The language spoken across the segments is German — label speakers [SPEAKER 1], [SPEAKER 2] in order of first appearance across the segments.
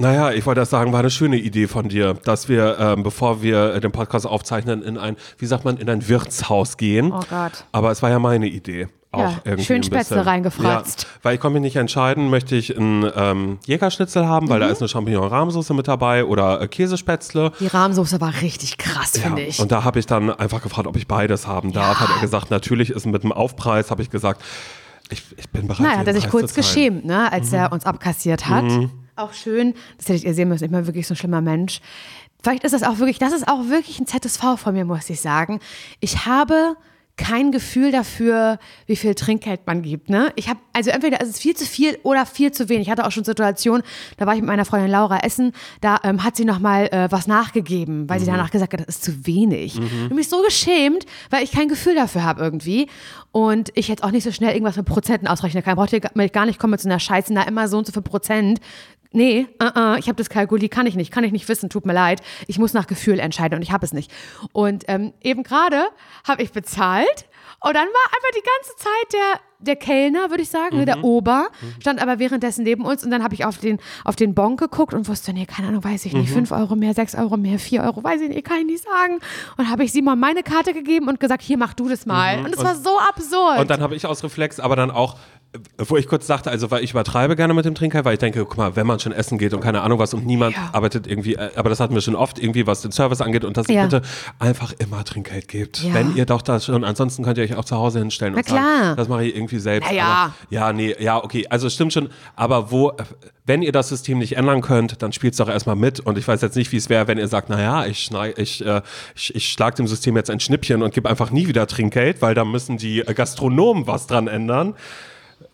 [SPEAKER 1] Naja, ich wollte das sagen, war eine schöne Idee von dir, dass wir, ähm, bevor wir äh, den Podcast aufzeichnen, in ein, wie sagt man, in ein Wirtshaus gehen.
[SPEAKER 2] Oh Gott.
[SPEAKER 1] Aber es war ja meine Idee. Auch
[SPEAKER 2] Ja,
[SPEAKER 1] irgendwie
[SPEAKER 2] schön Spätzle reingefratzt.
[SPEAKER 1] Ja, weil ich konnte mich nicht entscheiden, möchte ich einen ähm, Jägerschnitzel haben, weil da ist eine Champignon-Rahmsoße mit dabei oder äh, Käsespätzle.
[SPEAKER 2] Die Rahmsoße war richtig krass, finde ich.
[SPEAKER 1] Und da habe ich dann einfach gefragt, ob ich beides haben darf. Hat er gesagt, natürlich ist mit dem Aufpreis, habe ich gesagt, ich, ich bin bereit.
[SPEAKER 2] Naja, hat er sich kurz geschämt, ne, als er uns abkassiert hat. Auch schön, das hättet ihr sehen müssen, ich bin wirklich so ein schlimmer Mensch. Vielleicht ist das auch wirklich, das ist auch wirklich ein ZSV von mir, muss ich sagen. Ich habe kein Gefühl dafür, wie viel Trinkgeld man gibt. Ne? Ich habe, also entweder ist es viel zu viel oder viel zu wenig. Ich hatte auch schon Situationen, da war ich mit meiner Freundin Laura essen, da ähm, hat sie nochmal äh, was nachgegeben, weil sie danach gesagt hat, das ist zu wenig. Und mich so geschämt, weil ich kein Gefühl dafür habe irgendwie. Und ich jetzt auch nicht so schnell irgendwas mit Prozenten ausrechnen kann. Braucht ihr gar- gar nicht kommen mit so einer Scheiße, na immer so und so viel Prozent. Nee, uh -uh, ich habe das Kalkuli, kann ich nicht, kann ich nicht wissen, tut mir leid. Ich muss nach Gefühl entscheiden und ich habe es nicht. Und ähm, eben gerade habe ich bezahlt und dann war einfach die ganze Zeit der, der Kellner, würde ich sagen, der Ober, stand aber währenddessen neben uns und dann habe ich auf den, auf den Bon geguckt und wusste, nee, keine Ahnung, weiß ich nicht, 5 Euro mehr, 6 Euro mehr, 4 Euro, weiß ich nicht, kann ich nicht sagen. Und habe ich Simon meine Karte gegeben und gesagt, hier, mach du das mal. Und es war so absurd.
[SPEAKER 1] Und dann habe ich aus Reflex aber dann auch, wo ich kurz dachte, also weil ich übertreibe gerne mit dem Trinkgeld, weil ich denke, guck mal, wenn man schon essen geht und keine Ahnung was und niemand
[SPEAKER 2] Ja.
[SPEAKER 1] arbeitet irgendwie, äh, aber das hatten wir schon oft irgendwie, was den Service angeht und dass ihr
[SPEAKER 2] Ja.
[SPEAKER 1] bitte einfach immer Trinkgeld gebt.
[SPEAKER 2] Ja.
[SPEAKER 1] Wenn ihr doch das schon, ansonsten könnt ihr euch auch zu Hause hinstellen
[SPEAKER 2] Na
[SPEAKER 1] und sagen,
[SPEAKER 2] klar.
[SPEAKER 1] das mache ich irgendwie selbst.
[SPEAKER 2] Ja.
[SPEAKER 1] Ja, nee, ja, okay, also es stimmt schon, aber wo, äh, wenn ihr das System nicht ändern könnt, dann spielt es doch erstmal mit und ich weiß jetzt nicht, wie es wäre, wenn ihr sagt, naja, ich, schnei, ich, äh, ich, ich schlag dem System jetzt ein Schnippchen und gebe einfach nie wieder Trinkgeld, weil da müssen die äh, Gastronomen was dran ändern.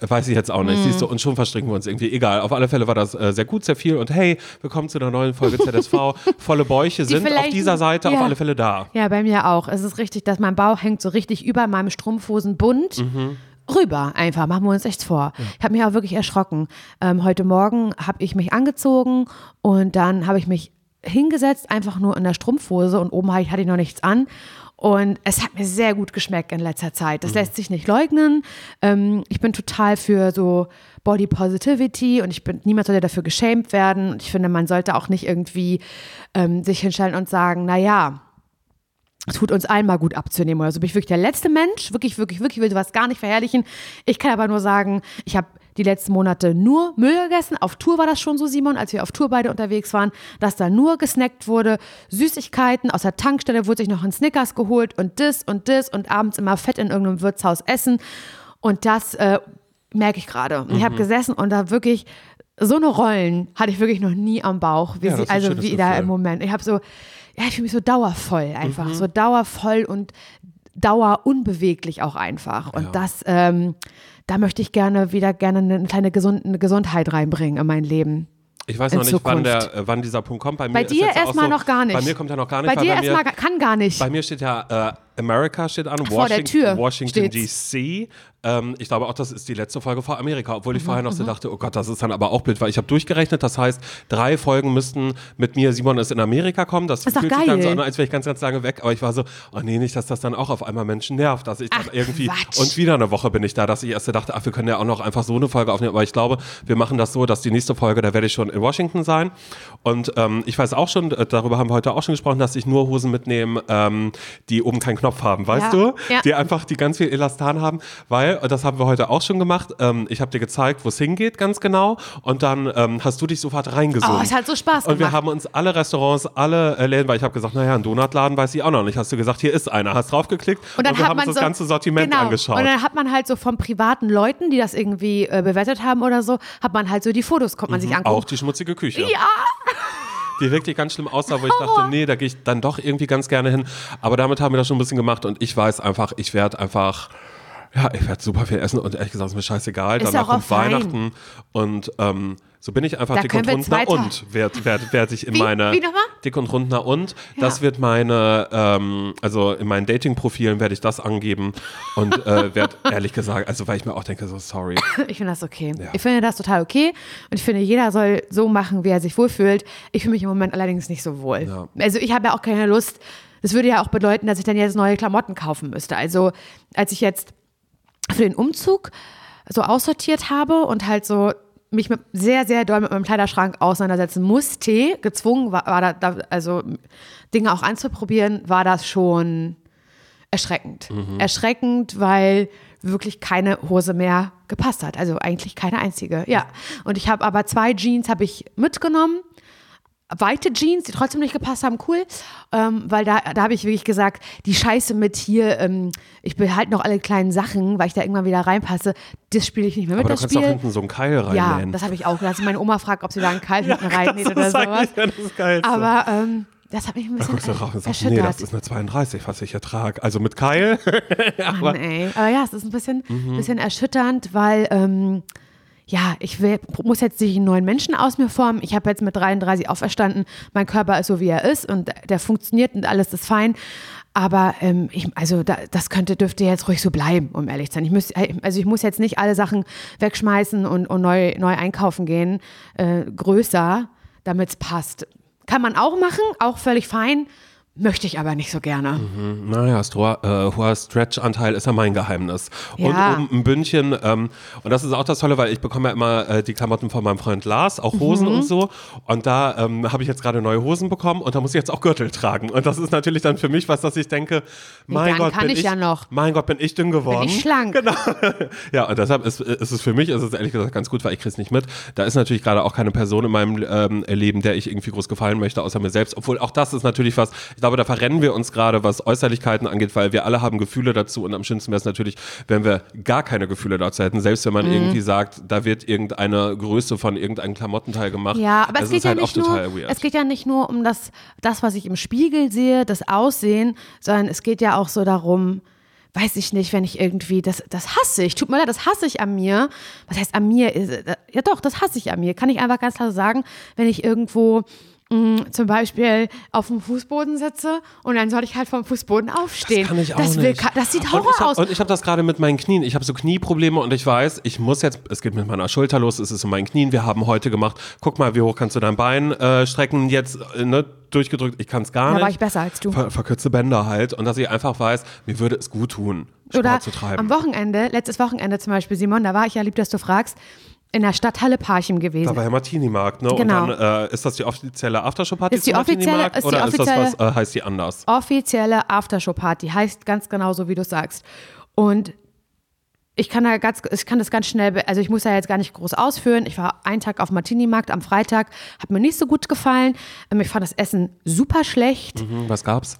[SPEAKER 1] Weiß ich jetzt auch nicht. Siehst du, und schon verstricken wir uns irgendwie. Egal, auf alle Fälle war das äh, sehr gut, sehr viel. Und hey, willkommen zu einer neuen Folge ZSV. Volle Bäuche sind auf dieser Seite auf
[SPEAKER 2] ja.
[SPEAKER 1] alle Fälle da.
[SPEAKER 2] Ja, bei mir auch. Es ist richtig, dass mein Bauch hängt so richtig über meinem Strumpfhosenbund. Rüber einfach, machen wir uns echt vor. Ich habe mich auch wirklich erschrocken. Ähm, heute Morgen habe ich mich angezogen und dann habe ich mich hingesetzt, einfach nur in der Strumpfhose und oben hatte ich noch nichts an. Und es hat mir sehr gut geschmeckt in letzter Zeit. Das lässt sich nicht leugnen. Ähm, ich bin total für so Body Positivity und ich bin, niemand sollte dafür geschämt werden. Und ich finde, man sollte auch nicht irgendwie ähm, sich hinstellen und sagen, na ja, tut uns allen mal gut abzunehmen oder so. Bin ich wirklich der letzte Mensch, wirklich, wirklich, wirklich, will sowas gar nicht verherrlichen. Ich kann aber nur sagen, ich habe die letzten Monate nur Müll gegessen. Auf Tour war das schon so, Simon, als wir auf Tour beide unterwegs waren, dass da nur gesnackt wurde, Süßigkeiten, aus der Tankstelle wurde sich noch ein Snickers geholt und das und das und abends immer fett in irgendeinem Wirtshaus essen. Und das äh, merke ich gerade. Und Ich habe gesessen und da wirklich so eine Rollen hatte ich wirklich noch nie am Bauch, wie
[SPEAKER 1] Ja,
[SPEAKER 2] sie, also wie da
[SPEAKER 1] Gefühl.
[SPEAKER 2] im Moment. Ich habe so, ja, ich fühle mich so dauervoll einfach,
[SPEAKER 1] Mhm.
[SPEAKER 2] so dauervoll und dauerunbeweglich auch einfach. Und
[SPEAKER 1] Ja.
[SPEAKER 2] das, ähm, da möchte ich gerne wieder gerne eine kleine Gesund eine Gesundheit reinbringen in mein Leben.
[SPEAKER 1] Ich weiß noch nicht, wann, der, wann dieser Punkt kommt. Bei, mir
[SPEAKER 2] Bei dir erstmal
[SPEAKER 1] so,
[SPEAKER 2] noch gar nicht.
[SPEAKER 1] Bei mir kommt er noch gar nicht.
[SPEAKER 2] Bei dir erstmal kann gar nicht.
[SPEAKER 1] Bei mir steht ja äh, America steht an,
[SPEAKER 2] Vor der
[SPEAKER 1] Washington,
[SPEAKER 2] Tür
[SPEAKER 1] Washington. DC. Ähm, ich glaube auch, das ist die letzte Folge vor Amerika, obwohl ich
[SPEAKER 2] Mhm,
[SPEAKER 1] vorher noch so dachte, oh Gott, das ist dann aber auch blöd, weil ich habe durchgerechnet, das heißt, drei Folgen müssten mit mir, Simon ist in Amerika kommen. Das
[SPEAKER 2] Ist doch
[SPEAKER 1] fühlt sich dann so an, als wäre ich ganz, ganz lange weg. Aber ich war so, oh nee, nicht, dass das dann auch auf einmal Menschen nervt, dass ich dann
[SPEAKER 2] Ach,
[SPEAKER 1] irgendwie
[SPEAKER 2] Quatsch.
[SPEAKER 1] und wieder eine Woche bin ich da, dass ich erst dachte, ach, wir können ja auch noch einfach so eine Folge aufnehmen. Aber ich glaube, wir machen das so, dass die nächste Folge, da werde ich schon in Washington sein. Und ähm, ich weiß auch schon, äh, darüber haben wir heute auch schon gesprochen, dass ich nur Hosen mitnehme, ähm, die oben keinen Knopf haben, weißt
[SPEAKER 2] Ja,
[SPEAKER 1] du?
[SPEAKER 2] ja.
[SPEAKER 1] Die einfach, die ganz viel Elastan haben, weil, und das haben wir heute auch schon gemacht, ähm, ich habe dir gezeigt, wo es hingeht, ganz genau. Und dann ähm, hast du dich sofort reingesungen.
[SPEAKER 2] Oh, es hat so Spaß
[SPEAKER 1] Und wir
[SPEAKER 2] gemacht.
[SPEAKER 1] haben uns alle Restaurants, alle äh, Läden, weil ich habe gesagt, naja, ein Donutladen weiß ich auch noch nicht. Hast du gesagt, hier ist einer. Hast draufgeklickt
[SPEAKER 2] Und dann
[SPEAKER 1] wir
[SPEAKER 2] hat
[SPEAKER 1] haben
[SPEAKER 2] man
[SPEAKER 1] uns
[SPEAKER 2] so,
[SPEAKER 1] das ganze Sortiment
[SPEAKER 2] genau.
[SPEAKER 1] angeschaut.
[SPEAKER 2] Und dann hat man halt so von privaten Leuten, die das irgendwie äh, bewertet haben oder so, hat man halt so die Fotos, kommt man sich angucken.
[SPEAKER 1] Mhm. Auch die schmutzige Küche.
[SPEAKER 2] Ja,
[SPEAKER 1] Die wirklich ganz schlimm aussah, wo ich dachte, nee, da gehe ich dann doch irgendwie ganz gerne hin. Aber damit haben wir das schon ein bisschen gemacht und ich weiß einfach, ich werde einfach, ja, ich werde super viel essen und ehrlich gesagt ist mir scheißegal.
[SPEAKER 2] Ist
[SPEAKER 1] Danach
[SPEAKER 2] auch
[SPEAKER 1] kommt. Weihnachten und ähm, so bin ich einfach
[SPEAKER 2] Da
[SPEAKER 1] dick und
[SPEAKER 2] wir
[SPEAKER 1] rundner und werd, werd, werd ich in
[SPEAKER 2] Wie?
[SPEAKER 1] meine
[SPEAKER 2] Wie
[SPEAKER 1] dick und rundner und das wird meine ähm, also in meinen Dating-Profilen werde ich das angeben und äh, werde ehrlich gesagt also weil ich mir auch denke so sorry
[SPEAKER 2] ich finde das okay.
[SPEAKER 1] Ja.
[SPEAKER 2] Ich finde das total okay. Und ich finde, jeder soll so machen, wie er sich wohlfühlt. Ich fühle mich im Moment allerdings nicht so wohl.
[SPEAKER 1] Ja.
[SPEAKER 2] Also ich habe ja auch keine Lust. Das würde ja auch bedeuten, dass ich dann jetzt neue Klamotten kaufen müsste. Also als ich jetzt für den Umzug so aussortiert habe und halt so mich mit, sehr, sehr doll mit meinem Kleiderschrank auseinandersetzen musste, gezwungen war, war da, da, also Dinge auch anzuprobieren, war das schon erschreckend.
[SPEAKER 1] Mhm.
[SPEAKER 2] Erschreckend, weil wirklich keine Hose mehr gepasst hat. Also eigentlich keine einzige. Ja. Und ich habe aber zwei Jeans habe ich mitgenommen. Weite Jeans, die trotzdem nicht gepasst haben, cool. Ähm, weil da, da habe ich wirklich gesagt, die Scheiße mit hier, ähm, ich behalte noch alle kleinen Sachen, weil ich da irgendwann wieder reinpasse, das spiele ich nicht mehr mit,
[SPEAKER 1] Aber du
[SPEAKER 2] das
[SPEAKER 1] kannst
[SPEAKER 2] Spiel.
[SPEAKER 1] hinten so einen Keil reinnehmen.
[SPEAKER 2] Ja, das habe ich auch gedacht. Meine Oma fragt, ob sie da einen Kalt hinten reinnäht oder
[SPEAKER 1] ist
[SPEAKER 2] sowas.
[SPEAKER 1] ja das Geilste.
[SPEAKER 2] Aber ähm, das hat mich ein
[SPEAKER 1] da
[SPEAKER 2] bisschen
[SPEAKER 1] guckst du drauf und sagst, nee, das ist eine 32, was ich hier trage. Also mit Keil.
[SPEAKER 2] Mann, ey. Aber ja, es ist ein bisschen,
[SPEAKER 1] Mhm.
[SPEAKER 2] bisschen erschütternd, weil ähm, ja, ich will, muss jetzt nicht einen neuen Menschen aus mir formen. Ich habe jetzt mit 33 auferstanden. Mein Körper ist so, wie er ist und der funktioniert und alles ist fein. Aber ähm, ich, also da, das könnte, dürfte jetzt ruhig so bleiben, um ehrlich zu sein. Ich muss, also ich muss jetzt nicht alle Sachen wegschmeißen und, und neu, neu einkaufen gehen, äh, größer, damit es passt. Kann man auch machen, auch völlig fein, möchte ich aber nicht so gerne.
[SPEAKER 1] Naja, hoher, äh, hoher Stretch-Anteil ist ja mein Geheimnis. Und
[SPEAKER 2] Ja.
[SPEAKER 1] um ein Bündchen, ähm, und das ist auch das Tolle, weil ich bekomme ja immer äh, die Klamotten von meinem Freund Lars, auch Hosen
[SPEAKER 2] Mhm.
[SPEAKER 1] und so. Und da ähm, habe ich jetzt gerade neue Hosen bekommen und da muss ich jetzt auch Gürtel tragen. Und das ist natürlich dann für mich was, dass ich denke, mein Gott, bin
[SPEAKER 2] ich ja noch.
[SPEAKER 1] mein Gott, bin ich dünn geworden.
[SPEAKER 2] Bin ich schlank.
[SPEAKER 1] Genau. Ja, und deshalb ist, ist es für mich, ist es ehrlich gesagt ganz gut, weil ich kriege es nicht mit. Da ist natürlich gerade auch keine Person in meinem ähm, Leben, der ich irgendwie groß gefallen möchte, außer mir selbst. Obwohl auch das ist natürlich was, ich glaube, da verrennen wir uns gerade, was Äußerlichkeiten angeht, weil wir alle haben Gefühle dazu und am schönsten wäre es natürlich, wenn wir gar keine Gefühle dazu hätten, selbst wenn man
[SPEAKER 2] Mhm.
[SPEAKER 1] irgendwie sagt, da wird irgendeine Größe von irgendeinem Klamottenteil gemacht.
[SPEAKER 2] Ja, aber
[SPEAKER 1] das
[SPEAKER 2] es geht ja
[SPEAKER 1] halt
[SPEAKER 2] nicht nur, es geht ja nicht nur um das, das, was ich im Spiegel sehe, das Aussehen, sondern es geht ja auch so darum, weiß ich nicht, wenn ich irgendwie, das, das hasse ich, tut mir leid, das hasse ich an mir. Was heißt an mir? Ja doch, das hasse ich an mir. Kann ich einfach ganz klar sagen, wenn ich irgendwo mh, zum Beispiel auf dem Fußboden sitze und dann soll ich halt vom Fußboden aufstehen.
[SPEAKER 1] Das kann ich auch
[SPEAKER 2] das, will
[SPEAKER 1] nicht.
[SPEAKER 2] das sieht
[SPEAKER 1] Und
[SPEAKER 2] Horror
[SPEAKER 1] ich hab,
[SPEAKER 2] aus.
[SPEAKER 1] Und ich habe das gerade mit meinen Knien. Ich habe so Knieprobleme und ich weiß, ich muss jetzt, es geht mit meiner Schulter los, es ist in meinen Knien. Wir haben heute gemacht, guck mal, wie hoch kannst du dein Bein äh, strecken, jetzt äh, ne, durchgedrückt. Ich kann es gar
[SPEAKER 2] Da
[SPEAKER 1] nicht.
[SPEAKER 2] war ich besser als du.
[SPEAKER 1] Ver verkürzte Bänder halt. Und dass ich einfach weiß, mir würde es gut tun, Sport
[SPEAKER 2] Oder
[SPEAKER 1] zu treiben.
[SPEAKER 2] am Wochenende, letztes Wochenende zum Beispiel, Simon, da war ich ja lieb, dass du fragst, in der Stadthalle Parchim gewesen.
[SPEAKER 1] da war ja Martini-Markt, ne?
[SPEAKER 2] Genau.
[SPEAKER 1] Und dann äh, ist das die offizielle Aftershow-Party
[SPEAKER 2] Ist die offizielle- ist die
[SPEAKER 1] Oder ist das was,
[SPEAKER 2] offizielle-
[SPEAKER 1] äh, heißt die anders?
[SPEAKER 2] offizielle Aftershow-Party. Heißt ganz genau so, wie du sagst. Und ich kann da ganz, ich kann das ganz schnell, also ich muss da jetzt gar nicht groß ausführen. Ich war einen Tag auf Martini-Markt am Freitag, hat mir nicht so gut gefallen. Ähm, Ich fand das Essen super schlecht.
[SPEAKER 1] Hm, was gab's?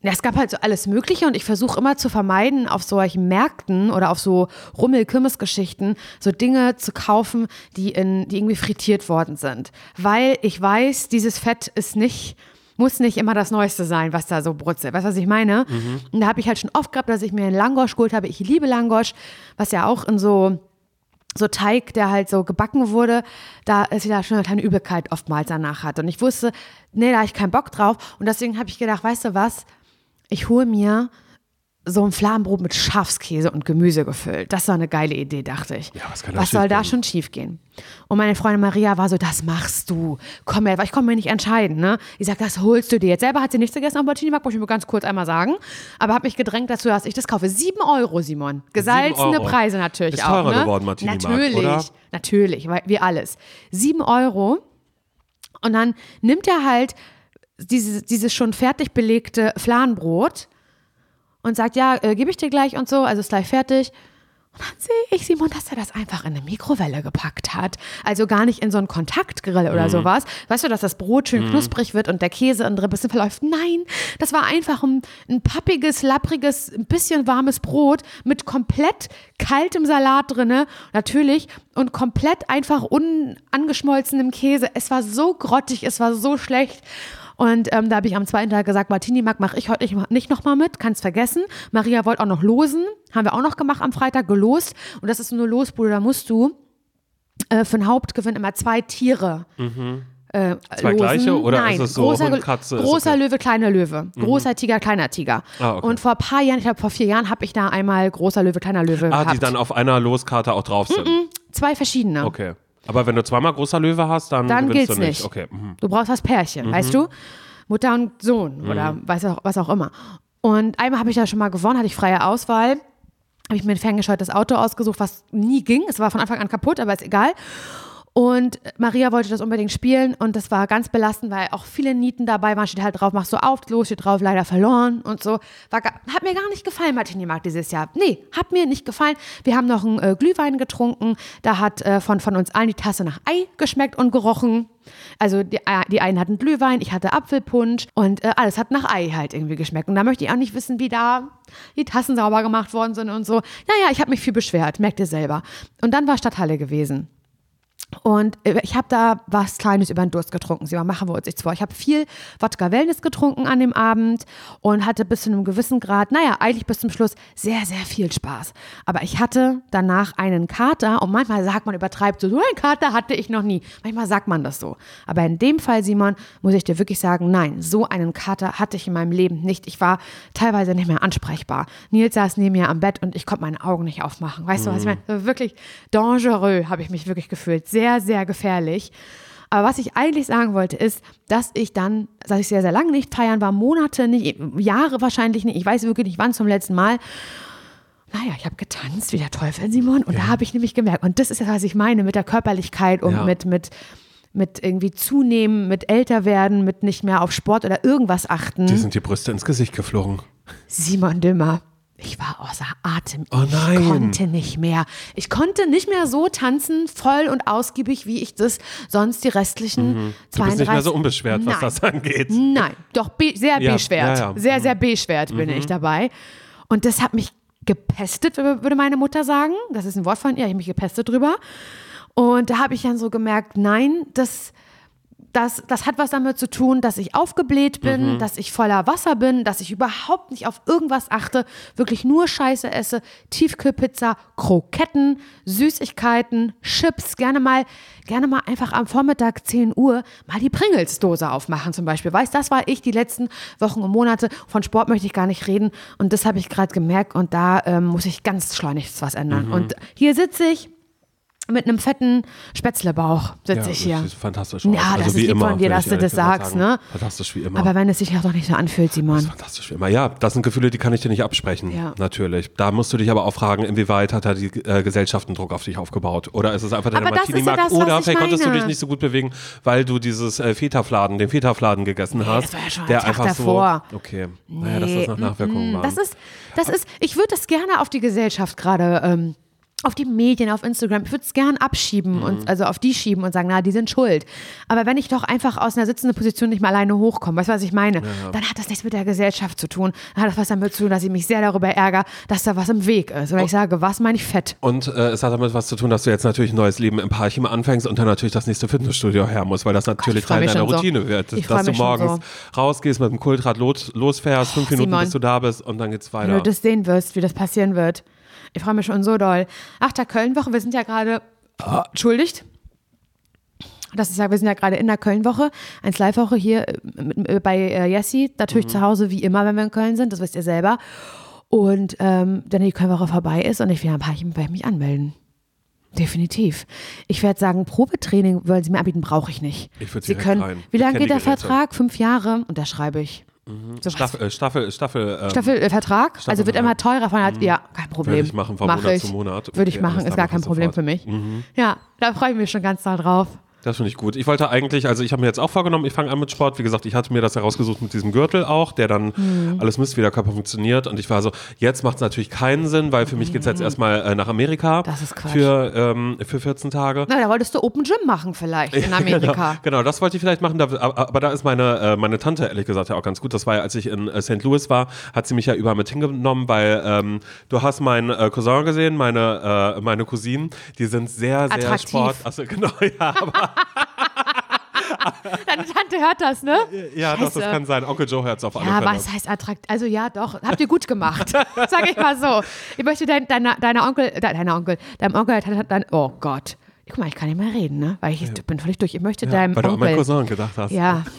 [SPEAKER 2] Ja, es gab halt so alles Mögliche und ich versuche immer zu vermeiden, auf solchen Märkten oder auf so Rummel-Kirmes-Geschichten so Dinge zu kaufen, die, in, die irgendwie frittiert worden sind. Weil ich weiß, dieses Fett ist nicht, muss nicht immer das Neueste sein, was da so brutzelt. Weißt du, was ich meine? Und da habe ich halt schon oft gehabt, dass ich mir einen Langosch geholt habe. Ich liebe Langosch, was ja auch in so so Teig, der halt so gebacken wurde, da ist da schon eine kleine Übelkeit oftmals danach hat. Und ich wusste, nee, da habe ich keinen Bock drauf. Und deswegen habe ich gedacht, weißt du was, ich hole mir so ein Fladenbrot mit Schafskäse und Gemüse gefüllt. Das war eine geile Idee, dachte ich.
[SPEAKER 1] Ja, was
[SPEAKER 2] was soll da schon schief gehen? Und meine Freundin Maria war so, das machst du. Komm her, ich konnte mir nicht entscheiden. Ne? Ich sag, das holst du dir. Jetzt selber hat sie nichts gegessen am Martini-Markt, muss ich mir ganz kurz einmal sagen. Aber habe mich gedrängt dazu, dass ich das kaufe. Sieben Euro, Simon. Gesalzene
[SPEAKER 1] Euro.
[SPEAKER 2] Preise natürlich
[SPEAKER 1] Ist
[SPEAKER 2] auch.
[SPEAKER 1] teurer
[SPEAKER 2] ne?
[SPEAKER 1] geworden, Martini-Markt,
[SPEAKER 2] Natürlich,
[SPEAKER 1] oder?
[SPEAKER 2] natürlich, weil- wie alles. Sieben Euro. Und dann nimmt er halt dieses, dieses schon fertig belegte Fladenbrot und sagt, ja, äh, gebe ich dir gleich und so, also ist gleich fertig. Und dann sehe ich Simon, dass er das einfach in eine Mikrowelle gepackt hat. Also gar nicht in so einen Kontaktgrill oder sowas. Weißt du, dass das Brot schön knusprig wird und der Käse ein bisschen verläuft? Nein, das war einfach ein, ein pappiges, lappriges, ein bisschen warmes Brot mit komplett kaltem Salat drinne, natürlich, und komplett einfach unangeschmolzenem Käse. Es war so grottig, es war so schlecht. Und ähm, da habe ich am zweiten Tag gesagt, Martini Mark mache ich heute nicht, nicht nochmal mit, kannst vergessen. Maria wollte auch noch losen, haben wir auch noch gemacht am Freitag, gelost. Und das ist so eine Losbude, da musst du äh, für den Hauptgewinn immer zwei Tiere äh,
[SPEAKER 1] Zwei
[SPEAKER 2] losen.
[SPEAKER 1] gleiche oder
[SPEAKER 2] Nein,
[SPEAKER 1] ist es so
[SPEAKER 2] großer,
[SPEAKER 1] Hund, Katze,
[SPEAKER 2] großer
[SPEAKER 1] okay?
[SPEAKER 2] Löwe, kleiner Löwe. Großer Tiger, kleiner Tiger.
[SPEAKER 1] Ah, okay.
[SPEAKER 2] Und vor ein paar Jahren, ich glaube vor vier Jahren, habe ich da einmal großer Löwe, kleiner Löwe
[SPEAKER 1] Ah,
[SPEAKER 2] gehabt.
[SPEAKER 1] die dann auf einer Loskarte auch drauf sind.
[SPEAKER 2] Zwei verschiedene.
[SPEAKER 1] Okay. Aber wenn du zweimal großer Löwe hast, dann,
[SPEAKER 2] Dann
[SPEAKER 1] gewinnst
[SPEAKER 2] gilt's
[SPEAKER 1] du nicht.
[SPEAKER 2] nicht.
[SPEAKER 1] Okay. mhm.
[SPEAKER 2] Du brauchst das Pärchen, weißt du? Mutter und Sohn oder weiß auch, was auch immer. Und einmal habe ich da schon mal gewonnen, hatte ich freie Auswahl. habe ich mir ein ferngesteuertes Auto ausgesucht, was nie ging. Es war von Anfang an kaputt, aber ist egal. Und Maria wollte das unbedingt spielen und das war ganz belastend, weil auch viele Nieten dabei waren. Steht halt drauf, machst du auf, los, steht drauf, leider verloren und so. War, hat mir gar nicht gefallen, Martini Markt dieses Jahr. Nee, hat mir nicht gefallen. Wir haben noch einen äh, Glühwein getrunken. Da hat äh, von, von uns allen die Tasse nach Ei geschmeckt und gerochen. Also die, äh, die einen hatten Glühwein, ich hatte Apfelpunsch und äh, alles hat nach Ei halt irgendwie geschmeckt. Und da möchte ich auch nicht wissen, wie da die Tassen sauber gemacht worden sind und so. Naja, ich habe mich viel beschwert, merkt ihr selber. Und dann war Stadthalle gewesen. Und äh, ich habe da was Kleines über den Durst getrunken. Sie machen wir uns nichts vor. Ich habe viel Wodka Wellness getrunken an dem Abend und hatte bis zu einem gewissen Grad, naja, eigentlich bis zum Schluss sehr, sehr viel Spaß. Aber ich hatte danach einen Kater und manchmal sagt man, übertreibt so, so einen Kater hatte ich noch nie. Manchmal sagt man das so. Aber in dem Fall, Simon, muss ich dir wirklich sagen, nein, so einen Kater hatte ich in meinem Leben nicht. Ich war teilweise nicht mehr ansprechbar. Nils saß neben mir am Bett und ich konnte meine Augen nicht aufmachen. Weißt mhm. du, was ich meine? Wirklich dangereux habe ich mich wirklich gefühlt. Sehr sehr, sehr gefährlich. Aber was ich eigentlich sagen wollte, ist, dass ich dann, dass ich sehr, sehr lange nicht feiern war, Monate nicht, Jahre wahrscheinlich nicht, ich weiß wirklich nicht wann zum letzten Mal. Naja, ich habe getanzt wie der Teufel, Simon, und ja. da habe ich nämlich gemerkt, und das ist das, was ich meine mit der Körperlichkeit und ja. mit, mit, mit irgendwie zunehmen, mit älter werden, mit nicht mehr auf Sport oder irgendwas achten.
[SPEAKER 1] Die sind die Brüste ins Gesicht geflogen.
[SPEAKER 2] Simon Dümmer. Ich war außer Atem.
[SPEAKER 1] Oh nein.
[SPEAKER 2] Ich konnte nicht mehr. Ich konnte nicht mehr so tanzen, voll und ausgiebig, wie ich das sonst die restlichen mhm.
[SPEAKER 1] Du bist nicht mehr so unbeschwert, was das angeht.
[SPEAKER 2] Nein, doch be sehr ja, beschwert. Ja, ja. Sehr, sehr mhm. beschwert bin mhm. ich dabei. Und das hat mich gepestet, würde meine Mutter sagen. Das ist ein Wort von ihr, ich habe mich gepestet drüber. Und da habe ich dann so gemerkt, nein, das das, das hat was damit zu tun, dass ich aufgebläht bin, mhm. dass ich voller Wasser bin, dass ich überhaupt nicht auf irgendwas achte, wirklich nur Scheiße esse, Tiefkühlpizza, Kroketten, Süßigkeiten, Chips, gerne mal, gerne mal einfach am Vormittag 10 Uhr mal die Pringles-Dose aufmachen zum Beispiel. Weißt, das war ich die letzten Wochen und Monate. Von Sport möchte ich gar nicht reden und das habe ich gerade gemerkt und da ähm, muss ich ganz schleunigst was ändern. Mhm. Und hier sitze ich mit einem fetten Spätzlebauch sitze ja, ich hier.
[SPEAKER 1] Das fantastisch
[SPEAKER 2] aus. Ja, also das ist lieb von dir, dass du das sagst, ne?
[SPEAKER 1] Fantastisch wie immer.
[SPEAKER 2] Aber wenn es sich auch doch nicht so anfühlt, Simon. Das ist
[SPEAKER 1] fantastisch wie immer. Ja, das sind Gefühle, die kann ich dir nicht absprechen. Ja. Natürlich. Da musst du dich aber auch fragen, inwieweit hat da die äh, Gesellschaft einen Druck auf dich aufgebaut? Oder ist es einfach deine Martini-Markt? Ja oder vielleicht konntest du dich nicht so gut bewegen, weil du dieses äh, Feta-Fladen, den Feta-Fladen gegessen nee, hast.
[SPEAKER 2] Das war ja schon
[SPEAKER 1] der einfach
[SPEAKER 2] davor.
[SPEAKER 1] so. Okay. Nee, naja, dass das nach Nachwirkungen war.
[SPEAKER 2] Das ist, das ist, ich würde das gerne auf die Gesellschaft gerade. Ähm, auf die Medien, auf Instagram. Ich würde es gern abschieben mhm. und also auf die schieben und sagen, na, die sind schuld. Aber wenn ich doch einfach aus einer sitzenden Position nicht mal alleine hochkomme, weißt du, was ich meine? Ja, ja. Dann hat das nichts mit der Gesellschaft zu tun. Dann hat das was damit zu tun, dass ich mich sehr darüber ärgere, dass da was im Weg ist. Und ich sage, was meine ich fett?
[SPEAKER 1] Und äh, es hat damit was zu tun, dass du jetzt natürlich ein neues Leben im Parchim anfängst und dann natürlich das nächste Fitnessstudio her muss, weil das natürlich Teil deiner Routine so. wird.
[SPEAKER 2] Ich
[SPEAKER 1] dass du morgens
[SPEAKER 2] so.
[SPEAKER 1] rausgehst, mit dem Kultrad los, losfährst, fünf oh, Minuten Simon, bis du da bist und dann geht's weiter.
[SPEAKER 2] Wenn du das sehen wirst, wie das passieren wird. Ich freue mich schon so doll. Achter Kölnwoche, wir sind ja gerade, oh, entschuldigt. Das ist ja, wir sind ja gerade in der Kölnwoche, 1 Live-Woche hier äh, bei äh, Jessie, natürlich mhm. zu Hause wie immer, wenn wir in Köln sind, das wisst ihr selber. Und ähm, wenn die Kölnwoche vorbei ist und ich wieder ein paar ich mich anmelden. Definitiv. Ich werde sagen, Probetraining wollen Sie mir anbieten, brauche ich nicht.
[SPEAKER 1] Ich würde Sie können. Rein.
[SPEAKER 2] Wie lange geht der Vertrag? Fünf Jahre? Und da schreibe ich.
[SPEAKER 1] Mhm. So Staffel, äh, Staffel, Staffel,
[SPEAKER 2] ähm, Staffelvertrag? Staffel also wird immer teurer von mhm. ja, kein Problem. Würde
[SPEAKER 1] ich machen von Mach Monat ich. zu Monat.
[SPEAKER 2] Würde ich machen, ist gar kein Problem sofort. für mich. Mhm. Ja, da freue ich mich schon ganz doll drauf.
[SPEAKER 1] Das finde ich gut. Ich wollte eigentlich, also ich habe mir jetzt auch vorgenommen, ich fange an mit Sport. Wie gesagt, ich hatte mir das herausgesucht mit diesem Gürtel auch, der dann mhm. alles misst, wie der Körper funktioniert. Und ich war so, jetzt macht es natürlich keinen Sinn, weil für mich geht es jetzt mhm. erstmal äh, nach Amerika.
[SPEAKER 2] Das ist Quatsch.
[SPEAKER 1] Für, ähm, für 14 Tage.
[SPEAKER 2] Na, da wolltest du Open Gym machen vielleicht in Amerika.
[SPEAKER 1] genau, genau, das wollte ich vielleicht machen. Da, aber da ist meine, äh, meine Tante ehrlich gesagt ja auch ganz gut. Das war ja, als ich in äh, St. Louis war, hat sie mich ja überall mit hingenommen, weil ähm, du hast meinen äh, Cousin gesehen, meine, äh, meine Cousinen, die sind sehr, sehr
[SPEAKER 2] Attraktiv.
[SPEAKER 1] Sport. Achso, genau, ja, aber
[SPEAKER 2] Deine Tante hört das, ne?
[SPEAKER 1] Ja, das, das, kann sein. Onkel Joe hört es auf alle
[SPEAKER 2] ja,
[SPEAKER 1] Fälle.
[SPEAKER 2] Ja, was heißt attraktiv? Also ja, doch. Habt ihr gut gemacht. Sag ich mal so. Ich möchte dein, deiner, deiner Onkel, deiner Onkel, deinem Onkel hat dann, oh Gott. Guck mal, ich kann nicht mehr reden, ne? Weil ich ja. bin völlig durch. Ich möchte ja, deinem
[SPEAKER 1] weil
[SPEAKER 2] Onkel.
[SPEAKER 1] Weil du an meinen Cousin gedacht hast.
[SPEAKER 2] Ja.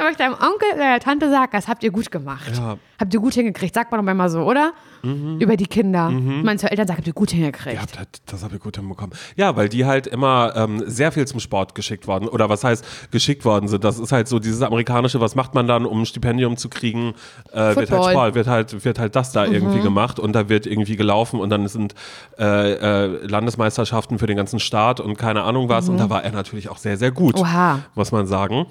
[SPEAKER 2] Er möchte deinem Onkel oder der Tante sagen, das habt ihr gut gemacht.
[SPEAKER 1] Ja.
[SPEAKER 2] Habt ihr gut hingekriegt. Sagt man doch immer so, oder? Über die Kinder. Manche Eltern sagen, habt ihr gut hingekriegt.
[SPEAKER 1] Ja, das, das habe ich gut hinbekommen. Ja, weil die halt immer ähm, sehr viel zum Sport geschickt worden oder was heißt geschickt worden sind. Das ist halt so dieses amerikanische, was macht man dann, um ein Stipendium zu kriegen? Äh, wird halt. Sport, wird halt, wird halt das da irgendwie gemacht und da wird irgendwie gelaufen und dann sind äh, äh, Landesmeisterschaften für den ganzen Staat und keine Ahnung was. Und da war er natürlich auch sehr, sehr gut,
[SPEAKER 2] Oha.
[SPEAKER 1] muss man sagen.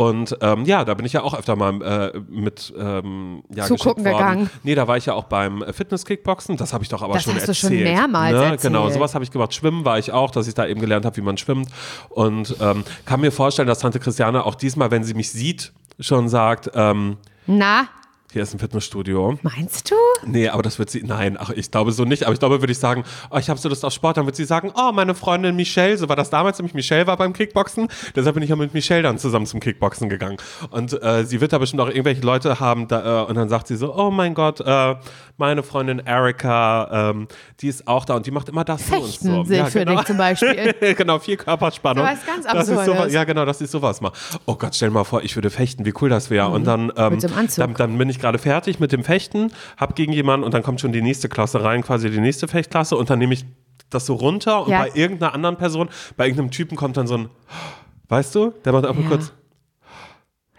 [SPEAKER 1] Und ähm, ja, da bin ich ja auch öfter mal äh, mit ähm, ja,
[SPEAKER 2] Zugucken gegangen.
[SPEAKER 1] Nee, da war ich ja auch beim Fitness-Kickboxen. Das habe ich doch aber
[SPEAKER 2] Das
[SPEAKER 1] schon
[SPEAKER 2] hast du
[SPEAKER 1] erzählt.
[SPEAKER 2] schon mehrmals
[SPEAKER 1] ne?
[SPEAKER 2] erzählt.
[SPEAKER 1] Genau, sowas habe ich gemacht. Schwimmen war ich auch, dass ich da eben gelernt habe, wie man schwimmt. Und ähm, kann mir vorstellen, dass Tante Christiane auch diesmal, wenn sie mich sieht, schon sagt, ähm,
[SPEAKER 2] Na,
[SPEAKER 1] hier ist ein Fitnessstudio.
[SPEAKER 2] meinst du?
[SPEAKER 1] Nee, aber das wird sie, nein, ach, ich glaube so nicht. Aber ich glaube, würde ich sagen, oh, ich habe so Lust auf Sport, dann wird sie sagen, oh, meine Freundin Michelle, so war das damals, nämlich Michelle war beim Kickboxen. Deshalb bin ich ja mit Michelle dann zusammen zum Kickboxen gegangen. Und äh, sie wird da bestimmt auch irgendwelche Leute haben, da, äh, und dann sagt sie so, oh mein Gott, äh, meine Freundin Erika, ähm, die ist auch da und die macht immer das so und
[SPEAKER 2] Fechten
[SPEAKER 1] so.
[SPEAKER 2] ich für dich zum Beispiel.
[SPEAKER 1] genau, viel Körperspannung.
[SPEAKER 2] So was ganz
[SPEAKER 1] ich
[SPEAKER 2] Absurdes.
[SPEAKER 1] sowas, ja, genau, dass ich sowas mache. Oh Gott, stell dir mal vor, ich würde fechten, wie cool das wäre. Und dann, ähm, dann, dann bin ich gerade fertig mit dem Fechten, hab gegen jemanden und dann kommt schon die nächste Klasse rein, quasi die nächste Fechtklasse und dann nehme ich das so runter und
[SPEAKER 2] Ja.
[SPEAKER 1] bei irgendeiner anderen Person, bei irgendeinem Typen kommt dann so ein, weißt du, der macht einfach
[SPEAKER 2] Ja.
[SPEAKER 1] kurz,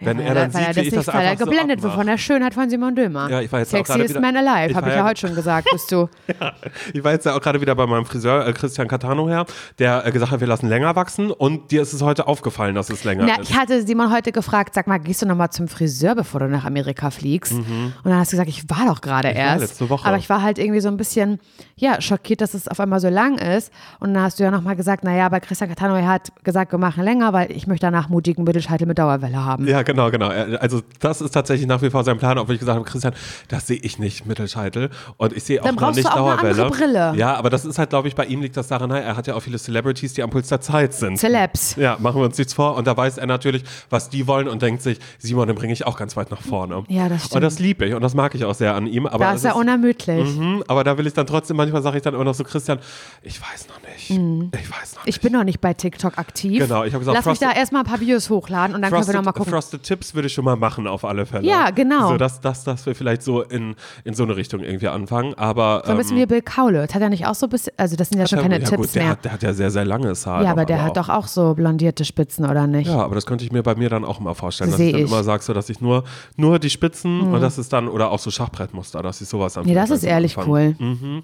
[SPEAKER 1] wenn
[SPEAKER 2] Ja,
[SPEAKER 1] er dann
[SPEAKER 2] weil
[SPEAKER 1] sieht,
[SPEAKER 2] er das
[SPEAKER 1] ich
[SPEAKER 2] nicht,
[SPEAKER 1] das
[SPEAKER 2] weil er
[SPEAKER 1] einfach so
[SPEAKER 2] geblendet wird von der Schönheit von Simon Dömer.
[SPEAKER 1] Ja, ich war jetzt auch gerade
[SPEAKER 2] Sexiest man alive, habe ich ja
[SPEAKER 1] ja-
[SPEAKER 2] heute schon gesagt, bist du.
[SPEAKER 1] Ich war jetzt ja auch gerade wieder bei meinem Friseur, äh, Christian Catano her, der äh, gesagt hat, wir lassen länger wachsen und dir ist es heute aufgefallen, dass es länger
[SPEAKER 2] Na,
[SPEAKER 1] ist.
[SPEAKER 2] ich hatte Simon heute gefragt, sag mal, gehst du nochmal zum Friseur, bevor du nach Amerika fliegst? Und dann hast du gesagt, ich war doch gerade erst.
[SPEAKER 1] letzte Woche.
[SPEAKER 2] Aber ich war halt irgendwie so ein bisschen, ja, schockiert, dass es auf einmal so lang ist. Und dann hast du ja nochmal gesagt, naja, bei Christian Catano, er hat gesagt, wir machen länger, weil ich möchte danach mutigen Mittelscheitel mit Dauerwelle haben.
[SPEAKER 1] Ja, genau, genau. Er- Also das ist tatsächlich nach wie vor sein Plan, obwohl ich gesagt habe, Christian, das sehe ich nicht, Mittelscheitel. Und ich sehe auch
[SPEAKER 2] Dann
[SPEAKER 1] noch
[SPEAKER 2] brauchst
[SPEAKER 1] nicht
[SPEAKER 2] du auch eine
[SPEAKER 1] Dauerwelle.
[SPEAKER 2] andere Brille.
[SPEAKER 1] Ja, aber das ist halt, glaube ich, bei ihm liegt das daran, er hat ja auch viele Celebrities, die am Puls der Zeit sind.
[SPEAKER 2] Celebs.
[SPEAKER 1] Ja, machen wir uns nichts vor. Und da weiß er natürlich, was die wollen und denkt sich, Simon, den bringe ich auch ganz weit nach vorne.
[SPEAKER 2] Ja, das
[SPEAKER 1] Und
[SPEAKER 2] stimmt.
[SPEAKER 1] das liebe ich und das mag ich auch sehr an ihm. Aber
[SPEAKER 2] Da ist er unermüdlich.
[SPEAKER 1] Mhm, aber da will ich dann trotzdem, manchmal sage ich dann immer noch so, Christian, ich weiß noch nicht. Ich weiß noch nicht.
[SPEAKER 2] Mhm. Ich bin noch nicht bei TikTok aktiv.
[SPEAKER 1] Genau, ich hab gesagt,
[SPEAKER 2] Lass mich
[SPEAKER 1] Frosted-
[SPEAKER 2] da erstmal ein paar Videos hochladen und dann können wir nochmal gucken.
[SPEAKER 1] Frosted Tips würde ich schon mal machen, auf alle Fälle.
[SPEAKER 2] Ja, genau.
[SPEAKER 1] So, dass, dass, dass wir vielleicht so in, in so eine Richtung irgendwie anfangen. Aber.
[SPEAKER 2] So ein bisschen wie Bill Kaulitz. Hat er nicht auch so bisschen, also das sind ja schon keine
[SPEAKER 1] ja,
[SPEAKER 2] Tipps
[SPEAKER 1] gut, der
[SPEAKER 2] mehr.
[SPEAKER 1] hat, der hat ja sehr, sehr langes Haar.
[SPEAKER 2] ja, aber der
[SPEAKER 1] auch.
[SPEAKER 2] hat doch auch so blondierte Spitzen, oder nicht?
[SPEAKER 1] Ja, aber das könnte ich mir bei mir dann auch immer vorstellen, dass
[SPEAKER 2] Seh
[SPEAKER 1] ich dann
[SPEAKER 2] ich. Mhm.
[SPEAKER 1] immer sage, so, dass ich nur, nur die Spitzen und das ist dann, oder auch so Schachbrettmuster, dass ich sowas dann
[SPEAKER 2] Nee, das ist ehrlich
[SPEAKER 1] Anfang-
[SPEAKER 2] cool.
[SPEAKER 1] Mhm.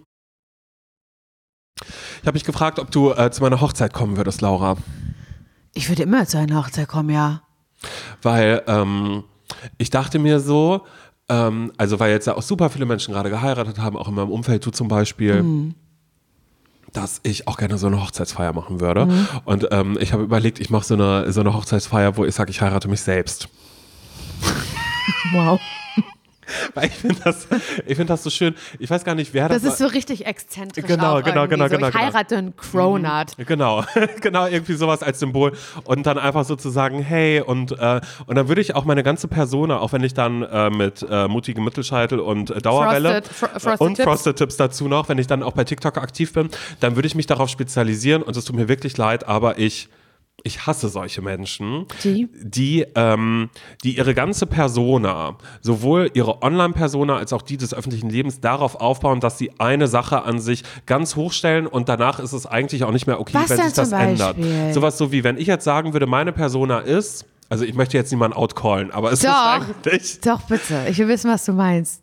[SPEAKER 1] Ich habe mich gefragt, ob du äh, zu meiner Hochzeit kommen würdest, Laura.
[SPEAKER 2] Ich würde immer zu einer Hochzeit kommen, ja.
[SPEAKER 1] Weil ähm, ich dachte mir so, ähm, also weil jetzt ja auch super viele Menschen gerade geheiratet haben, auch in meinem Umfeld, du zum Beispiel.
[SPEAKER 2] Mhm.
[SPEAKER 1] Dass ich auch gerne so eine Hochzeitsfeier machen würde. Und ähm, ich habe überlegt, ich mache so eine, so eine Hochzeitsfeier, wo ich sage, ich heirate mich selbst.
[SPEAKER 2] Wow.
[SPEAKER 1] Weil ich finde das, ich find das so schön. Ich weiß gar nicht, wer das,
[SPEAKER 2] Das ist so richtig exzentrisch.
[SPEAKER 1] Genau,
[SPEAKER 2] auch
[SPEAKER 1] genau,
[SPEAKER 2] irgendwie.
[SPEAKER 1] genau,
[SPEAKER 2] so,
[SPEAKER 1] genau,
[SPEAKER 2] Ich
[SPEAKER 1] genau.
[SPEAKER 2] heirate einen Cronut.
[SPEAKER 1] Genau, genau, irgendwie sowas als Symbol. Und dann einfach sozusagen, hey, und, äh, und dann würde ich auch meine ganze Persona, auch wenn ich dann äh, mit äh, mutigem Mittelscheitel und äh, Dauerwelle
[SPEAKER 2] Frosted- Fro- Frosted
[SPEAKER 1] und
[SPEAKER 2] Tips.
[SPEAKER 1] Frosted Tips dazu noch, wenn ich dann auch bei TikTok aktiv bin, dann würde ich mich darauf spezialisieren und es tut mir wirklich leid, aber ich. Ich hasse solche Menschen,
[SPEAKER 2] Die?
[SPEAKER 1] die, ähm, die ihre ganze Persona, sowohl ihre Online-Persona als auch die des öffentlichen Lebens, darauf aufbauen, dass sie eine Sache an sich ganz hochstellen und danach ist es eigentlich auch nicht mehr okay,
[SPEAKER 2] Was
[SPEAKER 1] wenn sich das ändert. Sowas so wie, wenn ich jetzt sagen würde, meine Persona ist, also ich möchte jetzt niemanden outcallen, aber es
[SPEAKER 2] Doch.
[SPEAKER 1] ist eigentlich,
[SPEAKER 2] Doch, bitte. Ich will wissen, was du meinst.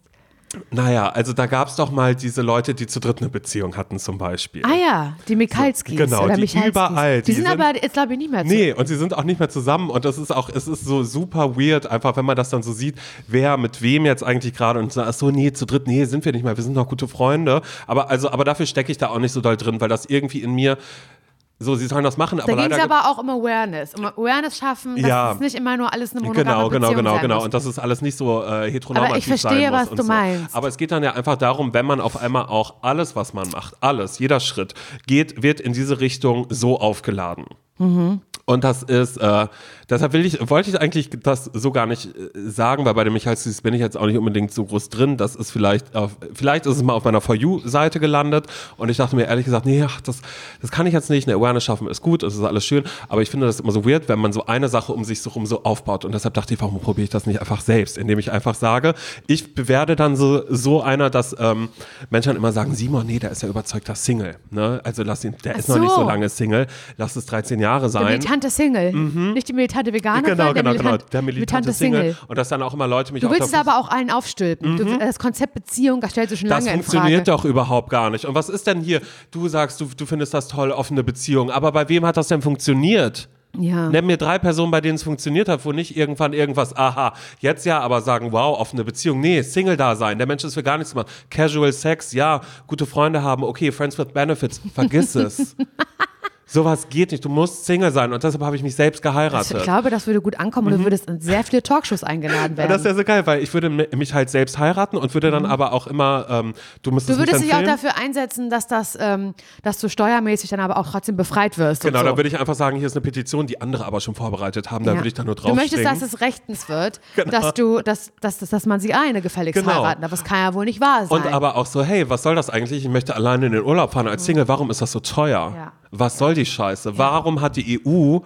[SPEAKER 1] Naja, also da gab es doch mal diese Leute, die zu dritt eine Beziehung hatten zum Beispiel.
[SPEAKER 2] Ah ja, die Michalskis.
[SPEAKER 1] genau,
[SPEAKER 2] oder
[SPEAKER 1] die
[SPEAKER 2] Michalskis.
[SPEAKER 1] überall,
[SPEAKER 2] Die,
[SPEAKER 1] die
[SPEAKER 2] sind,
[SPEAKER 1] sind-
[SPEAKER 2] aber jetzt, glaube ich, nicht mehr zu.
[SPEAKER 1] Nee, und sie sind auch nicht mehr zusammen und das ist auch, es ist so super weird, einfach wenn man das dann so sieht, wer mit wem jetzt eigentlich gerade und sagt, ach so, nee, zu dritt, nee, sind wir nicht mehr, wir sind noch gute Freunde. Aber also, aber dafür stecke ich da auch nicht so doll drin, weil das irgendwie in mir, so, sie sollen das machen,
[SPEAKER 2] Da
[SPEAKER 1] aber
[SPEAKER 2] ging es
[SPEAKER 1] leider.
[SPEAKER 2] aber auch um Awareness. Um Awareness schaffen, dass
[SPEAKER 1] Ja.
[SPEAKER 2] es nicht immer nur alles eine monogame
[SPEAKER 1] Genau, genau,
[SPEAKER 2] Beziehung
[SPEAKER 1] genau, genau. Und dass es alles nicht so äh, heteronormativ
[SPEAKER 2] Aber ich verstehe,
[SPEAKER 1] sein muss
[SPEAKER 2] was du
[SPEAKER 1] so.
[SPEAKER 2] meinst.
[SPEAKER 1] Aber es geht dann ja einfach darum, wenn man auf einmal auch alles, was man macht, alles, jeder Schritt, geht, wird in diese Richtung so aufgeladen. Und das ist, äh, deshalb will ich, wollte ich eigentlich das so gar nicht äh, sagen, weil bei dem Michael bin ich jetzt auch nicht unbedingt so groß drin. Das ist vielleicht, auf, vielleicht ist es mal auf meiner For You-Seite gelandet und ich dachte mir ehrlich gesagt, nee, ach, das, das kann ich jetzt nicht. Eine Awareness schaffen ist gut, es ist alles schön, aber ich finde das immer so weird, wenn man so eine Sache um sich so rum so aufbaut. Und deshalb dachte ich, warum probiere ich das nicht einfach selbst, indem ich einfach sage, ich bewerte dann so, so einer, dass ähm, Menschen immer sagen, Simon, nee, der ist ja überzeugter Single. Ne? Also lass ihn, der ach ist so. noch nicht so lange Single, lass es 13 Jahre sein
[SPEAKER 2] militante Single. Mhm. Nicht die militante Veganerin,
[SPEAKER 1] genau, genau,
[SPEAKER 2] der,
[SPEAKER 1] genau. der militante, Single. Single. Und dass dann auch immer Leute mich
[SPEAKER 2] Du willst es aber auch allen aufstülpen. Mhm. Du, das Konzept Beziehung, das stellst du schon
[SPEAKER 1] das
[SPEAKER 2] lange in
[SPEAKER 1] Frage. Das funktioniert doch überhaupt gar nicht. Und was ist denn hier? Du sagst, du, du findest das toll, offene Beziehung. Aber bei wem hat das denn funktioniert?
[SPEAKER 2] Ja.
[SPEAKER 1] Nenn mir drei Personen, bei denen es funktioniert hat, wo nicht irgendwann irgendwas, aha, jetzt ja, aber sagen, wow, offene Beziehung. Nee, Single da sein. Der Mensch ist für gar nichts gemacht. Casual Sex, ja, gute Freunde haben, okay, Friends with Benefits, vergiss es. Sowas geht nicht. Du musst Single sein. Und deshalb habe ich mich selbst geheiratet.
[SPEAKER 2] Ich glaube, das würde gut ankommen und du mhm. würdest in sehr viele Talkshows eingeladen werden.
[SPEAKER 1] Ja, das ist ja so geil, weil ich würde mich halt selbst heiraten und würde dann mhm. aber auch immer, ähm, du müsstest
[SPEAKER 2] Du würdest dich auch dafür einsetzen, dass das, ähm, dass du steuermäßig dann aber auch trotzdem befreit wirst.
[SPEAKER 1] Genau,
[SPEAKER 2] so.
[SPEAKER 1] da würde ich einfach sagen, hier ist eine Petition, die andere aber schon vorbereitet haben. Da ja. würde ich dann nur drauf
[SPEAKER 2] Du möchtest, dass es rechtens wird, genau. dass du, dass, dass, dass, dass man sie eine gefälligst genau. heiraten. Aber das kann ja wohl nicht wahr sein.
[SPEAKER 1] Und aber auch so, hey, was soll das eigentlich? Ich möchte alleine in den Urlaub fahren als Single. Warum ist das so teuer? Ja. Was soll die Scheiße? Warum hat die EU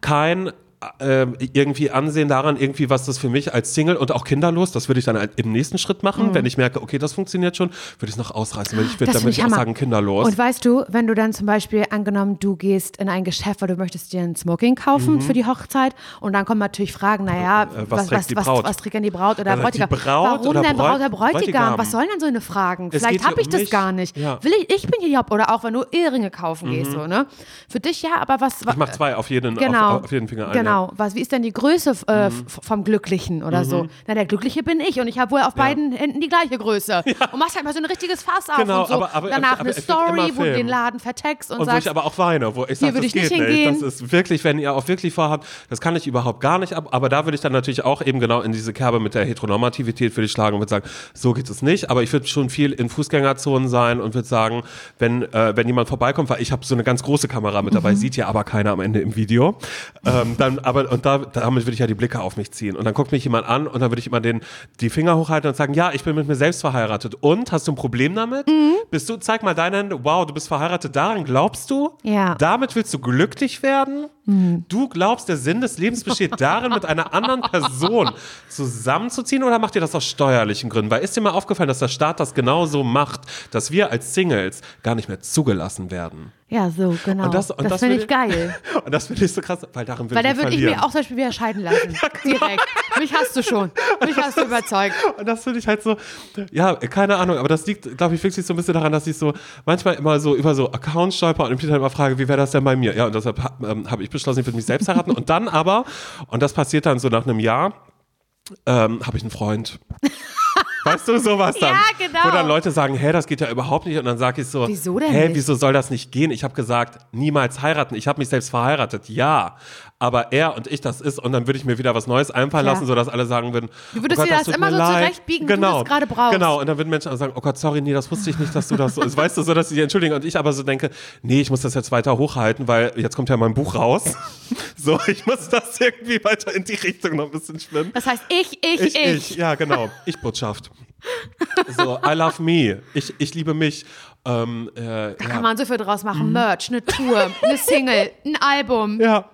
[SPEAKER 1] kein äh, irgendwie ansehen daran, irgendwie, was das für mich als Single und auch kinderlos, das würde ich dann halt im nächsten Schritt machen. Mhm. Wenn ich merke, okay, das funktioniert schon, würde ich es noch ausreißen, weil ich würde damit auch sagen, kinderlos.
[SPEAKER 2] Und weißt du, wenn du dann zum Beispiel angenommen, du gehst in ein Geschäft, weil du möchtest dir ein Smoking kaufen mhm. für die Hochzeit und dann kommen natürlich Fragen, naja, äh, was, was, trägt was, was, was, trägt denn die Braut oder also Bräutigam?
[SPEAKER 1] Braut
[SPEAKER 2] Warum
[SPEAKER 1] oder
[SPEAKER 2] denn
[SPEAKER 1] Braut
[SPEAKER 2] oder Bräutigam? Bräutigam? Was sollen denn so eine Fragen? Es Vielleicht habe ich um das mich. gar nicht. Ja. Will ich, ich bin hier oder auch wenn du Eheringe kaufen mhm. gehst, so, ne? Für dich ja, aber was.
[SPEAKER 1] Ich mach zwei auf jeden,
[SPEAKER 2] genau,
[SPEAKER 1] auf, auf jeden Finger ein.
[SPEAKER 2] Genau. Ja. Was, wie ist denn die Größe äh, mhm. vom Glücklichen oder mhm. so. Na, der Glückliche bin ich und ich habe wohl auf ja. beiden Händen die gleiche Größe. Ja. Und machst halt mal so ein richtiges Fass auf
[SPEAKER 1] genau,
[SPEAKER 2] und so.
[SPEAKER 1] Aber, aber,
[SPEAKER 2] Danach
[SPEAKER 1] aber,
[SPEAKER 2] eine Story, wo du den Laden vertext und,
[SPEAKER 1] und
[SPEAKER 2] sagst,
[SPEAKER 1] wo ich aber auch weine, wo ich sage, das
[SPEAKER 2] ich
[SPEAKER 1] geht
[SPEAKER 2] nicht.
[SPEAKER 1] nicht. Das ist wirklich, wenn ihr auch wirklich vorhabt, das kann ich überhaupt gar nicht ab. Aber da würde ich dann natürlich auch eben genau in diese Kerbe mit der Heteronormativität würde ich schlagen und würde sagen, so geht es nicht. Aber ich würde schon viel in Fußgängerzonen sein und würde sagen, wenn, äh, wenn jemand vorbeikommt, weil ich habe so eine ganz große Kamera mit dabei, mhm. sieht ja aber keiner am Ende im Video. Ähm, dann, aber, und da, damit würde ich ja die Blicke auf mich ziehen. Und dann guckt mich jemand an und dann würde ich immer den, die Finger hochhalten und sagen, ja, ich bin mit mir selbst verheiratet. Und, hast du ein Problem damit? Mhm. Bist du, zeig mal deine Hände, wow, du bist verheiratet, daran glaubst du?
[SPEAKER 2] Ja.
[SPEAKER 1] Damit willst du glücklich werden? Mhm. Du glaubst, der Sinn des Lebens besteht darin, mit einer anderen Person zusammenzuziehen oder macht ihr das aus steuerlichen Gründen? Weil ist dir mal aufgefallen, dass der Staat das genauso macht, dass wir als Singles gar nicht mehr zugelassen werden?
[SPEAKER 2] Ja, so, genau. Und das, das, das finde ich geil.
[SPEAKER 1] Und das finde ich so krass, weil darin will
[SPEAKER 2] weil da würde ich mir auch zum Beispiel wieder scheiden lassen. ja, genau. Direkt. Mich hast du schon. Mich hast du überzeugt.
[SPEAKER 1] Und das finde ich halt so, ja, keine Ahnung, aber das liegt, glaube ich, wirklich so ein bisschen daran, dass ich so manchmal immer so über so Accounts stolper und mich dann immer frage, wie wäre das denn bei mir? Ja, und deshalb ähm, habe ich beschlossen, ich würde mich selbst heiraten. und dann aber, und das passiert dann so nach einem Jahr, ähm, habe ich einen Freund. Weißt du, sowas dann.
[SPEAKER 2] Ja, genau.
[SPEAKER 1] Wo dann Leute sagen, hä, das geht ja überhaupt nicht. Und dann sage ich so,
[SPEAKER 2] wieso denn
[SPEAKER 1] hä,
[SPEAKER 2] nicht?
[SPEAKER 1] wieso soll das nicht gehen? Ich habe gesagt, niemals heiraten. Ich habe mich selbst verheiratet, ja aber er und ich das ist und dann würde ich mir wieder was Neues einfallen Klar. lassen, sodass alle sagen würden,
[SPEAKER 2] du würdest oh Gott, dir das, das immer so leid. zurechtbiegen,
[SPEAKER 1] genau.
[SPEAKER 2] du es gerade brauchst.
[SPEAKER 1] Genau, und dann würden Menschen sagen, oh Gott, sorry, nee, das wusste ich nicht, dass du das so ist. Weißt du, so, dass sie entschuldigen und ich aber so denke, nee, ich muss das jetzt weiter hochhalten, weil jetzt kommt ja mein Buch raus. so, ich muss das irgendwie weiter in die Richtung noch ein bisschen schwimmen.
[SPEAKER 2] Das heißt, ich, ich, ich.
[SPEAKER 1] Ich, ich. ja, genau. Ich-Botschaft. so, I love me. Ich, ich liebe mich. Ähm, äh,
[SPEAKER 2] da ja. kann man so viel draus machen. Mhm. Merch, eine Tour, eine Single, ein Album.
[SPEAKER 1] Ja.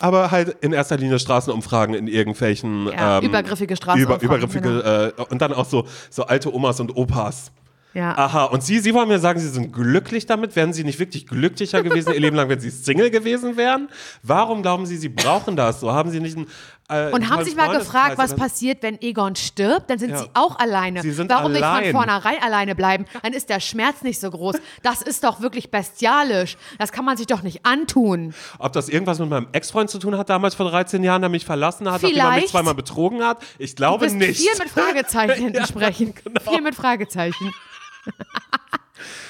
[SPEAKER 1] Aber halt in erster Linie Straßenumfragen in irgendwelchen
[SPEAKER 2] ja, ähm, übergriffige Straßenumfragen.
[SPEAKER 1] Über, übergriffige genau. äh, und dann auch so, so alte Omas und Opas.
[SPEAKER 2] Ja.
[SPEAKER 1] Aha, und Sie, Sie wollen mir sagen, Sie sind glücklich damit? Wären Sie nicht wirklich glücklicher gewesen Ihr Leben lang, wenn Sie Single gewesen wären? Warum glauben Sie, Sie brauchen das so? Haben Sie nicht ein
[SPEAKER 2] äh, und haben sich mal gefragt, was passiert, wenn Egon stirbt? Dann sind ja. sie auch alleine.
[SPEAKER 1] Sie sind
[SPEAKER 2] Warum
[SPEAKER 1] allein.
[SPEAKER 2] nicht von vornherein alleine bleiben? Dann ist der Schmerz nicht so groß. Das ist doch wirklich bestialisch. Das kann man sich doch nicht antun.
[SPEAKER 1] Ob das irgendwas mit meinem Ex-Freund zu tun hat, damals vor 13 Jahren, der mich verlassen hat,
[SPEAKER 2] Vielleicht.
[SPEAKER 1] nachdem er mich zweimal betrogen hat? Ich glaube
[SPEAKER 2] du
[SPEAKER 1] nicht.
[SPEAKER 2] Viel mit Fragezeichen ja, sprechen. Genau. Viel mit Fragezeichen.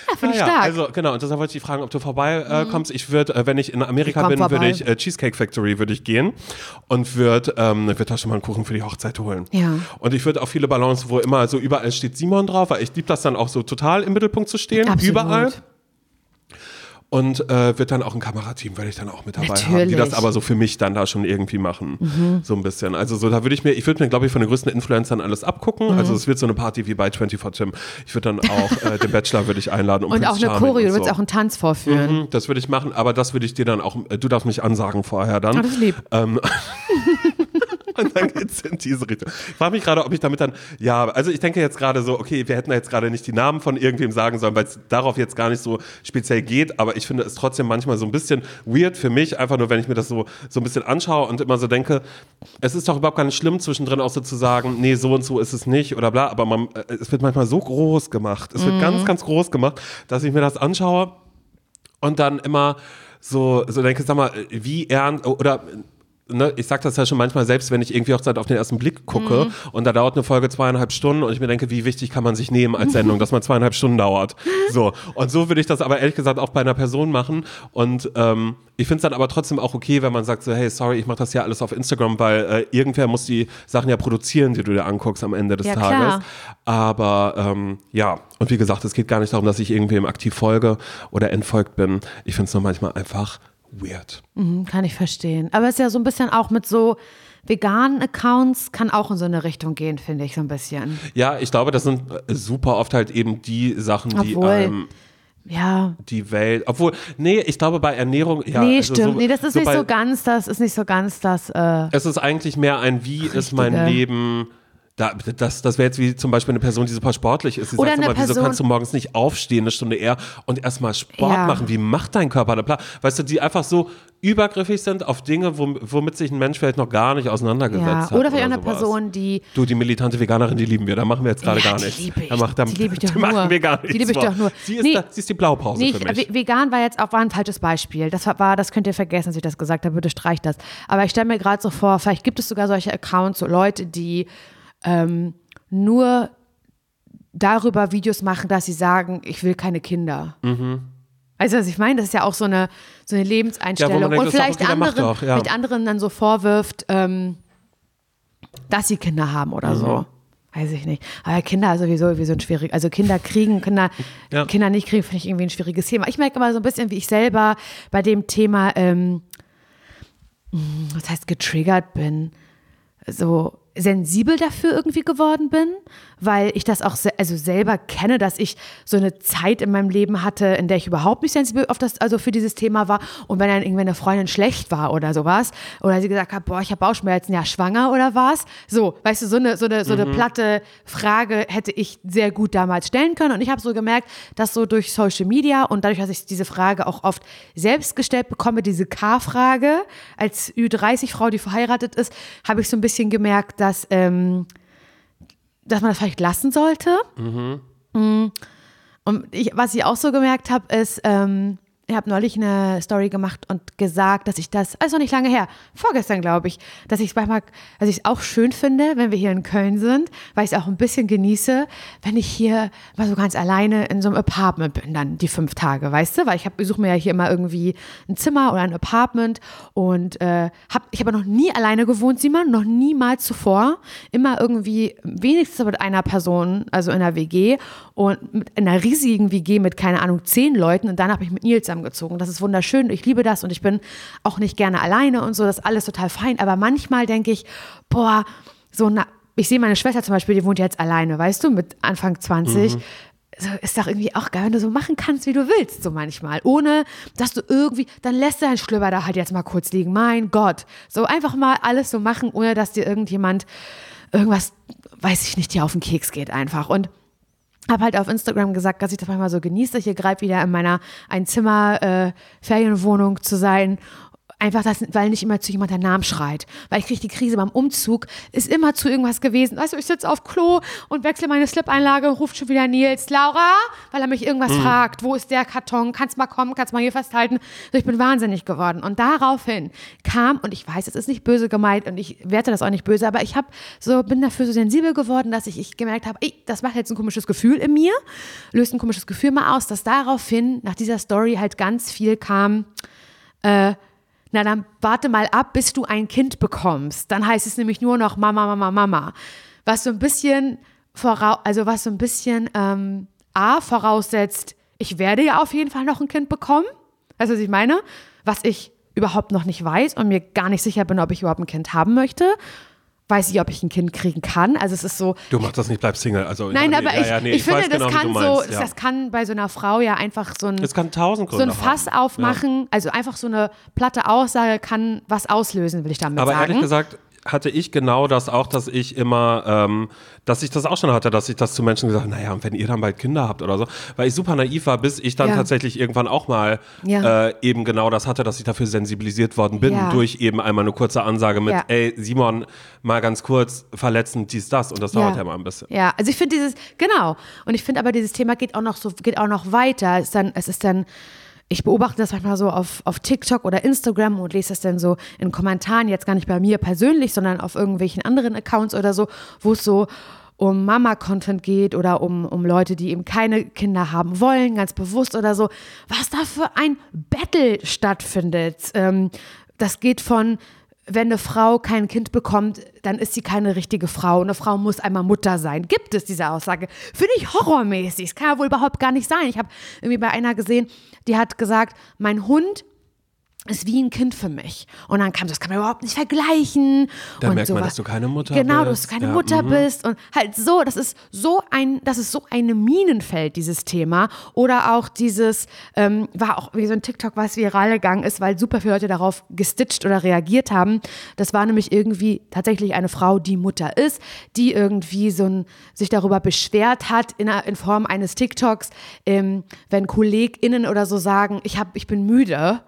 [SPEAKER 2] Ja, finde ich ja, stark.
[SPEAKER 1] Also genau, und deshalb wollte ich dich fragen, ob du vorbeikommst. Äh, mhm. Ich würde, äh, wenn ich in Amerika ich bin, würde ich äh, Cheesecake Factory würde ich gehen und würde ähm, würd da schon mal einen Kuchen für die Hochzeit holen.
[SPEAKER 2] Ja.
[SPEAKER 1] Und ich würde auch viele Ballons, wo immer so überall steht Simon drauf, weil ich liebe das dann auch so total im Mittelpunkt zu stehen,
[SPEAKER 2] Absolut.
[SPEAKER 1] überall. Und äh, wird dann auch ein Kamerateam, werde ich dann auch mit dabei
[SPEAKER 2] Natürlich.
[SPEAKER 1] haben, die das aber so für mich dann da schon irgendwie machen.
[SPEAKER 2] Mhm.
[SPEAKER 1] So ein bisschen. Also so, da würde ich mir, ich würde mir, glaube ich, von den größten Influencern alles abgucken.
[SPEAKER 2] Mhm.
[SPEAKER 1] Also es wird so eine Party wie bei 24 Tim. Ich würde dann auch äh, den Bachelor würde ich einladen. Um
[SPEAKER 2] Und auch eine Choreo,
[SPEAKER 1] und
[SPEAKER 2] du
[SPEAKER 1] so.
[SPEAKER 2] willst auch einen Tanz vorführen.
[SPEAKER 1] Mhm, Das würde ich machen, aber das würde ich dir dann auch, äh, du darfst mich ansagen vorher dann.
[SPEAKER 2] Ah, das lieb.
[SPEAKER 1] Ähm, und dann geht's in diese Richtung. Ich frage mich gerade, ob ich damit dann, ja, also ich denke jetzt gerade so, okay, wir hätten da jetzt gerade nicht die Namen von irgendwem sagen sollen, weil es darauf jetzt gar nicht so speziell geht, aber ich finde es trotzdem manchmal so ein bisschen weird für mich, einfach nur, wenn ich mir das so, so ein bisschen anschaue und immer so denke, es ist doch überhaupt gar nicht schlimm, zwischendrin auch so zu sagen, nee, so und so ist es nicht oder bla, aber man, äh, es wird manchmal so groß gemacht, es wird ganz, ganz groß gemacht, dass ich mir das anschaue und dann immer so, so denke, sag mal, wie ernst oder Ne, ich sag das ja schon manchmal selbst, wenn ich irgendwie Hochzeit auf den ersten Blick gucke und da dauert eine Folge zweieinhalb Stunden und ich mir denke, wie wichtig kann man sich nehmen als Sendung, dass man zweieinhalb Stunden dauert. So. Und so würde ich das aber ehrlich gesagt auch bei einer Person machen. Und ähm, ich finde es dann aber trotzdem auch okay, wenn man sagt so, hey, sorry, ich mache das ja alles auf Instagram, weil äh, irgendwer muss die Sachen ja produzieren, die du dir anguckst am Ende des
[SPEAKER 2] Ja,
[SPEAKER 1] Tages.
[SPEAKER 2] klar.
[SPEAKER 1] Aber ähm, ja, und wie gesagt, es geht gar nicht darum, dass ich irgendwem aktiv folge oder entfolgt bin. Ich finde es nur manchmal einfach weird.
[SPEAKER 2] Mhm, kann ich verstehen. Aber es ist ja so ein bisschen auch mit so veganen Accounts, kann auch in so eine Richtung gehen, finde ich so ein bisschen.
[SPEAKER 1] Ja, ich glaube, das sind äh, super oft halt eben die Sachen, die
[SPEAKER 2] Obwohl,
[SPEAKER 1] einem
[SPEAKER 2] Ja,
[SPEAKER 1] die Welt, obwohl, nee, ich glaube bei Ernährung, ja.
[SPEAKER 2] nee,
[SPEAKER 1] also
[SPEAKER 2] stimmt.
[SPEAKER 1] so-
[SPEAKER 2] nee, das ist
[SPEAKER 1] so
[SPEAKER 2] nicht so ganz das, ist nicht so ganz das, äh,
[SPEAKER 1] Es ist eigentlich mehr ein, wie ist mein
[SPEAKER 2] Richtige.
[SPEAKER 1] Leben. Da, das das wäre jetzt wie zum Beispiel eine Person, die super sportlich ist. Die
[SPEAKER 2] Oder
[SPEAKER 1] sagt immer, wieso
[SPEAKER 2] Person-
[SPEAKER 1] kannst du morgens nicht aufstehen, eine Stunde eher und erstmal Sport
[SPEAKER 2] Ja.
[SPEAKER 1] machen? Wie macht dein Körper da? Bla. Weißt du, die einfach so übergriffig sind auf Dinge, wom- womit sich ein Mensch vielleicht noch gar nicht auseinandergesetzt
[SPEAKER 2] ja.
[SPEAKER 1] hat.
[SPEAKER 2] Oder vielleicht eine
[SPEAKER 1] sowas.
[SPEAKER 2] Person, die
[SPEAKER 1] Du, die militante Veganerin, die lieben wir. Da machen wir jetzt gerade
[SPEAKER 2] Ja,
[SPEAKER 1] gar
[SPEAKER 2] die
[SPEAKER 1] nichts.
[SPEAKER 2] liebe ich.
[SPEAKER 1] Da macht, da,
[SPEAKER 2] Die liebe ich doch
[SPEAKER 1] die machen
[SPEAKER 2] nur.
[SPEAKER 1] wir gar
[SPEAKER 2] Die
[SPEAKER 1] nichts.
[SPEAKER 2] liebe ich
[SPEAKER 1] vor.
[SPEAKER 2] doch nur.
[SPEAKER 1] Sie ist,
[SPEAKER 2] Nee.
[SPEAKER 1] da, sie ist die Blaupause
[SPEAKER 2] Nicht,
[SPEAKER 1] für mich.
[SPEAKER 2] ve- vegan war jetzt auch war ein falsches Beispiel. Das war- das könnt ihr vergessen, dass ich das gesagt habe. Bitte streicht das. Aber ich stelle mir gerade so vor, vielleicht gibt es sogar solche Accounts, so Leute, die ähm, nur darüber Videos machen, dass sie sagen, ich will keine Kinder. Also, was ich meine, das ist ja auch so eine, so eine Lebenseinstellung.
[SPEAKER 1] Mhm. Ja, denkt,
[SPEAKER 2] Und vielleicht
[SPEAKER 1] okay,
[SPEAKER 2] anderen,
[SPEAKER 1] doch, ja.
[SPEAKER 2] vielleicht anderen dann so vorwirft, ähm, dass sie Kinder haben oder
[SPEAKER 1] Mhm.
[SPEAKER 2] so. Weiß ich nicht. Aber Kinder sowieso irgendwie so ein schwierig. Also Kinder kriegen, Kinder,
[SPEAKER 1] Ja.
[SPEAKER 2] Kinder nicht kriegen, finde ich irgendwie ein schwieriges Thema. Ich merke aber so ein bisschen, wie ich selber bei dem Thema, ähm, was heißt getriggert bin, so sensibel dafür irgendwie geworden bin, weil ich das auch se also selber kenne, dass ich so eine Zeit in meinem Leben hatte, in der ich überhaupt nicht sensibel auf das also für dieses Thema war. Und wenn dann irgendwie eine Freundin schlecht war oder sowas oder sie gesagt hat, boah, ich habe Bauchschmerzen, ja, schwanger oder was? So, weißt du, so eine so eine so eine platte Frage hätte ich sehr gut damals stellen können. Und ich habe so gemerkt, dass so durch Social Media und dadurch, dass ich diese Frage auch oft selbst gestellt bekomme, diese K-Frage als Ü30-Frau, die verheiratet ist, habe ich so ein bisschen gemerkt, dass, ähm, dass man das vielleicht lassen sollte. Mm. Und ich, was ich auch so gemerkt habe, ist, ähm, ich habe neulich eine Story gemacht und gesagt, dass ich das, also nicht lange her, vorgestern glaube ich, dass ich es manchmal, dass ich es auch schön finde, wenn wir hier in Köln sind, weil ich es auch ein bisschen genieße, wenn ich hier mal so ganz alleine in so einem Apartment bin, dann die fünf Tage, weißt du? Weil ich suche mir ja hier immer irgendwie ein Zimmer oder ein Apartment und äh, hab, ich habe noch nie alleine gewohnt, Simon, noch niemals zuvor. Immer irgendwie wenigstens mit einer Person, also in einer WG und mit einer riesigen WG mit, keine Ahnung, zehn Leuten und dann habe ich mit Nils zusammengezogen. Das ist wunderschön, ich liebe das und ich bin auch nicht gerne alleine und so, das ist alles total fein. Aber manchmal denke ich, boah, so na, ich sehe meine Schwester zum Beispiel, die wohnt jetzt alleine, weißt du, mit Anfang 20. So, ist doch irgendwie auch geil, wenn du so machen kannst, wie du willst, so manchmal. Ohne, dass du irgendwie, dann lässt du deinen Schlüpper da halt jetzt mal kurz liegen. Mein Gott. So einfach mal alles so machen, ohne dass dir irgendjemand irgendwas, weiß ich nicht, dir auf den Keks geht einfach. Und habe halt auf Instagram gesagt, dass ich das manchmal so genieße, hier gerade wieder in meiner Einzimmer-Ferienwohnung zu sein. Einfach, das, weil nicht immer zu jemand der Namen schreit. Weil ich kriege die Krise beim Umzug, ist immer zu irgendwas gewesen. Weißt du, ich sitze auf Klo und wechsle meine Slip-Einlage, ruft schon wieder Nils, Laura, weil er mich irgendwas fragt. Wo ist der Karton? Kannst mal kommen, kannst mal hier festhalten. So, ich bin wahnsinnig geworden. Und daraufhin kam, und ich weiß, es ist nicht böse gemeint und ich werte das auch nicht böse, aber ich habe so, bin dafür so sensibel geworden, dass ich, ich gemerkt habe, das macht jetzt ein komisches Gefühl in mir, löst ein komisches Gefühl mal aus, dass daraufhin nach dieser Story halt ganz viel kam, äh, na dann warte mal ab, bis du ein Kind bekommst. Dann heißt es nämlich nur noch Mama, Mama, Mama. Was so ein bisschen voraus, also was so ein bisschen ähm, A voraussetzt, ich werde ja auf jeden Fall noch ein Kind bekommen. Weißt du, was ich meine? Was ich überhaupt noch nicht weiß und mir gar nicht sicher bin, ob ich überhaupt ein Kind haben möchte. Weiß ich, ob ich ein Kind kriegen kann. Also es ist so.
[SPEAKER 1] Du machst das nicht, bleib Single. Also,
[SPEAKER 2] Nein,
[SPEAKER 1] ja,
[SPEAKER 2] aber
[SPEAKER 1] nee,
[SPEAKER 2] ich,
[SPEAKER 1] ja, nee,
[SPEAKER 2] ich, finde,
[SPEAKER 1] weiß
[SPEAKER 2] das
[SPEAKER 1] genau,
[SPEAKER 2] kann so,
[SPEAKER 1] meinst, ja.
[SPEAKER 2] das kann bei so einer Frau ja einfach so ein,
[SPEAKER 1] Es kann tausend
[SPEAKER 2] so
[SPEAKER 1] Gründe
[SPEAKER 2] ein Fass
[SPEAKER 1] haben.
[SPEAKER 2] aufmachen. Also einfach so eine platte Aussage kann was auslösen, will ich damit
[SPEAKER 1] Aber
[SPEAKER 2] sagen.
[SPEAKER 1] ehrlich gesagt hatte ich genau das auch, dass ich immer, ähm, dass ich das auch schon hatte, dass ich das zu Menschen gesagt habe, naja, und wenn ihr dann bald Kinder habt oder so, weil ich super naiv war, bis ich dann
[SPEAKER 2] Ja.
[SPEAKER 1] tatsächlich irgendwann auch mal
[SPEAKER 2] Ja.
[SPEAKER 1] äh, eben genau das hatte, dass ich dafür sensibilisiert worden bin,
[SPEAKER 2] Ja.
[SPEAKER 1] durch eben einmal eine kurze Ansage mit, ey, Simon, mal ganz kurz, verletzend, dies, das und das dauert ja, mal ein bisschen.
[SPEAKER 2] Ja, also ich finde dieses, genau. Und ich finde aber dieses Thema geht auch noch so, geht auch noch weiter. Es ist dann, es ist dann, ich beobachte das manchmal so auf, auf TikTok oder Instagram und lese das dann so in Kommentaren, jetzt gar nicht bei mir persönlich, sondern auf irgendwelchen anderen Accounts oder so, wo es so um Mama-Content geht oder um, um Leute, die eben keine Kinder haben wollen, ganz bewusst oder so, was da für ein Battle stattfindet. Ähm, das geht von, wenn eine Frau kein Kind bekommt, dann ist sie keine richtige Frau. Eine Frau muss einmal Mutter sein. Gibt es diese Aussage? Finde ich horrormäßig. Das kann ja wohl überhaupt gar nicht sein. Ich habe irgendwie bei einer gesehen, die hat gesagt, mein Hund ist wie ein Kind für mich. Und dann kam das kann man überhaupt nicht vergleichen.
[SPEAKER 1] Dann
[SPEAKER 2] und
[SPEAKER 1] merkt man,
[SPEAKER 2] sowas.
[SPEAKER 1] dass du keine Mutter
[SPEAKER 2] genau,
[SPEAKER 1] bist.
[SPEAKER 2] dass du keine
[SPEAKER 1] Ja,
[SPEAKER 2] Mutter
[SPEAKER 1] mhm.
[SPEAKER 2] bist. Und halt so, das ist so ein, das ist so eine Minenfeld, dieses Thema. Oder auch dieses, ähm, war auch wie so ein TikTok, was viral gegangen ist, weil super viele Leute darauf gestitcht oder reagiert haben. Das war nämlich irgendwie tatsächlich eine Frau, die Mutter ist, die irgendwie so ein, sich darüber beschwert hat in, in Form eines TikToks, ähm, wenn KollegInnen oder so sagen, ich, hab, ich bin müde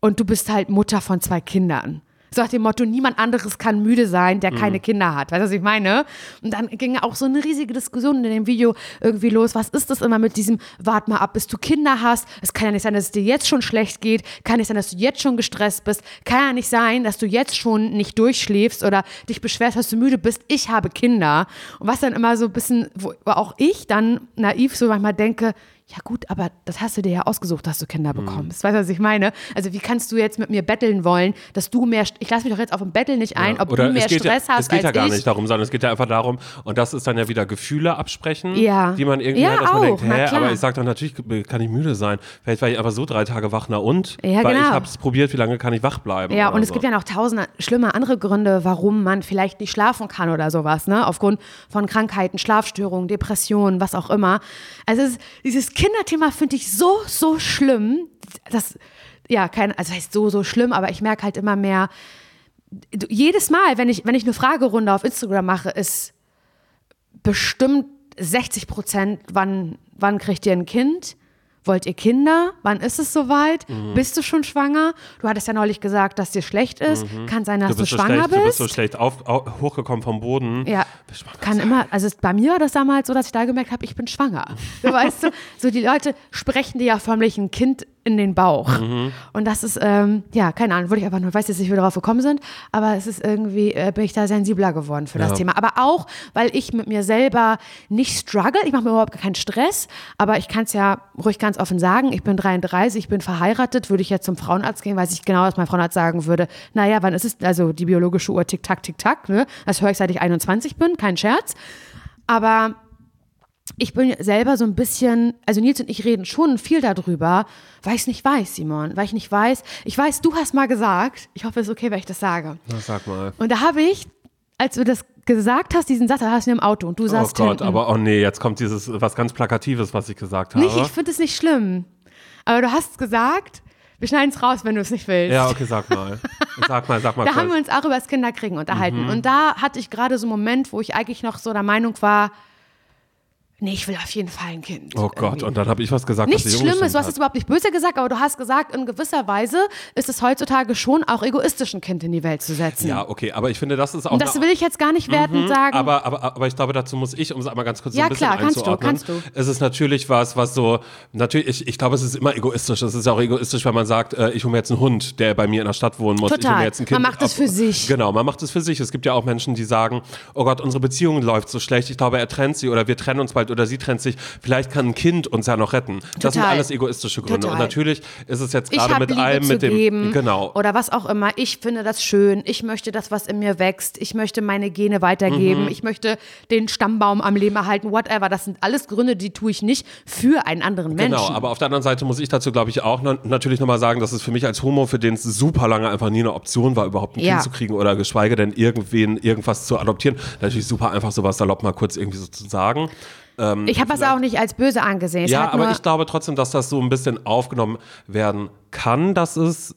[SPEAKER 2] und du bist halt Mutter von zwei Kindern. So nach dem Motto, niemand anderes kann müde sein, der keine Kinder hat. Weißt du, was ich meine? Und dann ging auch so eine riesige Diskussion in dem Video irgendwie los. Was ist das immer mit diesem, wart mal ab, bis du Kinder hast? Es kann ja nicht sein, dass es dir jetzt schon schlecht geht. Kann nicht sein, dass du jetzt schon gestresst bist. Kann ja nicht sein, dass du jetzt schon nicht durchschläfst oder dich beschwerst, dass du müde bist. Ich habe Kinder. Und was dann immer so ein bisschen, wo auch ich dann naiv so manchmal denke, ja gut, aber das hast du dir ja ausgesucht, dass du Kinder
[SPEAKER 1] Mhm.
[SPEAKER 2] bekommst. Weißt du, was ich meine? Also wie kannst du jetzt mit mir betteln wollen, dass du mehr, ich lasse mich doch jetzt auf ein Betteln nicht ein, ob
[SPEAKER 1] Oder
[SPEAKER 2] du mehr Stress
[SPEAKER 1] ja,
[SPEAKER 2] hast
[SPEAKER 1] Es geht
[SPEAKER 2] als
[SPEAKER 1] ja gar
[SPEAKER 2] ich.
[SPEAKER 1] nicht darum, sondern es geht ja einfach darum, und das ist dann ja wieder Gefühle absprechen,
[SPEAKER 2] Ja.
[SPEAKER 1] die man irgendwie
[SPEAKER 2] Ja,
[SPEAKER 1] hat, dass man
[SPEAKER 2] auch,
[SPEAKER 1] denkt,
[SPEAKER 2] na
[SPEAKER 1] hä, aber ich sage dann natürlich, kann ich müde sein. Vielleicht war ich einfach so drei Tage wach, na und?
[SPEAKER 2] Ja,
[SPEAKER 1] Weil ich
[SPEAKER 2] genau.
[SPEAKER 1] habe es probiert, wie lange kann ich wach bleiben?
[SPEAKER 2] Ja, und es
[SPEAKER 1] so.
[SPEAKER 2] gibt ja noch tausend schlimme andere Gründe, warum man vielleicht nicht schlafen kann oder sowas, ne? Aufgrund von Krankheiten, Schlafstörungen, Depressionen, was auch immer. Also es ist, dieses Kinderthema finde ich so, so schlimm. Das, ja, kein, also heißt so, so schlimm, aber ich merke halt immer mehr, jedes Mal, wenn ich, wenn ich eine Fragerunde auf Instagram mache, ist bestimmt 60 Prozent, wann, wann kriegt ihr ein Kind? Wollt ihr Kinder? Wann ist es soweit?
[SPEAKER 1] Mhm.
[SPEAKER 2] Bist du schon schwanger? Du hattest ja neulich gesagt, dass dir schlecht ist. Kann sein, dass
[SPEAKER 1] Mhm. du
[SPEAKER 2] du,
[SPEAKER 1] bist, so
[SPEAKER 2] schwanger
[SPEAKER 1] schlecht, du bist
[SPEAKER 2] bist.
[SPEAKER 1] so schlecht auf, au- hochgekommen vom Boden.
[SPEAKER 2] Ja,
[SPEAKER 1] Bist schwanger.
[SPEAKER 2] kann immer, also bei mir war das damals so, dass ich da gemerkt habe, ich bin schwanger. Du weißt du, so die Leute sprechen dir ja förmlich ein Kind in den Bauch.
[SPEAKER 1] Mhm.
[SPEAKER 2] Und das ist, ähm, ja, keine Ahnung, würde ich einfach nur, weiß jetzt nicht, wie wir darauf gekommen sind, aber es ist irgendwie, äh, bin ich da sensibler geworden für das
[SPEAKER 1] Ja.
[SPEAKER 2] Thema. Aber auch, weil ich mit mir selber nicht struggle, ich mache mir überhaupt keinen Stress, aber ich kann es ja ruhig ganz offen sagen, ich bin 33, ich bin verheiratet, würde ich jetzt zum Frauenarzt gehen, weiß ich genau, was mein Frauenarzt sagen würde, naja, wann ist es, also die biologische Uhr tick, tack, tick, tack, ne? das höre ich, seit ich 21 bin, kein Scherz. Aber ich bin selber so ein bisschen, also Nils und ich reden schon viel darüber, weil ich es nicht weiß, Simon, weil ich nicht weiß. Ich weiß, du hast mal gesagt, ich hoffe, es ist okay, wenn ich das sage.
[SPEAKER 1] Na, sag mal.
[SPEAKER 2] Und da habe ich, als du das gesagt hast, diesen Satz, da hast du im Auto und du
[SPEAKER 1] Oh
[SPEAKER 2] saßt
[SPEAKER 1] Gott,
[SPEAKER 2] hinten.
[SPEAKER 1] aber oh nee, jetzt kommt dieses was ganz Plakatives, was ich gesagt habe.
[SPEAKER 2] nicht, ich finde es nicht schlimm. Aber du hast gesagt, wir schneiden es raus, wenn du es nicht willst.
[SPEAKER 1] ja, okay, sag mal. Sag mal, sag mal
[SPEAKER 2] Da
[SPEAKER 1] kurz.
[SPEAKER 2] haben wir uns auch über das Kinderkriegen unterhalten.
[SPEAKER 1] Mhm.
[SPEAKER 2] Und da hatte ich gerade so einen Moment, wo ich eigentlich noch so der Meinung war, nee, ich will auf jeden Fall ein Kind.
[SPEAKER 1] oh Gott,
[SPEAKER 2] irgendwie.
[SPEAKER 1] und dann habe ich was gesagt,
[SPEAKER 2] Nichts Schlimmes, du hast es überhaupt nicht böse gesagt, aber du hast gesagt, in gewisser Weise ist es heutzutage schon auch egoistisch, ein Kind in die Welt zu setzen.
[SPEAKER 1] Ja, okay, aber ich finde, das ist auch
[SPEAKER 2] Und das will ich jetzt gar nicht wertend sagen.
[SPEAKER 1] Aber, aber, aber ich glaube, dazu muss ich, um es einmal ganz kurz so
[SPEAKER 2] Ja,
[SPEAKER 1] ein bisschen
[SPEAKER 2] klar, kannst du,
[SPEAKER 1] einzuordnen.
[SPEAKER 2] kannst du.
[SPEAKER 1] Es ist natürlich was, was so, natürlich, ich, ich glaube, es ist immer egoistisch. Es ist auch egoistisch, wenn man sagt, äh, ich hole mir jetzt einen Hund, der bei mir in der Stadt wohnen muss. Ich hole
[SPEAKER 2] Total.
[SPEAKER 1] mir jetzt ein
[SPEAKER 2] Man
[SPEAKER 1] kind.
[SPEAKER 2] macht es für sich.
[SPEAKER 1] Genau, man macht es für sich. Es gibt ja auch Menschen, die sagen, oh Gott, unsere Beziehung läuft so schlecht, ich glaube, er trennt sie oder wir trennen uns bald Oder sie trennt sich, vielleicht kann ein Kind uns ja noch retten. Das sind
[SPEAKER 2] Total.
[SPEAKER 1] alles egoistische Gründe.
[SPEAKER 2] Total.
[SPEAKER 1] Und natürlich ist es jetzt gerade mit
[SPEAKER 2] Liebe
[SPEAKER 1] allem, mit dem,
[SPEAKER 2] geben
[SPEAKER 1] genau.
[SPEAKER 2] oder was auch immer. Ich finde das schön. Ich möchte das, was in mir wächst. Ich möchte meine Gene weitergeben.
[SPEAKER 1] Mhm.
[SPEAKER 2] Ich möchte den Stammbaum am Leben erhalten. Whatever. Das sind alles Gründe, die tue ich nicht für einen anderen Menschen.
[SPEAKER 1] Genau, aber auf der anderen Seite muss ich dazu, glaube ich, auch noch, natürlich nochmal sagen, dass es für mich als Homo, für den es super lange einfach nie eine Option war, überhaupt ein
[SPEAKER 2] Ja.
[SPEAKER 1] Kind zu kriegen oder geschweige denn irgendwen, irgendwas zu adoptieren. Natürlich super einfach sowas salopp mal kurz irgendwie so zu sagen.
[SPEAKER 2] Ich habe das auch nicht als böse angesehen. Es
[SPEAKER 1] Ja, aber ich glaube trotzdem, dass das so ein bisschen aufgenommen werden kann, dass es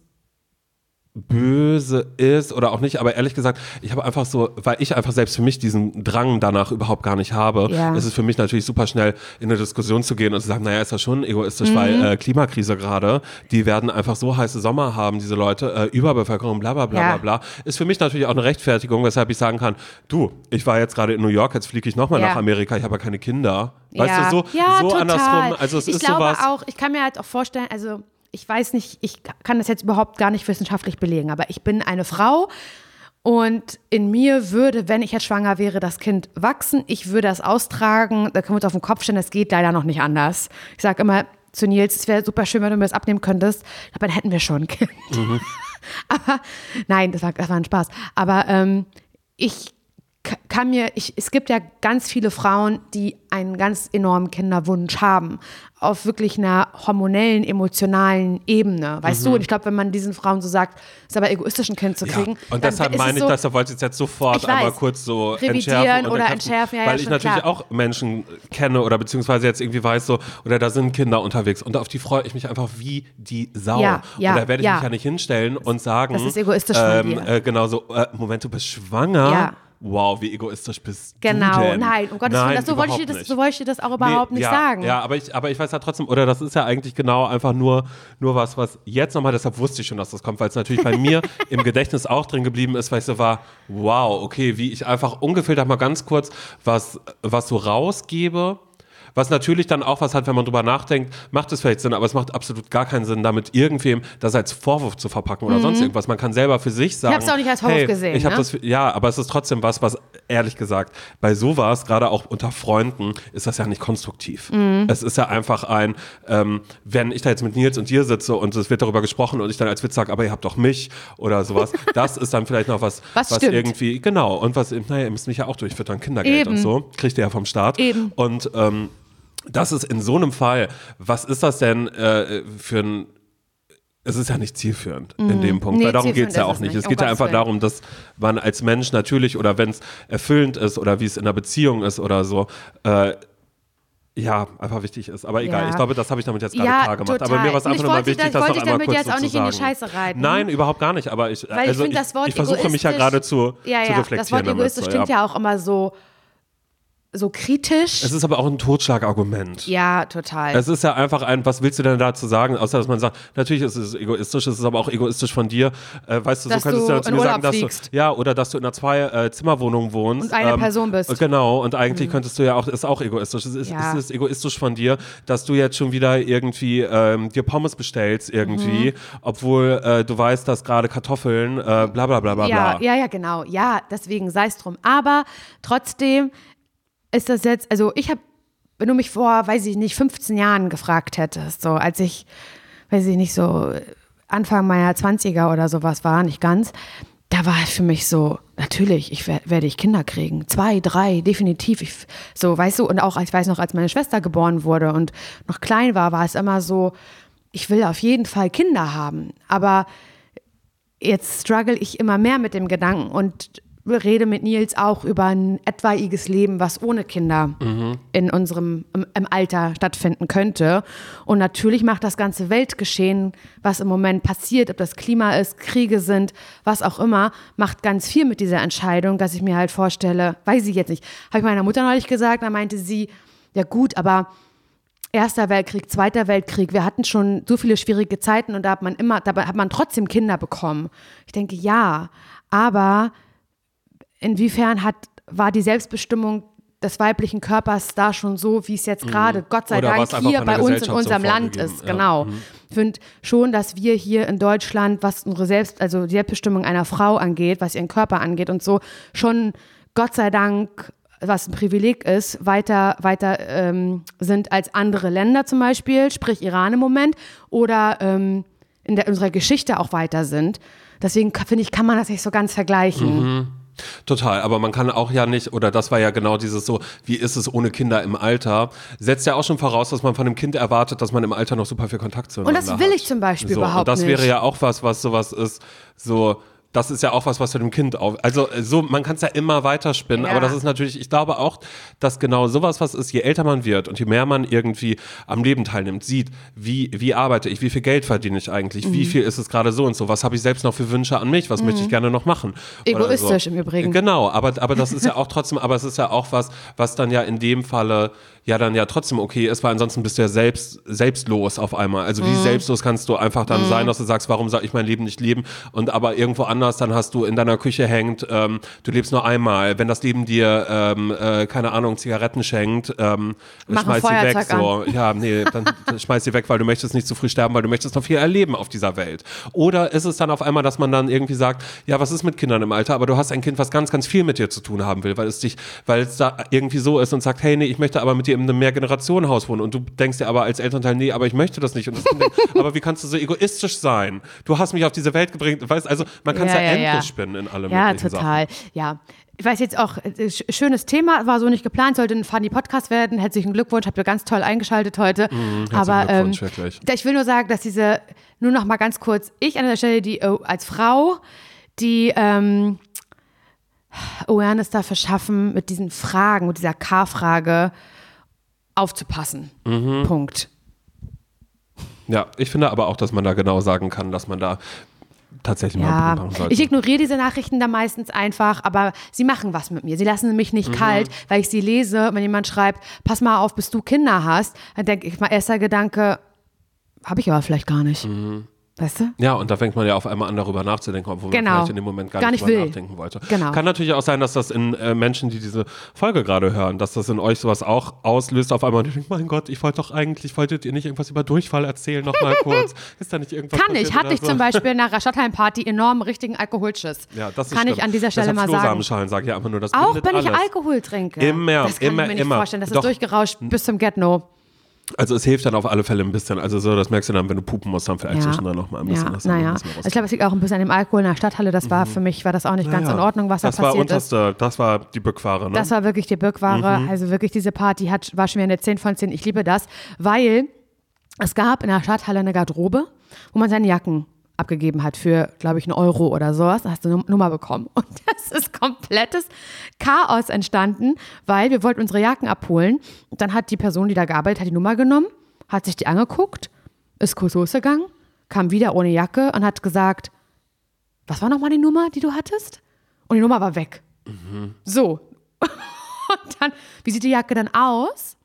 [SPEAKER 1] böse ist oder auch nicht, aber ehrlich gesagt, ich habe einfach so, weil ich einfach selbst für mich diesen Drang danach überhaupt gar nicht habe,
[SPEAKER 2] Ja.
[SPEAKER 1] ist es für mich natürlich super schnell in eine Diskussion zu gehen und zu sagen, naja, ist das schon egoistisch,
[SPEAKER 2] Mhm.
[SPEAKER 1] weil äh, Klimakrise gerade, die werden einfach so heiße Sommer haben, diese Leute, äh, Überbevölkerung, bla bla bla
[SPEAKER 2] Ja.
[SPEAKER 1] bla bla, ist für mich natürlich auch eine Rechtfertigung, weshalb ich sagen kann, du, ich war jetzt gerade in New York, jetzt fliege ich nochmal
[SPEAKER 2] Ja.
[SPEAKER 1] nach Amerika, ich habe ja keine Kinder. Weißt
[SPEAKER 2] ja.
[SPEAKER 1] du, so,
[SPEAKER 2] ja,
[SPEAKER 1] so
[SPEAKER 2] total.
[SPEAKER 1] andersrum, also es
[SPEAKER 2] ich
[SPEAKER 1] ist
[SPEAKER 2] glaube
[SPEAKER 1] sowas.
[SPEAKER 2] auch, ich kann mir halt auch vorstellen, also ich weiß nicht, ich kann das jetzt überhaupt gar nicht wissenschaftlich belegen, aber ich bin eine Frau und in mir würde, wenn ich jetzt schwanger wäre, das Kind wachsen. Ich würde es austragen, da können wir uns auf den Kopf stellen, das geht leider noch nicht anders. Ich sage immer zu Nils, es wäre super schön, wenn du mir das abnehmen könntest, aber dann hätten wir schon ein Kind. aber nein, das war, das war ein Spaß. Aber ähm, ich kann mir, ich, es gibt ja ganz viele Frauen, die einen ganz enormen Kinderwunsch haben. Auf wirklich einer hormonellen, emotionalen Ebene. Weißt du? Und ich glaube, wenn man diesen Frauen so sagt, es ist aber egoistisch, ein Kind zu kriegen.
[SPEAKER 1] Mhm. Ja, und deshalb meine ich,
[SPEAKER 2] so,
[SPEAKER 1] deshalb wollte ich es jetzt sofort
[SPEAKER 2] Ich
[SPEAKER 1] einmal kurz so
[SPEAKER 2] Revidieren
[SPEAKER 1] entschärfen.
[SPEAKER 2] oder entschärfen, ja, ja,
[SPEAKER 1] Weil ich
[SPEAKER 2] schon
[SPEAKER 1] natürlich
[SPEAKER 2] klar.
[SPEAKER 1] auch Menschen kenne oder beziehungsweise jetzt irgendwie weiß so, oder da sind Kinder unterwegs und auf die freue ich mich einfach wie die Sau.
[SPEAKER 2] Ja, ja,
[SPEAKER 1] und da werde ich
[SPEAKER 2] ja.
[SPEAKER 1] mich ja nicht hinstellen und sagen,
[SPEAKER 2] Das ist egoistisch von
[SPEAKER 1] ähm,
[SPEAKER 2] dir.
[SPEAKER 1] Äh, genau so, äh, Moment, du bist schwanger?
[SPEAKER 2] Ja.
[SPEAKER 1] Wow, wie egoistisch bist
[SPEAKER 2] Genau,
[SPEAKER 1] du denn?
[SPEAKER 2] nein, um Gottes Willen, das, so, wollte ich das, so wollte ich dir das auch überhaupt
[SPEAKER 1] Nee,
[SPEAKER 2] nicht
[SPEAKER 1] ja,
[SPEAKER 2] sagen.
[SPEAKER 1] Ja, aber ich, aber ich weiß ja trotzdem, oder das ist ja eigentlich genau einfach nur, nur was, was jetzt nochmal, deshalb wusste ich schon, dass das kommt, weil es natürlich bei mir im Gedächtnis auch drin geblieben ist, weil ich so war, wow, okay, wie ich einfach ungefiltert mal ganz kurz was, was so rausgebe. Was natürlich dann auch was hat, wenn man drüber nachdenkt, macht es vielleicht Sinn, aber es macht absolut gar keinen Sinn, damit irgendwem das als Vorwurf zu verpacken oder sonst irgendwas. Man kann selber für sich sagen.
[SPEAKER 2] Mhm. hab's auch nicht als Vorwurf
[SPEAKER 1] hey,
[SPEAKER 2] gesehen,
[SPEAKER 1] Ich habe
[SPEAKER 2] ne?
[SPEAKER 1] das, ja, aber es ist trotzdem was, was ehrlich gesagt, bei sowas, gerade auch unter Freunden, ist das ja nicht konstruktiv.
[SPEAKER 2] Mhm.
[SPEAKER 1] Es ist ja einfach ein, ähm, wenn ich da jetzt mit Nils und dir sitze und es wird darüber gesprochen und ich dann als Witz sage, aber ihr habt doch mich oder sowas, das ist dann vielleicht noch was,
[SPEAKER 2] Was stimmt.
[SPEAKER 1] irgendwie, genau, und was, naja, ihr müsst mich ja auch durchfüttern, Kindergeld und
[SPEAKER 2] Eben.
[SPEAKER 1] so, kriegt ihr ja vom Staat.
[SPEAKER 2] Eben.
[SPEAKER 1] Und ähm, das ist in so einem Fall, was ist das denn äh, für ein es ist ja nicht zielführend in dem Punkt,
[SPEAKER 2] Mhm. Nee,
[SPEAKER 1] weil darum geht es ja auch
[SPEAKER 2] es
[SPEAKER 1] nicht. Es
[SPEAKER 2] um
[SPEAKER 1] geht ja einfach darum, dass man als Mensch natürlich oder wenn es erfüllend ist oder wie es in einer Beziehung ist oder so, äh, ja, einfach wichtig ist. Aber egal,
[SPEAKER 2] Ja.
[SPEAKER 1] ich glaube, das habe ich damit jetzt gerade
[SPEAKER 2] Ja,
[SPEAKER 1] klar gemacht. Aber
[SPEAKER 2] total.
[SPEAKER 1] mir war es einfach
[SPEAKER 2] ich
[SPEAKER 1] nur mal
[SPEAKER 2] wollte
[SPEAKER 1] wichtig,
[SPEAKER 2] da-
[SPEAKER 1] das noch
[SPEAKER 2] wollte ich
[SPEAKER 1] einmal
[SPEAKER 2] damit
[SPEAKER 1] kurz
[SPEAKER 2] jetzt auch nicht
[SPEAKER 1] zu
[SPEAKER 2] in die
[SPEAKER 1] sagen.
[SPEAKER 2] Scheiße reiten.
[SPEAKER 1] Nein, überhaupt gar nicht. Aber ich,
[SPEAKER 2] Weil ich
[SPEAKER 1] also
[SPEAKER 2] das Wort
[SPEAKER 1] ich versuche mich ja gerade zu,
[SPEAKER 2] ja,
[SPEAKER 1] zu
[SPEAKER 2] ja,
[SPEAKER 1] reflektieren.
[SPEAKER 2] Das Wort
[SPEAKER 1] damit,
[SPEAKER 2] egoistisch
[SPEAKER 1] so,
[SPEAKER 2] klingt ja. auch immer so, so kritisch.
[SPEAKER 1] Es ist aber auch ein Totschlagargument.
[SPEAKER 2] ja, total.
[SPEAKER 1] Es ist ja einfach ein, was willst du denn dazu sagen, außer dass man sagt, natürlich ist es egoistisch, es ist aber auch egoistisch von dir. Äh, weißt du,
[SPEAKER 2] Dass
[SPEAKER 1] so könntest
[SPEAKER 2] du
[SPEAKER 1] ja zu mir
[SPEAKER 2] Urlaub
[SPEAKER 1] sagen, dass du, ja, oder dass du in einer Zwei-Zimmerwohnung wohnst.
[SPEAKER 2] Und eine Person bist. Mhm.
[SPEAKER 1] Genau, und eigentlich könntest du ja auch, ist auch egoistisch. Es ist,
[SPEAKER 2] Ja.
[SPEAKER 1] es ist egoistisch von dir, dass du jetzt schon wieder irgendwie ähm, dir Pommes bestellst irgendwie,
[SPEAKER 2] Mhm.
[SPEAKER 1] obwohl äh, du weißt, dass gerade Kartoffeln, äh, bla bla bla bla
[SPEAKER 2] ja,
[SPEAKER 1] bla.
[SPEAKER 2] ja, ja, genau. Ja, deswegen sei es drum. Aber trotzdem ist das jetzt, also ich habe, wenn du mich vor, weiß ich nicht, 15 Jahren gefragt hättest, so als ich, weiß ich nicht, so Anfang meiner 20er oder sowas war, nicht ganz, da war für mich so, natürlich, ich wer- werde ich Kinder kriegen. Zwei, drei, definitiv. Ich, so, weißt du, und auch, ich weiß noch, als meine Schwester geboren wurde und noch klein war, war es immer so, ich will auf jeden Fall Kinder haben. Aber jetzt struggle ich immer mehr mit dem Gedanken und rede mit Nils auch über ein etwaiges Leben, was ohne Kinder in unserem im, im Alter stattfinden könnte. Und natürlich macht das ganze Weltgeschehen, was im Moment passiert, ob das Klima ist, Kriege sind, was auch immer, macht ganz viel mit dieser Entscheidung, dass ich mir halt vorstelle, weiß ich jetzt nicht, habe ich meiner Mutter neulich gesagt, da meinte sie, ja gut, aber Erster Weltkrieg, Zweiter Weltkrieg, wir hatten schon so viele schwierige Zeiten und da hat man immer, dabei hat man trotzdem Kinder bekommen. Ich denke, ja, aber inwiefern hat, war die Selbstbestimmung des weiblichen Körpers da schon so, wie es jetzt gerade, Gott sei
[SPEAKER 1] Mhm. Oder
[SPEAKER 2] Dank, hier bei uns in unserem Land ist.
[SPEAKER 1] ja.
[SPEAKER 2] Genau.
[SPEAKER 1] Mhm.
[SPEAKER 2] Ich finde schon, dass wir hier in Deutschland, was unsere Selbst, also die Selbstbestimmung einer Frau angeht, was ihren Körper angeht und so, schon Gott sei Dank was ein Privileg ist, weiter, weiter ähm, sind als andere Länder zum Beispiel, sprich Iran im Moment, oder ähm, in der, unserer Geschichte auch weiter sind. Deswegen finde ich, kann man das nicht so ganz vergleichen.
[SPEAKER 1] Mhm. Total, aber man kann auch ja nicht, oder das war ja genau dieses so, wie ist es ohne Kinder im Alter, setzt ja auch schon voraus, dass man von dem Kind erwartet, dass man im Alter noch super viel Kontakt zueinander hat.
[SPEAKER 2] Und das will ich zum Beispiel
[SPEAKER 1] so,
[SPEAKER 2] überhaupt
[SPEAKER 1] und das
[SPEAKER 2] nicht.
[SPEAKER 1] wäre ja auch was, was sowas ist, so, das ist ja auch was, was für dem Kind auf. Also so, man kann es ja immer weiterspinnen,
[SPEAKER 2] Ja.
[SPEAKER 1] aber das ist natürlich, ich glaube auch, dass genau sowas was ist, je älter man wird und je mehr man irgendwie am Leben teilnimmt, sieht, wie, wie arbeite ich, wie viel Geld verdiene ich eigentlich,
[SPEAKER 2] Mhm.
[SPEAKER 1] wie viel ist es gerade so und so, was habe ich selbst noch für Wünsche an mich, was möchte ich gerne noch machen.
[SPEAKER 2] Egoistisch
[SPEAKER 1] so.
[SPEAKER 2] im Übrigen.
[SPEAKER 1] Genau, aber, aber das ist ja auch trotzdem, aber es ist ja auch was, was dann ja in dem Falle ja dann ja trotzdem okay ist, weil ansonsten bist du ja selbst, selbstlos auf einmal. Also wie
[SPEAKER 2] Mhm.
[SPEAKER 1] selbstlos kannst du einfach dann sein, dass du sagst, warum soll ich mein Leben nicht leben? Und aber irgendwo anders, dann hast du in deiner Küche hängt, ähm, du lebst nur einmal. Wenn das Leben dir, ähm, äh, keine Ahnung, Zigaretten schenkt, ähm,
[SPEAKER 2] Mach
[SPEAKER 1] schmeiß sie weg. So. Ja, nee, dann, dann schmeiß sie weg, weil du möchtest nicht zu früh sterben, weil du möchtest noch viel erleben auf dieser Welt. Oder ist es dann auf einmal, dass man dann irgendwie sagt, ja, was ist mit Kindern im Alter? Aber du hast ein Kind, was ganz, ganz viel mit dir zu tun haben will, weil es dich, weil es da irgendwie so ist und sagt, hey, nee, ich möchte aber mit dir in einem Mehrgenerationenhaus wohnen. Und du denkst dir aber als Elternteil, nee, aber ich möchte das nicht. Das aber wie kannst du so egoistisch sein? Du hast mich auf diese Welt gebracht, weißt, also man kann es ja,
[SPEAKER 2] Ja, ja,
[SPEAKER 1] endlos
[SPEAKER 2] ja.
[SPEAKER 1] spinnen in allem.
[SPEAKER 2] Ja, total. Ja. Ich weiß jetzt auch, äh, sch- schönes Thema, war so nicht geplant, sollte ein funny Podcast werden. Herzlichen Glückwunsch, habt ihr ganz toll eingeschaltet heute. Aber ähm, ich will nur sagen, dass diese, nur noch mal ganz kurz, ich an der Stelle, die äh, als Frau, die ähm, Awareness dafür schaffen, mit diesen Fragen, mit dieser K-Frage aufzupassen.
[SPEAKER 1] Mhm.
[SPEAKER 2] Punkt.
[SPEAKER 1] Ja, ich finde aber auch, dass man da genau sagen kann, dass man da tatsächlich mal
[SPEAKER 2] Ja,
[SPEAKER 1] Punkt machen sollte.
[SPEAKER 2] ich ignoriere diese Nachrichten da meistens einfach, aber sie machen was mit mir. Sie lassen mich
[SPEAKER 1] Mhm.
[SPEAKER 2] nicht kalt, weil ich sie lese. Wenn jemand schreibt, pass mal auf, bis du Kinder hast, dann denke ich, mein erster Gedanke, habe ich aber vielleicht gar nicht.
[SPEAKER 1] Mhm.
[SPEAKER 2] Weißt du?
[SPEAKER 1] Ja, und da fängt man ja auf einmal an, darüber nachzudenken, obwohl
[SPEAKER 2] Genau.
[SPEAKER 1] man vielleicht in dem Moment gar,
[SPEAKER 2] Gar
[SPEAKER 1] nicht,
[SPEAKER 2] nicht
[SPEAKER 1] nachdenken wollte.
[SPEAKER 2] Genau.
[SPEAKER 1] Kann natürlich auch sein, dass das in äh, Menschen, die diese Folge gerade hören, dass das in euch sowas auch auslöst, auf einmal, denkt, mein Gott, ich wollte doch eigentlich, wolltet ihr nicht irgendwas über Durchfall erzählen, nochmal kurz? Ist da nicht irgendwas
[SPEAKER 2] Kann ich. Hatte ich
[SPEAKER 1] so?
[SPEAKER 2] zum Beispiel nach einer Stadtteilparty enormen richtigen Alkoholschiss.
[SPEAKER 1] Ja, das ist
[SPEAKER 2] Kann ich
[SPEAKER 1] stimmt.
[SPEAKER 2] an dieser Stelle
[SPEAKER 1] Deshalb
[SPEAKER 2] mal sagen.
[SPEAKER 1] Flohsamenschalen, sag ich einfach nur, das
[SPEAKER 2] Auch wenn ich. Alkohol trinke.
[SPEAKER 1] Immer,
[SPEAKER 2] das kann
[SPEAKER 1] immer,
[SPEAKER 2] ich mir nicht
[SPEAKER 1] immer.
[SPEAKER 2] vorstellen. Das
[SPEAKER 1] Doch.
[SPEAKER 2] ist durchgerauscht bis zum Get-No.
[SPEAKER 1] Also es hilft dann auf alle Fälle ein bisschen. Also so, das merkst du dann, wenn du pupen musst, dann vielleicht zwischendrin noch mal ein bisschen.
[SPEAKER 2] ja,
[SPEAKER 1] dann
[SPEAKER 2] naja.
[SPEAKER 1] ein bisschen
[SPEAKER 2] ich glaube, es liegt auch ein bisschen an dem Alkohol in der Stadthalle. Das war für mich, war das auch nicht ganz
[SPEAKER 1] Ja,
[SPEAKER 2] in Ordnung, was da
[SPEAKER 1] das war
[SPEAKER 2] passiert ist.
[SPEAKER 1] unterste, Das war die Bückware, ne?
[SPEAKER 2] Das war wirklich die Birkware.
[SPEAKER 1] Mhm.
[SPEAKER 2] Also wirklich diese Party hat, war schon wieder eine 10 von 10. Ich liebe das, weil es gab in der Stadthalle eine Garderobe, wo man seine Jacken abgegeben hat für, glaube ich, einen Euro oder sowas. Hast du eine Nummer bekommen. Und das ist komplettes Chaos entstanden, weil wir wollten unsere Jacken abholen. Und dann hat die Person, die da gearbeitet hat, die Nummer genommen, hat sich die angeguckt, ist kurz losgegangen, kam wieder ohne Jacke und hat gesagt, was war nochmal die Nummer, die du hattest? Und die Nummer war weg. So. Und dann, wie sieht die Jacke dann aus?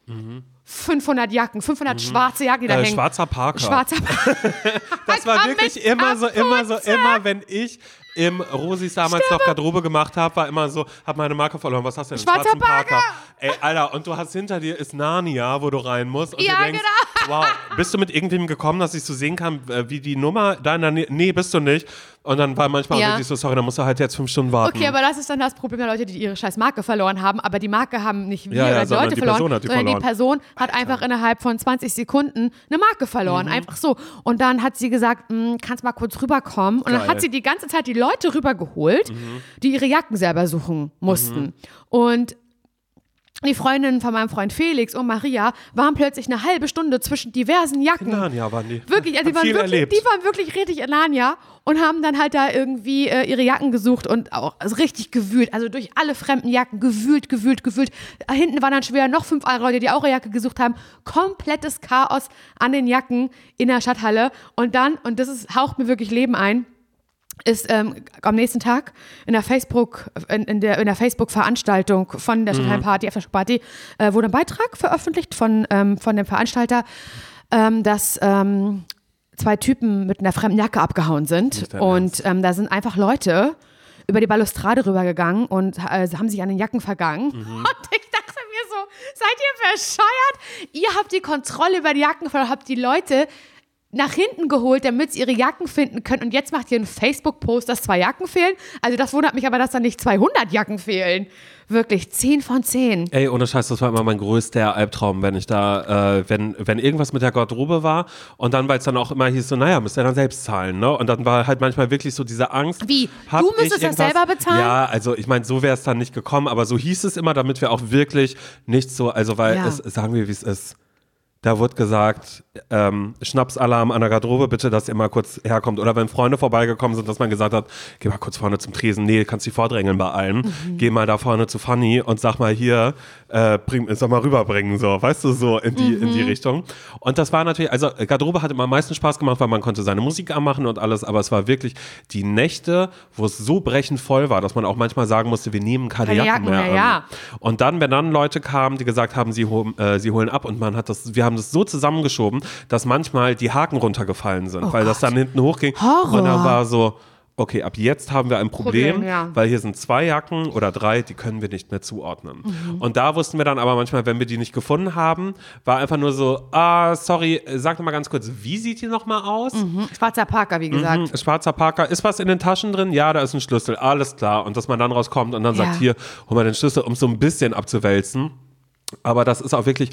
[SPEAKER 2] 500 Jacken, 500 schwarze Jacken, die da
[SPEAKER 1] äh,
[SPEAKER 2] hängen.
[SPEAKER 1] schwarzer Parker.
[SPEAKER 2] Schwarzer
[SPEAKER 1] Das war wirklich immer so, immer so, immer, wenn ich im Rosis damals noch Garderobe gemacht habe, war immer so, hab meine Marke verloren. Was hast du denn?
[SPEAKER 2] Schwarzer
[SPEAKER 1] Schwarzen
[SPEAKER 2] Parker.
[SPEAKER 1] Ey, Alter, und du hast hinter dir ist Narnia, wo du rein musst. Und
[SPEAKER 2] Ja,
[SPEAKER 1] du denkst, wow, bist du mit irgendwem gekommen, dass ich so sehen kann, äh, wie die Nummer Nähe, nee, bist du nicht. Und dann war manchmal
[SPEAKER 2] Ja.
[SPEAKER 1] wirklich so, sorry, dann musst du halt jetzt fünf Stunden warten.
[SPEAKER 2] Okay, aber das ist dann das Problem der Leute, die ihre scheiß Marke verloren haben. Aber die Marke haben nicht wir
[SPEAKER 1] Ja,
[SPEAKER 2] oder die Leute
[SPEAKER 1] die
[SPEAKER 2] verloren, sondern
[SPEAKER 1] verloren.
[SPEAKER 2] die Person hat einfach innerhalb von 20 Sekunden eine Marke verloren.
[SPEAKER 1] Mhm.
[SPEAKER 2] Einfach so. Und dann hat sie gesagt, "Mm, kannst mal kurz rüberkommen. Und dann
[SPEAKER 1] Geil.
[SPEAKER 2] hat sie die ganze Zeit die Leute rübergeholt,
[SPEAKER 1] Mhm.
[SPEAKER 2] die ihre Jacken selber suchen mussten. Und die Freundinnen von meinem Freund Felix und Maria waren plötzlich eine halbe Stunde zwischen diversen Jacken.
[SPEAKER 1] Narnia waren die.
[SPEAKER 2] Wirklich, also die waren wirklich,
[SPEAKER 1] erlebt.
[SPEAKER 2] die waren wirklich richtig in Narnia und haben dann halt da irgendwie äh, ihre Jacken gesucht und auch also richtig gewühlt, also durch alle fremden Jacken gewühlt, gewühlt, gewühlt. Hinten waren dann schon wieder noch fünf andere Leute, die auch ihre Jacke gesucht haben. Komplettes Chaos an den Jacken in der Stadthalle und dann, und das ist, haucht mir wirklich Leben ein, ist ähm, am nächsten Tag in der Facebook in, in der, in der Facebook-Veranstaltung von der Stadtteilparty, Aftershock-Party, äh, wurde ein Beitrag veröffentlicht von, ähm, von dem Veranstalter, ähm, dass ähm, zwei Typen mit einer fremden Jacke abgehauen sind. Und ähm, da sind einfach Leute über die Balustrade rübergegangen und äh, haben sich an den Jacken vergangen. Und ich dachte mir so, seid ihr verscheuert? Ihr habt die Kontrolle über die Jacken habt die Leute nach hinten geholt, damit sie ihre Jacken finden können. Und jetzt macht ihr einen Facebook-Post, dass zwei Jacken fehlen. Also das wundert mich aber, dass da nicht 200 Jacken fehlen. Wirklich, 10 von 10.
[SPEAKER 1] Ey, ohne Scheiß, das war immer mein größter Albtraum, wenn ich da, äh, wenn, wenn irgendwas mit der Garderobe war und dann, weil es dann auch immer hieß, so, naja, müsst ihr dann selbst zahlen, ne? Und dann war halt manchmal wirklich so diese Angst.
[SPEAKER 2] Wie? Du müsstest das selber bezahlen?
[SPEAKER 1] Ja, also ich meine, so wäre es dann nicht gekommen, aber so hieß es immer, damit wir auch wirklich nicht so, also weil
[SPEAKER 2] Ja.
[SPEAKER 1] es, sagen wir, wie es ist. Da wird gesagt, ähm, Schnapsalarm an der Garderobe, bitte, dass ihr mal kurz herkommt. Oder wenn Freunde vorbeigekommen sind, dass man gesagt hat, geh mal kurz vorne zum Tresen. Nee, kannst dich vordrängeln bei allen.
[SPEAKER 2] Mhm.
[SPEAKER 1] Geh mal da vorne zu Fanny und sag mal hier, äh, bring, sag mal rüberbringen, so, weißt du, so in die, in die
[SPEAKER 2] Mhm.
[SPEAKER 1] Richtung. Und das war natürlich, also Garderobe hat immer am meisten Spaß gemacht, weil man konnte seine Musik anmachen und alles, aber es war wirklich die Nächte, wo es so brechend voll war, dass man auch manchmal sagen musste, wir nehmen keine,
[SPEAKER 2] Keine
[SPEAKER 1] Jacken
[SPEAKER 2] Jacken
[SPEAKER 1] mehr an.
[SPEAKER 2] ja.
[SPEAKER 1] Und dann, wenn dann Leute kamen, die gesagt haben, sie, äh, sie holen ab und man hat das, wir haben das so zusammengeschoben, dass manchmal die Haken runtergefallen sind, weil das dann hinten hochging.
[SPEAKER 2] Oh Horror.
[SPEAKER 1] Und dann war so, okay, ab jetzt haben wir ein Problem,
[SPEAKER 2] Problem, ja.
[SPEAKER 1] weil hier sind zwei Jacken oder drei, die können wir nicht mehr zuordnen.
[SPEAKER 2] Mhm.
[SPEAKER 1] Und da wussten wir dann aber manchmal, wenn wir die nicht gefunden haben, war einfach nur so, ah, sorry, sag doch mal ganz kurz, wie sieht die nochmal aus?
[SPEAKER 2] Schwarzer Parker, wie gesagt.
[SPEAKER 1] Mhm, Schwarzer Parker, ist was in den Taschen drin? Ja, da ist ein Schlüssel, alles klar. Und dass man dann rauskommt und dann
[SPEAKER 2] Ja.
[SPEAKER 1] sagt, hier, hol mal den Schlüssel, um so ein bisschen abzuwälzen. Aber das ist auch wirklich,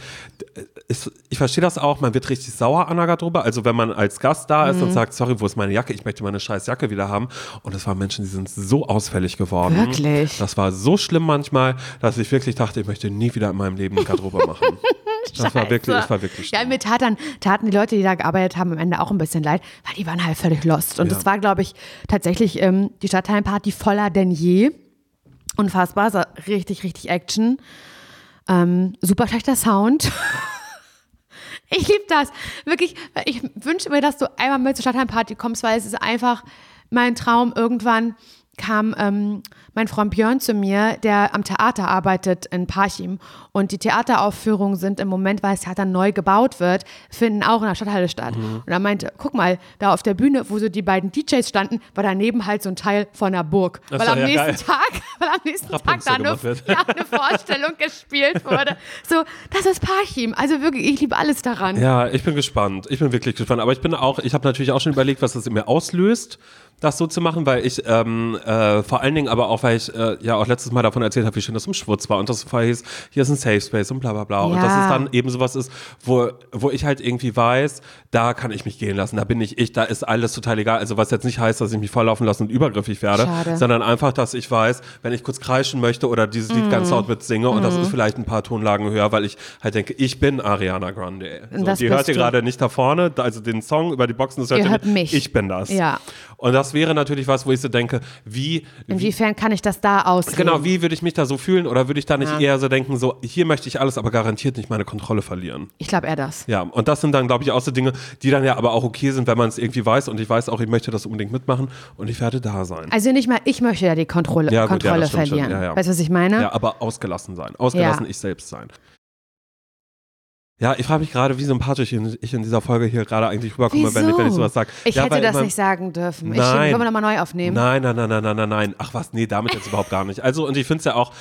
[SPEAKER 1] ist, ich verstehe das auch, man wird richtig sauer an der Garderobe. Also wenn man als Gast da
[SPEAKER 2] Mhm.
[SPEAKER 1] ist und sagt, sorry, wo ist meine Jacke? Ich möchte meine scheiß Jacke wieder haben. Und es waren Menschen, die sind so ausfällig geworden.
[SPEAKER 2] Wirklich?
[SPEAKER 1] Das war so schlimm manchmal, dass ich wirklich dachte, ich möchte nie wieder in meinem Leben eine Garderobe machen. Das war wirklich, das war wirklich
[SPEAKER 2] Ja,
[SPEAKER 1] schlimm.
[SPEAKER 2] mir tat dann, taten die Leute, die da gearbeitet haben, am Ende auch ein bisschen leid, weil die waren halt völlig lost. Und
[SPEAKER 1] Ja.
[SPEAKER 2] das war, glaube ich, tatsächlich ähm, die Stadtteilenparty voller denn je. Unfassbar, so richtig, richtig Action. Ähm, super schlechter Sound. ich liebe das. Wirklich, ich wünsche mir, dass du einmal mit zur Stadtteilenparty kommst, weil es ist einfach mein Traum. Irgendwann kam ähm, mein Freund Björn zu mir, der am Theater arbeitet in Parchim. Und die Theateraufführungen sind im Moment, weil das Theater neu gebaut wird, finden auch in der Stadthalle statt.
[SPEAKER 1] Mhm.
[SPEAKER 2] Und er meinte, guck mal, da auf der Bühne, wo so die beiden DJs standen, war daneben halt so ein Teil von einer Burg.
[SPEAKER 1] Ach
[SPEAKER 2] weil am
[SPEAKER 1] ja,
[SPEAKER 2] nächsten
[SPEAKER 1] geil.
[SPEAKER 2] Tag, weil am nächsten Tag
[SPEAKER 1] Rapunzel
[SPEAKER 2] da eine,
[SPEAKER 1] wird.
[SPEAKER 2] ja, eine Vorstellung gespielt wurde. So, das ist Parchim. Also wirklich, ich liebe alles daran.
[SPEAKER 1] Ja, ich bin gespannt. Ich bin wirklich gespannt. Aber ich bin auch, ich habe natürlich auch schon überlegt, was das in mir auslöst, das so zu machen, weil ich ähm, äh, vor allen Dingen aber auch, weil ich äh, ja auch letztes Mal davon erzählt habe, wie schön das im Schwutz war und das vorher hieß, hier ist ein Safe Space und bla bla bla. Und dass
[SPEAKER 2] Ja.
[SPEAKER 1] es dann eben sowas ist, wo, wo ich halt irgendwie weiß, da kann ich mich gehen lassen, da bin ich ich, da ist alles total egal. Also was jetzt nicht heißt, dass ich mich volllaufen lasse und übergriffig werde,
[SPEAKER 2] Schade.
[SPEAKER 1] sondern einfach, dass ich weiß, wenn ich kurz kreischen möchte oder dieses Lied ganz laut mitsinge und das ist vielleicht ein paar Tonlagen höher, weil ich halt denke, ich bin Ariana Grande. So, die hört ihr gerade nicht da vorne, also den Song über die Boxen, das hört
[SPEAKER 2] Ihr
[SPEAKER 1] ihr
[SPEAKER 2] hört
[SPEAKER 1] nicht.
[SPEAKER 2] mich.
[SPEAKER 1] Ich bin das.
[SPEAKER 2] Ja.
[SPEAKER 1] Und das wäre natürlich was, wo ich so denke, wie, wie
[SPEAKER 2] Inwiefern kann ich das da ausleben?
[SPEAKER 1] genau, wie würde ich mich da so fühlen oder würde ich da nicht
[SPEAKER 2] Ja.
[SPEAKER 1] eher so denken, so, hier möchte ich alles, aber garantiert nicht meine Kontrolle verlieren.
[SPEAKER 2] Ich glaube eher das.
[SPEAKER 1] Ja, und das sind dann, glaube ich, auch so Dinge, die dann ja aber auch okay sind, wenn man es irgendwie weiß und ich weiß auch, ich möchte das unbedingt mitmachen und ich werde da sein.
[SPEAKER 2] Also nicht mal, ich möchte ja die Kontrolle,
[SPEAKER 1] Ja, gut, ja,
[SPEAKER 2] Kontrolle
[SPEAKER 1] schon.
[SPEAKER 2] verlieren.
[SPEAKER 1] Ja, ja.
[SPEAKER 2] Weißt du, was ich meine?
[SPEAKER 1] Ja, aber ausgelassen sein. Ausgelassen
[SPEAKER 2] Ja.
[SPEAKER 1] ich selbst sein. Ja, ich frage mich gerade, wie sympathisch ich in dieser Folge hier gerade eigentlich rüberkomme, wenn ich, wenn ich sowas sage.
[SPEAKER 2] Ich
[SPEAKER 1] ja,
[SPEAKER 2] hätte das
[SPEAKER 1] immer-
[SPEAKER 2] nicht sagen dürfen. Ich,
[SPEAKER 1] Nein.
[SPEAKER 2] können wir nochmal neu aufnehmen?
[SPEAKER 1] Nein, nein, nein, nein, nein, nein, nein. Ach was, nee, damit jetzt überhaupt gar nicht. Also, und ich finde es ja auch.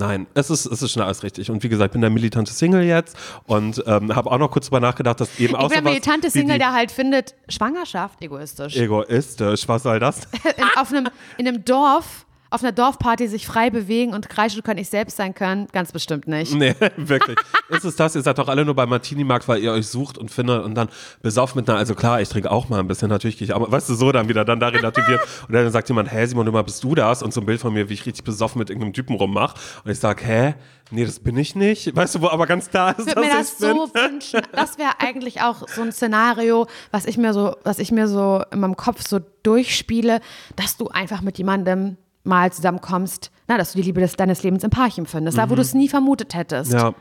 [SPEAKER 1] Nein, es ist, es ist schon alles richtig. Und wie gesagt, ich bin der militante Single jetzt und ähm, habe auch noch kurz drüber nachgedacht, dass eben auch
[SPEAKER 2] Ich bin der militante Single, der halt findet, Schwangerschaft egoistisch.
[SPEAKER 1] Egoistisch, was soll das?
[SPEAKER 2] in, auf einem, in einem Dorf, auf einer Dorfparty sich frei bewegen und kreischen können, ich selbst sein können, ganz bestimmt nicht.
[SPEAKER 1] Nee, wirklich. ist es das? Ihr seid doch alle nur beim Martini-Markt, weil ihr euch sucht und findet und dann besauft mit einer, also klar, ich trinke auch mal ein bisschen, natürlich gehe ich auch mal, weißt du, so dann wieder, dann da relativiert. und dann sagt jemand, hä, Simon, du mal, bist du das? Und so ein Bild von mir, wie ich richtig besoffen mit irgendeinem Typen rummach. Und ich sag, hä? Nee, das bin ich nicht. Weißt du, wo aber ganz klar ist,
[SPEAKER 2] Ich würde mir das so
[SPEAKER 1] bin?
[SPEAKER 2] wünschen. Das wäre eigentlich auch so ein Szenario, was ich mir so, was ich mir so in meinem Kopf so durchspiele, dass du einfach mit jemandem mal zusammenkommst, na, dass du die Liebe des, deines Lebens im Parchim findest, da wo du es nie vermutet hättest,
[SPEAKER 1] Mhm. Ja,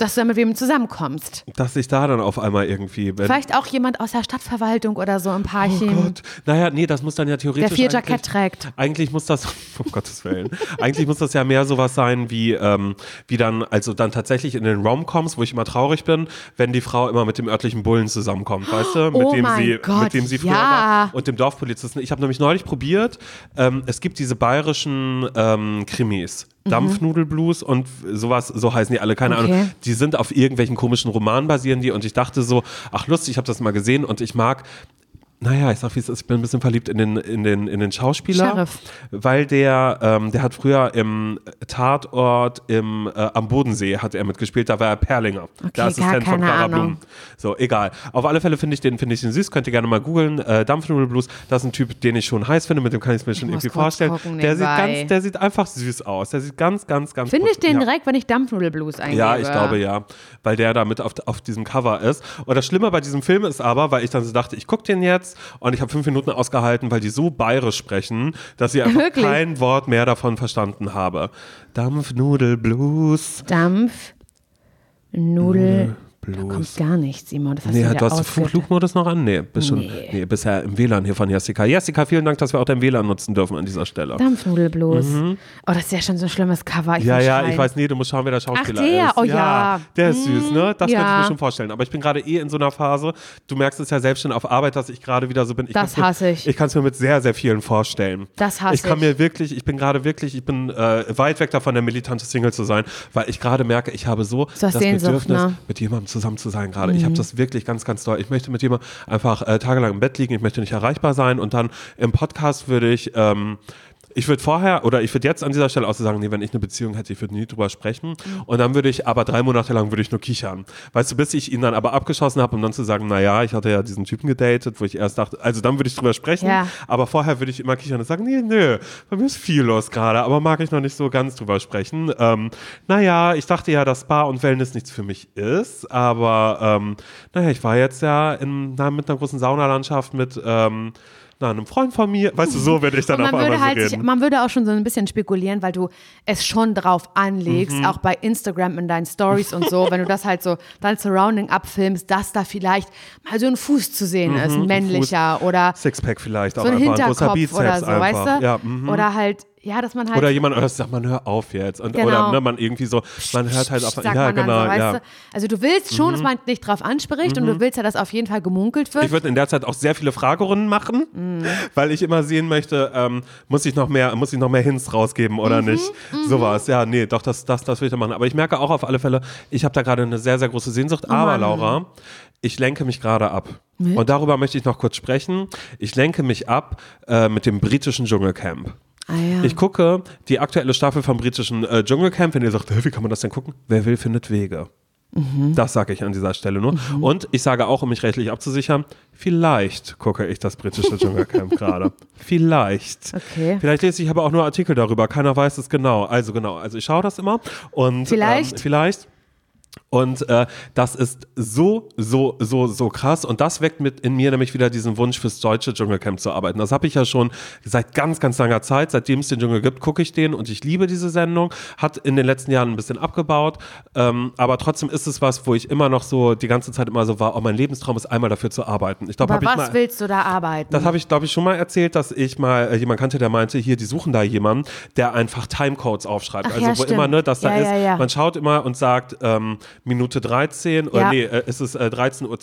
[SPEAKER 2] dass du dann mit wem zusammenkommst.
[SPEAKER 1] dass ich da dann auf einmal irgendwie bin.
[SPEAKER 2] Vielleicht auch jemand aus der Stadtverwaltung oder so im
[SPEAKER 1] Oh
[SPEAKER 2] Parchim,
[SPEAKER 1] Gott. Naja, nee, das muss dann ja
[SPEAKER 2] der
[SPEAKER 1] theoretisch.
[SPEAKER 2] viel
[SPEAKER 1] eigentlich-
[SPEAKER 2] Jackett trägt.
[SPEAKER 1] Eigentlich muss das, um Gottes Willen, eigentlich muss das ja mehr sowas sein wie, ähm, wie dann, also dann tatsächlich in den Romcoms, wo ich immer traurig bin, wenn die Frau immer mit dem örtlichen Bullen zusammenkommt, weißt du, mit
[SPEAKER 2] Oh
[SPEAKER 1] dem sie,
[SPEAKER 2] Gott,
[SPEAKER 1] mit dem sie früher
[SPEAKER 2] ja.
[SPEAKER 1] war und dem Dorfpolizisten. Ich habe nämlich neulich probiert, ähm, es gibt diese bayerischen ähm, Krimis. Dampfnudelblues und sowas, so heißen die alle, keine
[SPEAKER 2] Okay.
[SPEAKER 1] Ahnung. Die sind auf irgendwelchen komischen Romanen basieren die und ich dachte so, ach lustig, ich habe das mal gesehen und ich mag naja, ich sag wie es ist, ich bin ein bisschen verliebt in den, in den, in den Schauspieler.
[SPEAKER 2] Sheriff.
[SPEAKER 1] Weil der, ähm, der hat früher im Tatort im, äh, am Bodensee hat er mitgespielt, da war er Perlinger. der
[SPEAKER 2] gar
[SPEAKER 1] Assistent von Clara
[SPEAKER 2] Ahnung.
[SPEAKER 1] Blum. So, egal. Auf alle Fälle finde ich den, finde ich den süß, könnt ihr gerne mal googeln. Äh, Dampfnudelblues, das ist ein Typ, den ich schon heiß finde, mit dem kann ich es mir schon
[SPEAKER 2] muss
[SPEAKER 1] irgendwie vorstellen. der sieht ganz, der sieht einfach süß aus. Der sieht ganz, ganz, ganz
[SPEAKER 2] Finde ich den
[SPEAKER 1] ja.
[SPEAKER 2] direkt, wenn ich Dampfnudelblues eingebe?
[SPEAKER 1] Ja, ich glaube ja, weil der da mit auf, auf diesem Cover ist. Und das Schlimme bei diesem Film ist aber, weil ich dann so dachte, ich gucke den jetzt und ich habe fünf Minuten ausgehalten, weil die so bayerisch sprechen, dass ich einfach
[SPEAKER 2] Wirklich?
[SPEAKER 1] kein Wort mehr davon verstanden habe. Dampfnudelblues.
[SPEAKER 2] Dampf, Nudel, da
[SPEAKER 1] Blues.
[SPEAKER 2] kommt gar nichts, Simon. Das hast
[SPEAKER 1] Nee,
[SPEAKER 2] du
[SPEAKER 1] du hast den. Flugmodus noch an? Nee, bist schon,
[SPEAKER 2] Nee.
[SPEAKER 1] nee, bisher im WLAN hier von Jessica. Jessica, vielen Dank, dass wir auch dein WLAN nutzen dürfen an dieser Stelle.
[SPEAKER 2] Dampfnudelblues. Oh, das ist ja schon so ein schlimmes Cover. Ich
[SPEAKER 1] Mhm. Ja, ja,
[SPEAKER 2] schreien.
[SPEAKER 1] ich weiß, nee, du musst schauen, wer der Schauspieler
[SPEAKER 2] Ach, der?
[SPEAKER 1] ist.
[SPEAKER 2] Oh, ja.
[SPEAKER 1] Der ist süß, ne? Das
[SPEAKER 2] ja.
[SPEAKER 1] könnte ich mir schon vorstellen. Aber ich bin gerade eh in so einer Phase, du merkst es ja selbst schon auf Arbeit, dass ich gerade wieder so bin. Ich
[SPEAKER 2] Das
[SPEAKER 1] kann's mir,
[SPEAKER 2] hasse ich.
[SPEAKER 1] Ich kann es mir mit sehr, sehr vielen vorstellen.
[SPEAKER 2] Das hasse
[SPEAKER 1] ich. kann
[SPEAKER 2] ich.
[SPEAKER 1] mir wirklich, ich bin gerade wirklich, ich bin äh, weit weg davon, der militante Single zu sein, weil ich gerade merke, ich habe so das
[SPEAKER 2] Sehnsucht,
[SPEAKER 1] Bedürfnis,
[SPEAKER 2] ne? Mhm.
[SPEAKER 1] mit jemandem zusammen zu sein gerade. Ich habe das wirklich ganz, ganz doll. Ich möchte mit jemandem einfach äh, tagelang im Bett liegen, ich möchte nicht erreichbar sein und dann im Podcast würde ich ähm, ich würde vorher oder ich würde jetzt an dieser Stelle auch so sagen, nee, wenn ich eine Beziehung hätte, ich würde nie drüber sprechen. Und dann würde ich aber drei Monate lang würde ich nur kichern. Weißt du, bis ich ihn dann aber abgeschossen habe, um dann zu sagen, naja, ich hatte ja diesen Typen gedatet, wo ich erst dachte, also dann würde ich drüber sprechen.
[SPEAKER 2] Ja.
[SPEAKER 1] Aber vorher würde ich immer kichern und sagen, nee, nö, bei mir ist viel los gerade, aber mag ich noch nicht so ganz drüber sprechen. Ähm, naja, ich dachte ja, dass Spa und Wellness nichts für mich ist, aber ähm, naja, ich war jetzt ja in, na, mit einer großen Saunalandschaft mit ähm, na, einem Freund von mir. Weißt du, so würde ich dann auf
[SPEAKER 2] man
[SPEAKER 1] einmal
[SPEAKER 2] würde, halt
[SPEAKER 1] so
[SPEAKER 2] sich,
[SPEAKER 1] reden.
[SPEAKER 2] man würde auch schon so ein bisschen spekulieren, weil du es schon drauf anlegst,
[SPEAKER 1] Mhm.
[SPEAKER 2] auch bei Instagram in deinen Stories und so, wenn du das halt so dein Surrounding abfilmst, dass da vielleicht mal so ein Fuß zu sehen ist, ein männlicher oder
[SPEAKER 1] Sixpack vielleicht
[SPEAKER 2] so
[SPEAKER 1] auch
[SPEAKER 2] ein
[SPEAKER 1] einfach, ein großer Bizeps
[SPEAKER 2] oder so,
[SPEAKER 1] einfach.
[SPEAKER 2] weißt du?
[SPEAKER 1] Ja, mhm.
[SPEAKER 2] Oder halt, ja, dass man halt.
[SPEAKER 1] Oder jemand, oder sagt man, hör auf jetzt. Und,
[SPEAKER 2] Genau.
[SPEAKER 1] Oder ne, man irgendwie so, man hört halt auf.
[SPEAKER 2] sagt
[SPEAKER 1] Ja, genau,
[SPEAKER 2] so,
[SPEAKER 1] ja. Mhm.
[SPEAKER 2] du? Also du willst schon, dass man dich drauf anspricht und du willst ja, dass auf jeden Fall gemunkelt wird.
[SPEAKER 1] Ich würde in der Zeit auch sehr viele Fragerunden machen,
[SPEAKER 2] Mhm.
[SPEAKER 1] weil ich immer sehen möchte, ähm, muss ich noch mehr, muss ich noch mehr Hints rausgeben
[SPEAKER 2] Mhm,
[SPEAKER 1] oder nicht? Sowas. Ja, nee, doch, das, das, das will ich dann machen. Aber ich merke auch auf alle Fälle, ich habe da gerade eine sehr, sehr große Sehnsucht.
[SPEAKER 2] Oh
[SPEAKER 1] Aber Laura, ich lenke mich gerade ab. Und darüber möchte ich noch kurz sprechen. Ich lenke mich ab äh, mit dem britischen Dschungelcamp.
[SPEAKER 2] Ah, ja.
[SPEAKER 1] Ich gucke die aktuelle Staffel vom britischen äh, Dschungelcamp. Wenn ihr sagt, "Hä, wie kann man das denn gucken? Wer will, findet Wege.
[SPEAKER 2] Mhm.
[SPEAKER 1] Das sage ich an dieser Stelle nur. Und ich sage auch, um mich rechtlich abzusichern, vielleicht gucke ich das britische Dschungelcamp gerade. Vielleicht.
[SPEAKER 2] Okay.
[SPEAKER 1] Vielleicht lese ich aber auch nur Artikel darüber. Keiner weiß es genau. Also genau. Also ich schaue das immer. Und
[SPEAKER 2] Vielleicht.
[SPEAKER 1] Ähm, vielleicht. Und äh, das ist so, so, so, so krass. Und das weckt mit in mir nämlich wieder diesen Wunsch fürs deutsche Dschungelcamp zu arbeiten. Das habe ich ja schon seit ganz, ganz langer Zeit. Seitdem es den Dschungel gibt, gucke ich den und ich liebe diese Sendung. Hat in den letzten Jahren ein bisschen abgebaut. Ähm, aber trotzdem ist es was, wo ich immer noch so die ganze Zeit immer so war, oh, mein Lebenstraum ist einmal dafür zu arbeiten. Ich glaube,
[SPEAKER 2] Aber
[SPEAKER 1] habe ich
[SPEAKER 2] was
[SPEAKER 1] mal.
[SPEAKER 2] willst du da arbeiten?
[SPEAKER 1] Das habe ich, glaube ich, schon mal erzählt, dass ich mal äh, jemand kannte, der meinte, hier, die suchen da jemanden, der einfach Timecodes aufschreibt.
[SPEAKER 2] Ach
[SPEAKER 1] also
[SPEAKER 2] ja,
[SPEAKER 1] wo
[SPEAKER 2] stimmt.
[SPEAKER 1] immer, ne, dass da
[SPEAKER 2] Ja,
[SPEAKER 1] ist,
[SPEAKER 2] ja, ja.
[SPEAKER 1] man schaut immer und sagt, ähm, Minute 13 oder
[SPEAKER 2] Ja.
[SPEAKER 1] nee, äh, es ist äh, 13.12 Uhr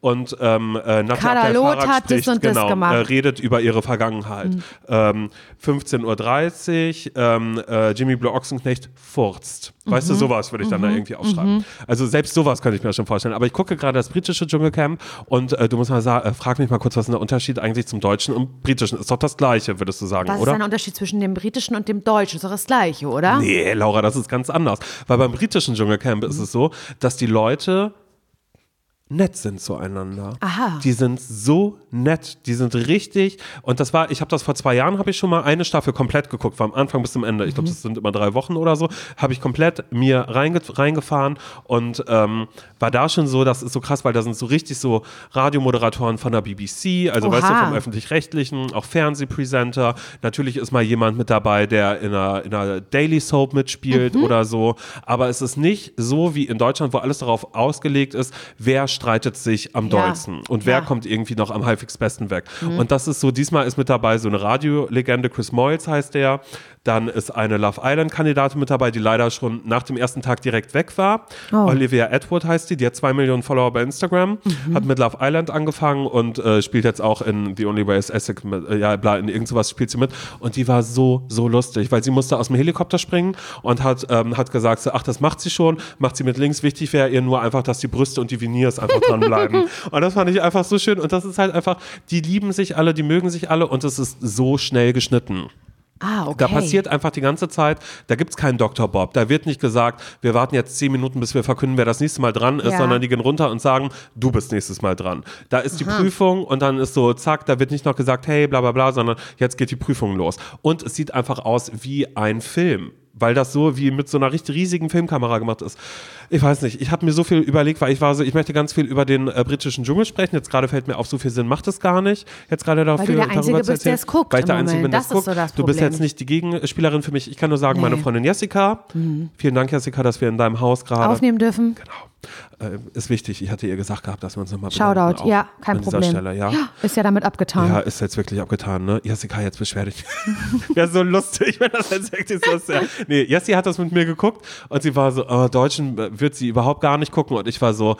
[SPEAKER 1] und ähm, äh, Nadja
[SPEAKER 2] Loth
[SPEAKER 1] Abdel-Farag
[SPEAKER 2] hat das
[SPEAKER 1] spricht,
[SPEAKER 2] und das
[SPEAKER 1] genau,
[SPEAKER 2] gemacht.
[SPEAKER 1] Äh, redet über ihre Vergangenheit. Ähm, 15.30 Uhr, ähm, äh, Jimmy Blue Ochsenknecht furzt. Weißt du,
[SPEAKER 2] Mhm.
[SPEAKER 1] sowas würde ich dann da irgendwie aufschreiben. Also selbst sowas könnte ich mir schon vorstellen. Aber ich gucke gerade das britische Dschungelcamp und äh, du musst mal sagen, äh, frag mich mal kurz, was ist der Unterschied eigentlich zum deutschen und britischen? Ist doch das gleiche, würdest du sagen,
[SPEAKER 2] was ist
[SPEAKER 1] oder?
[SPEAKER 2] denn der Unterschied zwischen dem britischen und dem deutschen? Ist doch das gleiche, oder?
[SPEAKER 1] Nee, Laura, das ist ganz anders. Weil beim britischen Dschungelcamp ist es so, dass die Leute nett sind zueinander.
[SPEAKER 2] Aha.
[SPEAKER 1] Die sind so nett, die sind richtig. Und das war, ich habe das vor zwei Jahren, habe ich schon mal eine Staffel komplett geguckt, vom Anfang bis zum Ende. Ich
[SPEAKER 2] Mhm.
[SPEAKER 1] glaube, das sind immer drei Wochen oder so. Habe ich komplett mir reinge reingefahren und ähm, war da schon so, das ist so krass, weil da sind so richtig so Radiomoderatoren von der BBC, also weißt du,
[SPEAKER 2] Oha.
[SPEAKER 1] vom öffentlich-rechtlichen, auch Fernsehpresenter. Natürlich ist mal jemand mit dabei, der in einer, in einer Daily Soap mitspielt
[SPEAKER 2] Mhm.
[SPEAKER 1] oder so. Aber es ist nicht so wie in Deutschland, wo alles darauf ausgelegt ist, wer streitet sich am
[SPEAKER 2] Ja.
[SPEAKER 1] dollsten und wer
[SPEAKER 2] Ja.
[SPEAKER 1] kommt irgendwie noch am halbwegs besten weg. Und das ist so, diesmal ist mit dabei so eine Radiolegende, Chris Moyles heißt der. Dann ist eine Love Island-Kandidatin mit dabei, die leider schon nach dem ersten Tag direkt weg war.
[SPEAKER 2] Oh.
[SPEAKER 1] Olivia Edward heißt die, die hat zwei Millionen Follower bei Instagram, hat mit Love Island angefangen und äh, spielt jetzt auch in The Only Way is Essex mit, äh, ja, bla, in irgend sowas spielt sie mit. Und die war so, so lustig, weil sie musste aus dem Helikopter springen und hat, ähm, hat gesagt, so, ach, das macht sie schon, macht sie mit links. Wichtig wäre ihr nur einfach, dass die Brüste und die Veneers einfach dranbleiben. und das fand ich einfach so schön. Und das ist halt einfach, die lieben sich alle, die mögen sich alle und es ist so schnell geschnitten.
[SPEAKER 2] Ah, okay.
[SPEAKER 1] Da passiert einfach die ganze Zeit, da gibt es keinen Dr. Bob. Da wird nicht gesagt, wir warten jetzt zehn Minuten, bis wir verkünden, wer das nächste Mal dran ist,
[SPEAKER 2] Ja.
[SPEAKER 1] sondern die gehen runter und sagen, du bist nächstes Mal dran. Da ist die Prüfung und dann ist so, zack, da wird nicht noch gesagt, hey, bla bla bla, sondern jetzt geht die Prüfung los. Und es sieht einfach aus wie ein Film. Weil das so wie mit so einer richtig riesigen Filmkamera gemacht ist. Ich weiß nicht, ich habe mir so viel überlegt, weil ich war so, ich möchte ganz viel über den äh, britischen Dschungel sprechen. Jetzt gerade fällt mir auf, so viel Sinn macht es gar nicht. Jetzt gerade dafür,
[SPEAKER 2] der Einzige
[SPEAKER 1] darüber zu
[SPEAKER 2] bist, der es guckt
[SPEAKER 1] Weil ich der Einzige bin, der
[SPEAKER 2] Das
[SPEAKER 1] es guckt.
[SPEAKER 2] so
[SPEAKER 1] Du bist jetzt nicht die Gegenspielerin für mich. Ich kann nur sagen, meine
[SPEAKER 2] Nee.
[SPEAKER 1] Freundin Jessica. Vielen Dank, Jessica, dass wir in deinem Haus gerade.
[SPEAKER 2] Aufnehmen dürfen.
[SPEAKER 1] Genau. Äh, ist wichtig. Ich hatte ihr gesagt gehabt, dass wir uns nochmal
[SPEAKER 2] Shoutout. Ja, kein
[SPEAKER 1] an
[SPEAKER 2] Problem.
[SPEAKER 1] Dieser Stelle, ja.
[SPEAKER 2] Ist ja damit abgetan.
[SPEAKER 1] Ja, ist jetzt wirklich abgetan, ne? Jessica, jetzt beschwer dich. Wäre so lustig, wenn das jetzt wirklich so ist. Nee, Jessie hat das mit mir geguckt und sie war so, oh, Deutschen äh, wird sie überhaupt gar nicht gucken und ich war so,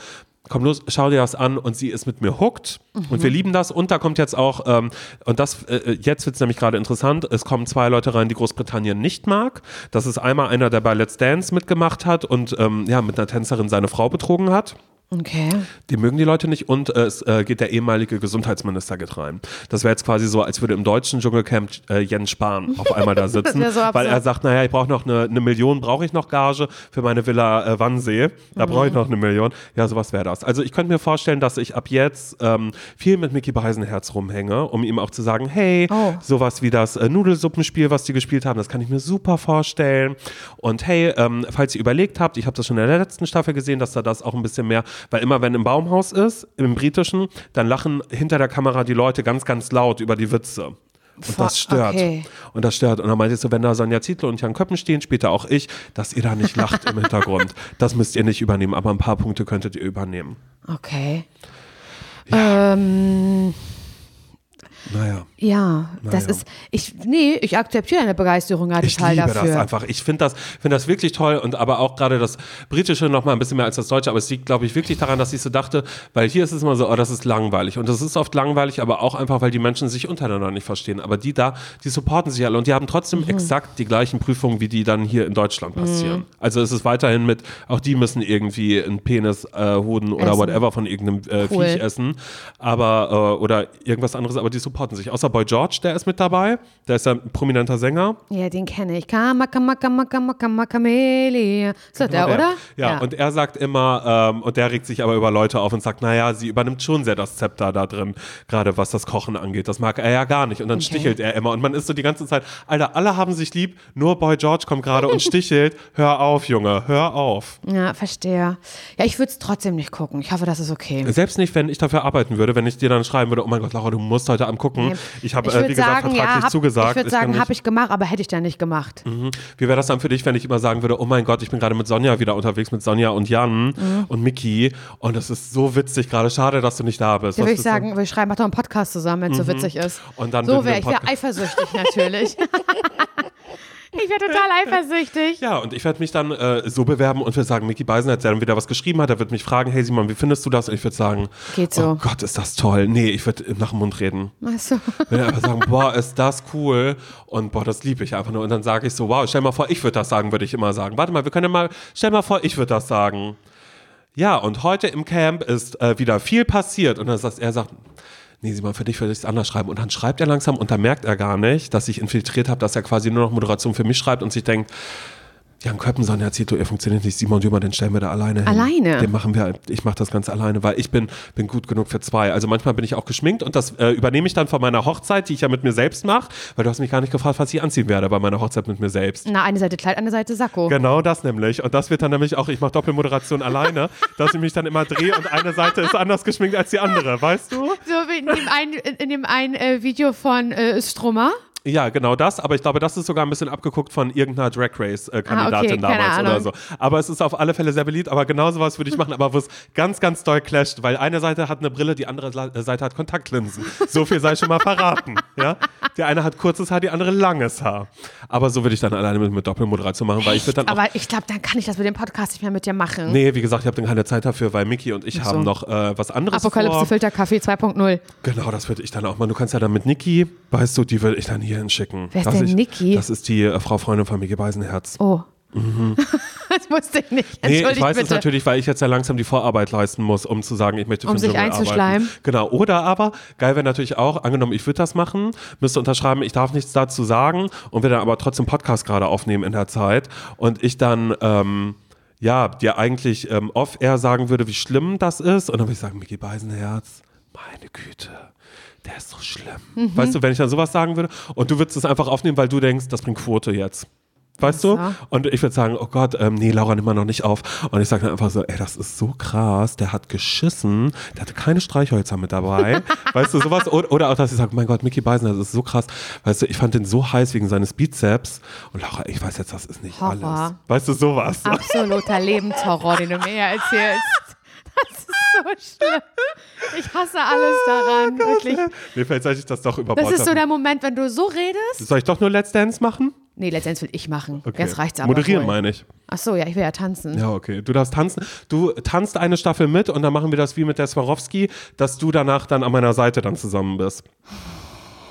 [SPEAKER 1] komm los, schau dir das an und sie ist mit mir hooked und wir lieben das und da kommt jetzt auch, ähm, und das, äh, jetzt wird es nämlich gerade interessant, es kommen zwei Leute rein, die Großbritannien nicht mag. Das ist einmal einer, der bei Let's Dance mitgemacht hat und ähm, ja, mit einer Tänzerin seine Frau betrogen hat.
[SPEAKER 2] Okay.
[SPEAKER 1] Die mögen die Leute nicht und äh, es äh, geht der ehemalige Gesundheitsminister geht rein. Das wäre jetzt quasi so, als würde im deutschen Dschungelcamp äh, Jens Spahn auf einmal da sitzen,
[SPEAKER 2] so
[SPEAKER 1] weil er sagt, naja, ich brauche noch eine, eine Million, brauche ich noch Gage für meine Villa äh, Wannsee. Da brauche ich noch eine Million. Ja, sowas wäre das. Also ich könnte mir vorstellen, dass ich ab jetzt ähm, viel mit Mickey Beisenherz rumhänge, um ihm auch zu sagen, hey,
[SPEAKER 2] Oh.
[SPEAKER 1] sowas wie das äh, Nudelsuppenspiel, was die gespielt haben, das kann ich mir super vorstellen. Und hey, ähm, falls ihr überlegt habt, ich habe das schon in der letzten Staffel gesehen, dass da das auch ein bisschen mehr, weil immer wenn im Baumhaus ist, im britischen, dann lachen hinter der Kamera die Leute ganz, ganz laut über die Witze. Und das stört.
[SPEAKER 2] okay.
[SPEAKER 1] Und das stört. Und dann meinte ich so, wenn da Sonja Zietlow und Jan Köppen stehen, später auch ich, dass ihr da nicht lacht im Hintergrund. Das müsst ihr nicht übernehmen, aber ein paar Punkte könntet ihr übernehmen.
[SPEAKER 2] Okay. Ähm,
[SPEAKER 1] Naja.
[SPEAKER 2] ja, das
[SPEAKER 1] Naja.
[SPEAKER 2] ist, ich, nee, ich akzeptiere deine Begeisterung
[SPEAKER 1] Ich
[SPEAKER 2] total
[SPEAKER 1] liebe
[SPEAKER 2] dafür.
[SPEAKER 1] das einfach. Ich finde das, finde das wirklich toll und aber auch gerade das Britische noch mal ein bisschen mehr als das Deutsche. Aber es liegt, glaube ich, wirklich daran, dass ich so dachte, weil hier ist es immer so, oh, das ist langweilig. Und das ist oft langweilig, aber auch einfach, weil die Menschen sich untereinander nicht verstehen. Aber die da, die supporten sich alle und die haben trotzdem
[SPEAKER 2] Mhm.
[SPEAKER 1] exakt die gleichen Prüfungen, wie die dann hier in Deutschland passieren. Also es ist weiterhin mit, auch die müssen irgendwie einen Penis, äh, Hoden oder
[SPEAKER 2] Essen.
[SPEAKER 1] whatever von irgendeinem äh,
[SPEAKER 2] Cool.
[SPEAKER 1] Viech essen. Aber, äh, oder irgendwas anderes, aber die supporten sich. Außer Boy George, der ist mit dabei. Der ist ja ein prominenter Sänger.
[SPEAKER 2] Ja, den kenne ich. Kamakamakamakamakamelia. Ist das der,
[SPEAKER 1] Genau
[SPEAKER 2] oder?
[SPEAKER 1] Ja, und er sagt immer, ähm, und der regt sich aber über Leute auf und sagt, naja, sie übernimmt schon sehr das Zepter da drin, gerade was das Kochen angeht. Das mag er ja gar nicht. Und dann
[SPEAKER 2] Okay.
[SPEAKER 1] stichelt er immer. Und man ist so die ganze Zeit, Alter, alle haben sich lieb, nur Boy George kommt gerade und stichelt. Hör auf, Junge, hör auf.
[SPEAKER 2] ja, verstehe. Ja, ich würde es trotzdem nicht gucken. Ich hoffe, das ist okay.
[SPEAKER 1] Selbst nicht, wenn ich dafür arbeiten würde, wenn ich dir dann schreiben würde, oh mein Gott, Laura, du musst heute Abend gucken. Ich habe, äh, wie gesagt, vertraglich
[SPEAKER 2] hab,
[SPEAKER 1] zugesagt.
[SPEAKER 2] Ich würde sagen, habe ich gemacht, aber hätte ich dann nicht gemacht.
[SPEAKER 1] Mhm. Wie wäre das dann für dich, wenn ich immer sagen würde, oh mein Gott, ich bin gerade mit Sonja wieder unterwegs, mit Sonja und Jan
[SPEAKER 2] Mhm.
[SPEAKER 1] und Miki und es ist so witzig gerade, schade, dass du nicht da bist.
[SPEAKER 2] Da würde ich sagen, wir schreiben, mach doch einen Podcast zusammen, wenn es so witzig ist.
[SPEAKER 1] Mhm. Und dann
[SPEAKER 2] so wäre ich, wäre eifersüchtig natürlich. ich wäre total eifersüchtig.
[SPEAKER 1] Ja, und ich werde mich dann äh, so bewerben und würde sagen, Micky Beisenherz, der dann wieder was geschrieben hat, der wird mich fragen, hey Simon, wie findest du das? Und ich würde sagen,
[SPEAKER 2] Geht so.
[SPEAKER 1] oh Gott, ist das toll. Nee, ich würde nach dem Mund reden.
[SPEAKER 2] Achso.
[SPEAKER 1] Wenn einfach sagen, boah, ist das cool und boah, das liebe ich einfach nur. Und dann sage ich so, wow, stell mal vor, ich würde das sagen, würde ich immer sagen. Warte mal, wir können ja mal, stell mal vor, ich würde das sagen. Ja, und heute im Camp ist äh, wieder viel passiert. Und dann sagt er, sagt, nee, Simon, für dich würde ich es anders schreiben. Und dann schreibt er langsam und dann merkt er gar nicht, dass ich infiltriert habe, dass er quasi nur noch Moderation für mich schreibt und sich denkt, Jan Köppen, Sonja Zito, ihr funktioniert nicht. Simon Dümer, den stellen wir da alleine hin.
[SPEAKER 2] Alleine?
[SPEAKER 1] Den machen wir, ich mache das Ganze alleine, weil ich bin, bin gut genug für zwei. Also manchmal bin ich auch geschminkt und das äh, übernehme ich dann von meiner Hochzeit, die ich ja mit mir selbst mache, weil du hast mich gar nicht gefragt, was ich anziehen werde bei meiner Hochzeit mit mir selbst.
[SPEAKER 2] Na, eine Seite Kleid, eine Seite Sakko.
[SPEAKER 1] Genau das nämlich. Und das wird dann nämlich auch, ich mache Doppelmoderation alleine, dass ich mich dann immer drehe und eine Seite ist anders geschminkt als die andere, weißt du?
[SPEAKER 2] So wie in dem einen, in dem einen äh, Video von äh, Strummer.
[SPEAKER 1] Ja, genau das, aber ich glaube, das ist sogar ein bisschen abgeguckt von irgendeiner Drag Race-Kandidatin
[SPEAKER 2] Ah, okay,
[SPEAKER 1] damals oder so. Aber es ist auf alle Fälle sehr beliebt, aber genau sowas würde ich machen, aber wo es ganz, ganz doll clasht, weil eine Seite hat eine Brille, die andere äh, Seite hat Kontaktlinsen. So viel sei schon mal verraten. Ja? Der eine hat kurzes Haar, die andere langes Haar. Aber so würde ich dann alleine mit, mit Doppelmoderation machen, weil ich würde dann auch.
[SPEAKER 2] Aber ich glaube, dann kann ich das mit dem Podcast nicht mehr mit dir machen.
[SPEAKER 1] Nee, wie gesagt, ich habe dann keine Zeit dafür, weil Mickey und ich haben noch äh, was anderes
[SPEAKER 2] Apokalypse
[SPEAKER 1] vor.
[SPEAKER 2] Filter Kaffee 2.0.
[SPEAKER 1] Genau, das würde ich dann auch mal. Du kannst ja dann mit Niki, weißt du, die würde ich dann hier hinschicken.
[SPEAKER 2] Wer ist denn
[SPEAKER 1] ich,
[SPEAKER 2] Niki?
[SPEAKER 1] Das ist die äh, Frau Freundin von Mickey Beisenherz.
[SPEAKER 2] Oh. das wusste ich nicht.
[SPEAKER 1] Nee, ich weiß es
[SPEAKER 2] bitte.
[SPEAKER 1] natürlich, weil ich jetzt ja langsam die Vorarbeit leisten muss, um zu sagen, ich möchte für
[SPEAKER 2] Um sich einzuschleimen.
[SPEAKER 1] Arbeiten. Genau. Oder aber, geil wäre natürlich auch, angenommen, ich würde das machen, müsste unterschreiben, ich darf nichts dazu sagen und wir dann aber trotzdem Podcast gerade aufnehmen in der Zeit und ich dann, ähm, ja, dir eigentlich ähm, off-air sagen würde, wie schlimm das ist und dann würde ich sagen, Mickey Beisenherz, meine Güte. Der ist so schlimm.
[SPEAKER 2] Mhm.
[SPEAKER 1] Weißt du, wenn ich dann sowas sagen würde und du würdest es einfach aufnehmen, weil du denkst, das bringt Quote jetzt. Weißt du?
[SPEAKER 2] Ja.
[SPEAKER 1] Und ich würde sagen, oh Gott, ähm, nee, Laura, nimm mal noch nicht auf. Und ich sage dann einfach so, ey, das ist so krass, der hat geschissen, der hatte keine Streichhölzer mit dabei. weißt du, sowas? Oder, oder auch, dass ich sage, mein Gott, Mickey Beisen, das ist so krass. Weißt du, ich fand den so heiß wegen seines Bizeps. Und Laura, ich weiß jetzt, das ist nicht
[SPEAKER 2] Horror.
[SPEAKER 1] alles. Weißt du, sowas.
[SPEAKER 2] Absoluter Lebenshorror, den du mir hier erzählst. Das ist so schlimm. Ich hasse alles daran. Wirklich.
[SPEAKER 1] Nee, vielleicht sollte ich das doch über
[SPEAKER 2] Das
[SPEAKER 1] Bord
[SPEAKER 2] ist so
[SPEAKER 1] haben.
[SPEAKER 2] der Moment, wenn du so redest.
[SPEAKER 1] Soll ich doch nur Let's Dance machen?
[SPEAKER 2] Nee, letztendlich will ich machen.
[SPEAKER 1] Okay.
[SPEAKER 2] Jetzt reicht's aber.
[SPEAKER 1] Moderieren
[SPEAKER 2] wohl.
[SPEAKER 1] meine ich.
[SPEAKER 2] Ach so, ja, ich will ja tanzen.
[SPEAKER 1] Ja, okay. Du darfst tanzen. Du tanzt eine Staffel mit und dann machen wir das wie mit der Swarovski, dass du danach dann an meiner Seite dann zusammen bist.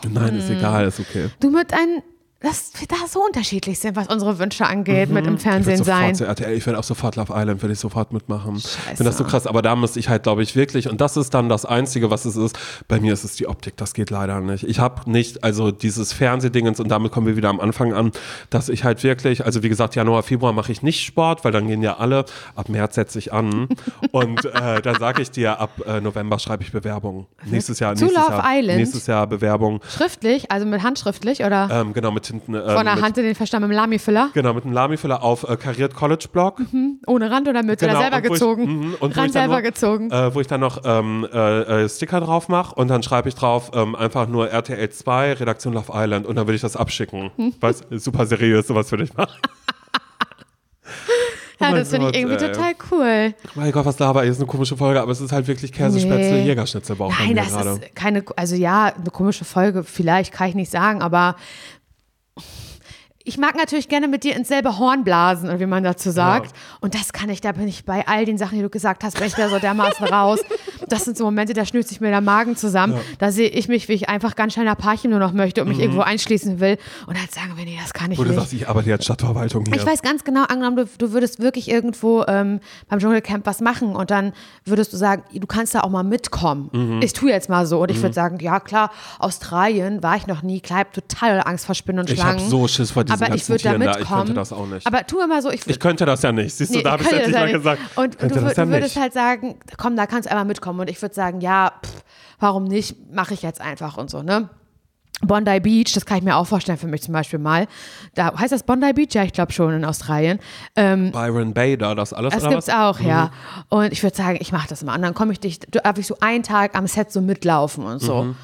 [SPEAKER 1] Nein, ist
[SPEAKER 2] Hm.
[SPEAKER 1] egal, ist okay.
[SPEAKER 2] Du mit ein, dass wir da so unterschiedlich sind, was unsere Wünsche angeht, mit im
[SPEAKER 1] Ich
[SPEAKER 2] Fernsehen
[SPEAKER 1] sofort
[SPEAKER 2] sein.
[SPEAKER 1] zu RTL, ich werde auch sofort Love Island, würde ich sofort mitmachen. Ich
[SPEAKER 2] Scheiße.
[SPEAKER 1] finde das so krass, aber da müsste ich halt, glaube ich, wirklich, und das ist dann das Einzige, was es ist, bei mir ist es die Optik, das geht leider nicht. Ich habe nicht, also dieses Fernsehdingens, und damit kommen wir wieder am Anfang an, dass ich halt wirklich, also wie gesagt, Januar, Februar mache ich nicht Sport, weil dann gehen ja alle, ab März setze ich an und äh, dann sage ich dir, ab äh, November schreibe ich Bewerbung. Nächstes Jahr,
[SPEAKER 2] Zu
[SPEAKER 1] nächstes
[SPEAKER 2] Love
[SPEAKER 1] Jahr,
[SPEAKER 2] Island?
[SPEAKER 1] nächstes Jahr Bewerbung,
[SPEAKER 2] Schriftlich, also mit handschriftlich oder
[SPEAKER 1] ähm, genau, mit hinten, ähm,
[SPEAKER 2] von der
[SPEAKER 1] mit,
[SPEAKER 2] Hand in den Verstand mit dem Lami-Füller?
[SPEAKER 1] genau, mit einem Lami-Füller auf äh, Kariert College Blog.
[SPEAKER 2] Ohne Rand oder mit?
[SPEAKER 1] Genau,
[SPEAKER 2] oder selber
[SPEAKER 1] und ich-
[SPEAKER 2] gezogen?
[SPEAKER 1] mhm, und ich
[SPEAKER 2] Rand
[SPEAKER 1] dann
[SPEAKER 2] selber
[SPEAKER 1] nur-
[SPEAKER 2] gezogen.
[SPEAKER 1] Äh, wo ich dann noch ähm, äh, äh, Sticker drauf mache und dann schreibe ich drauf ähm, einfach nur RTL 2, Redaktion Love Island und dann würde ich das abschicken. Weißt, super seriös, sowas würde ich machen.
[SPEAKER 2] ja,
[SPEAKER 1] mein
[SPEAKER 2] das finde ich irgendwie
[SPEAKER 1] ey.
[SPEAKER 2] total cool.
[SPEAKER 1] Mein Gott, was laber ich, ist eine komische Folge, aber es ist halt wirklich Käsespätzle,
[SPEAKER 2] Nee.
[SPEAKER 1] Jägerschnitzelbauch
[SPEAKER 2] Nein, das
[SPEAKER 1] gerade.
[SPEAKER 2] ist keine, also ja, eine komische Folge, vielleicht kann ich nicht sagen, aber ich mag natürlich gerne mit dir ins selbe Horn blasen, oder wie man dazu sagt. Und das kann ich, da bin ich bei all den Sachen, die du gesagt hast, bin ich da so dermaßen raus. Das sind so Momente, da schnürt sich mir der Magen zusammen. Da sehe ich mich, wie ich einfach ganz schnell nach Parchim nur noch möchte und mich irgendwo einschließen will. Und dann sagen wir, nee, das kann ich
[SPEAKER 1] du
[SPEAKER 2] nicht.
[SPEAKER 1] sagst, ich arbeite jetzt Stadtverwaltung hier.
[SPEAKER 2] Ich weiß ganz genau, angenommen, du, du würdest wirklich irgendwo ähm, beim Dschungelcamp was machen und dann würdest du sagen, du kannst da auch mal mitkommen.
[SPEAKER 1] Mhm.
[SPEAKER 2] Ich tue jetzt mal so. Und ich würde sagen, ja klar, Australien war ich noch nie, klar, ich habe total Angst vor Spinnen und
[SPEAKER 1] Ich
[SPEAKER 2] Schlangen.
[SPEAKER 1] habe so Schiss vor diesen
[SPEAKER 2] aber ich würde da mitkommen.
[SPEAKER 1] ich könnte das auch nicht.
[SPEAKER 2] Aber tu immer so, ich,
[SPEAKER 1] ich könnte das ja nicht. Siehst du,
[SPEAKER 2] Nee,
[SPEAKER 1] da habe ich nicht
[SPEAKER 2] das
[SPEAKER 1] mal
[SPEAKER 2] ja
[SPEAKER 1] gesagt.
[SPEAKER 2] Und du,
[SPEAKER 1] das ja
[SPEAKER 2] du würdest
[SPEAKER 1] nicht.
[SPEAKER 2] halt sagen, komm, da kannst du einmal mitkommen. Und ich würde sagen, ja, pff, warum nicht, mache ich jetzt einfach und so, ne? Bondi Beach, das kann ich mir auch vorstellen für mich zum Beispiel mal. Da heißt das Bondi Beach, ja, ich glaube schon in Australien. Ähm,
[SPEAKER 1] Byron Bader, das alles
[SPEAKER 2] das gibt's
[SPEAKER 1] was?
[SPEAKER 2] auch, ja.
[SPEAKER 1] Mhm.
[SPEAKER 2] Und ich würde sagen, ich mache das mal. Und dann komme ich dich, darf ich so einen Tag am Set so mitlaufen und so.
[SPEAKER 1] Mhm.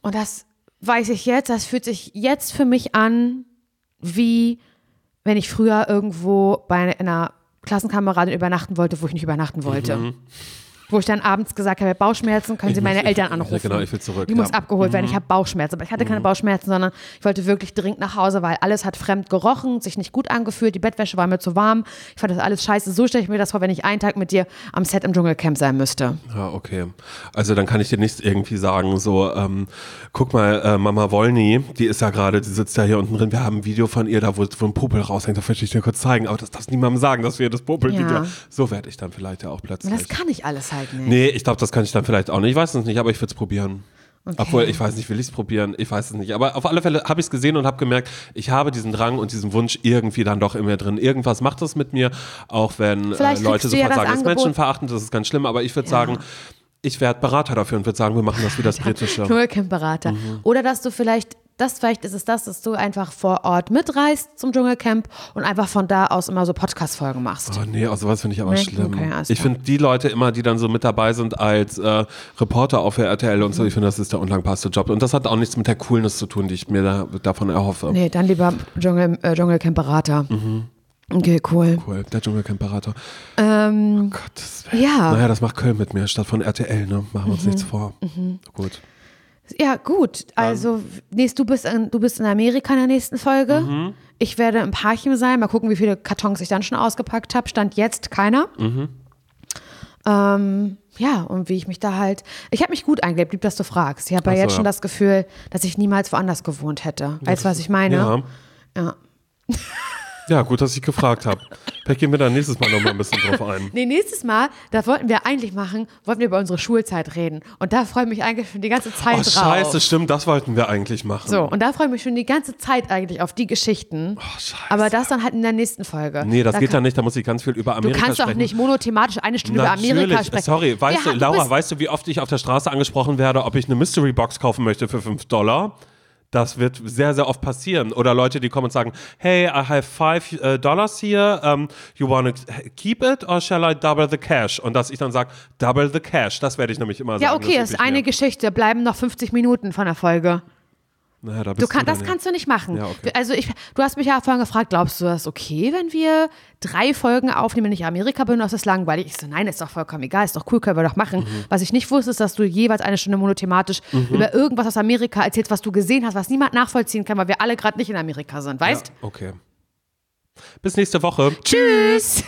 [SPEAKER 2] Und das weiß ich jetzt, das fühlt sich jetzt für mich an, wie wenn ich früher irgendwo bei einer Klassenkameradin übernachten wollte, wo ich nicht übernachten wollte. Wo ich dann abends gesagt habe, Bauchschmerzen, können Sie
[SPEAKER 1] Mhm. Ich
[SPEAKER 2] meine
[SPEAKER 1] muss-
[SPEAKER 2] Eltern
[SPEAKER 1] ich-
[SPEAKER 2] anrufen.
[SPEAKER 1] genau, ich will zurück,
[SPEAKER 2] Die
[SPEAKER 1] ja. Mhm.
[SPEAKER 2] muss abgeholt werden, ich habe Bauchschmerzen. Aber ich hatte keine Bauchschmerzen, sondern ich wollte wirklich dringend nach Hause, weil alles hat fremd gerochen, sich nicht gut angefühlt, die Bettwäsche war mir zu warm. Ich fand das alles scheiße. So stelle ich mir das vor, wenn ich einen Tag mit dir am Set im Dschungelcamp sein müsste.
[SPEAKER 1] Ja, okay. Also dann kann ich dir nicht irgendwie sagen, so, ähm, guck mal, äh, Mama Wolny, die ist ja gerade, die sitzt ja hier unten drin, wir haben ein Video von ihr, da wo, wo ein Popel raushängt, das möchte ich dir kurz zeigen, aber das darfst niemandem sagen, dass wir das Popel-Video,
[SPEAKER 2] Ja.
[SPEAKER 1] so werde ich dann vielleicht ja auch plötzlich.
[SPEAKER 2] Das kann ich alles halt nicht.
[SPEAKER 1] nee, ich glaube, das kann ich dann vielleicht auch nicht, ich weiß es nicht, aber ich würde es probieren. Obwohl, ich weiß nicht, will ich es probieren? Ich weiß es nicht. Aber auf alle Fälle habe ich es gesehen und habe gemerkt, ich habe diesen Drang und diesen Wunsch irgendwie dann doch in mir drin. Irgendwas macht das mit mir, auch wenn äh, Leute
[SPEAKER 2] ja
[SPEAKER 1] sofort
[SPEAKER 2] das
[SPEAKER 1] sagen, das ist menschenverachtend, das ist ganz schlimm, aber ich würde
[SPEAKER 2] Ja.
[SPEAKER 1] sagen, ich werde Berater dafür und würde sagen, wir machen das wie das Britische.
[SPEAKER 2] Dschungelcamp-Berater.
[SPEAKER 1] Mhm.
[SPEAKER 2] Oder dass du vielleicht das vielleicht ist es das, dass du einfach vor Ort mitreist zum Dschungelcamp und einfach von da aus immer so Podcast-Folgen machst.
[SPEAKER 1] Oh nee, also sowas finde ich aber
[SPEAKER 2] Nee?
[SPEAKER 1] schlimm.
[SPEAKER 2] Okay,
[SPEAKER 1] ich finde die Leute immer, die dann so mit dabei sind als äh, Reporter auf der RTL und so, ich finde, das ist der unlangbarste Job. Und das hat auch nichts mit der Coolness zu tun, die ich mir da, davon erhoffe.
[SPEAKER 2] Nee, dann lieber Dschungel, äh, Dschungelcamp-Berater.
[SPEAKER 1] Mhm.
[SPEAKER 2] Okay, cool.
[SPEAKER 1] Cool, der Dschungelcamp-Berater.
[SPEAKER 2] Ähm,
[SPEAKER 1] Gottes Willen.
[SPEAKER 2] ja.
[SPEAKER 1] Naja, das macht Köln mit mir statt von RTL, ne? Machen wir uns
[SPEAKER 2] Mhm.
[SPEAKER 1] nichts vor. Gut.
[SPEAKER 2] Ja, gut. Also, nächst, du, bist in, du bist in Amerika in der nächsten Folge.
[SPEAKER 1] Mhm.
[SPEAKER 2] Ich werde im Parchim sein. Mal gucken, wie viele Kartons ich dann schon ausgepackt habe. Stand jetzt keiner.
[SPEAKER 1] Mhm.
[SPEAKER 2] Ähm, ja, und wie ich mich da halt. Ich habe mich gut eingelebt, lieb, dass du fragst. Ich habe ja
[SPEAKER 1] so,
[SPEAKER 2] jetzt schon
[SPEAKER 1] ja.
[SPEAKER 2] das Gefühl, dass ich niemals woanders gewohnt hätte. Weißt du, was ich meine?
[SPEAKER 1] Ja.
[SPEAKER 2] Ja.
[SPEAKER 1] ja, gut, dass ich gefragt habe. Vielleicht gehen wir da nächstes Mal nochmal ein bisschen drauf ein.
[SPEAKER 2] Nee, nächstes Mal, da wollten wir eigentlich machen, wollten wir über unsere Schulzeit reden. Und da freue ich mich eigentlich schon die ganze Zeit
[SPEAKER 1] Oh,
[SPEAKER 2] drauf.
[SPEAKER 1] scheiße, stimmt, das wollten wir eigentlich machen.
[SPEAKER 2] So, und da freue ich mich schon die ganze Zeit eigentlich auf die Geschichten.
[SPEAKER 1] Oh, scheiße.
[SPEAKER 2] Aber das dann halt in der nächsten Folge.
[SPEAKER 1] Nee, das
[SPEAKER 2] da
[SPEAKER 1] geht dann nicht, da muss ich ganz viel über
[SPEAKER 2] Du
[SPEAKER 1] Amerika
[SPEAKER 2] kannst doch
[SPEAKER 1] sprechen.
[SPEAKER 2] nicht monothematisch eine Stunde über Amerika
[SPEAKER 1] Natürlich,
[SPEAKER 2] sprechen.
[SPEAKER 1] sorry, weißt
[SPEAKER 2] Ja,
[SPEAKER 1] du, Laura, weißt du, wie oft ich auf der Straße angesprochen werde, ob ich eine Mystery Box kaufen möchte für 5 Dollar? Das wird sehr, sehr oft passieren. Oder Leute, die kommen und sagen, hey, I have five uh, dollars here, um, you want to keep it or shall I double the cash? Und dass ich dann sage, double the cash, das werde ich nämlich immer
[SPEAKER 2] Ja,
[SPEAKER 1] sagen.
[SPEAKER 2] okay, das ist eine
[SPEAKER 1] mir.
[SPEAKER 2] Geschichte. Bleiben noch 50 Minuten von der Folge.
[SPEAKER 1] Naja, da
[SPEAKER 2] Du kann,
[SPEAKER 1] dann
[SPEAKER 2] das
[SPEAKER 1] ja.
[SPEAKER 2] kannst du nicht machen.
[SPEAKER 1] Ja, okay.
[SPEAKER 2] Also ich, du hast mich ja vorhin gefragt, glaubst du, das ist okay, wenn wir drei Folgen aufnehmen, wenn ich Amerika bin, das ist langweilig? Ich so, nein, ist doch vollkommen egal, ist doch cool, können wir doch machen.
[SPEAKER 1] Mhm.
[SPEAKER 2] Was ich nicht wusste, ist, dass du jeweils eine Stunde monothematisch über irgendwas aus Amerika erzählst, was du gesehen hast, was niemand nachvollziehen kann, weil wir alle gerade nicht in Amerika sind, weißt?
[SPEAKER 1] Ja, okay. Bis nächste Woche.
[SPEAKER 2] Tschüss!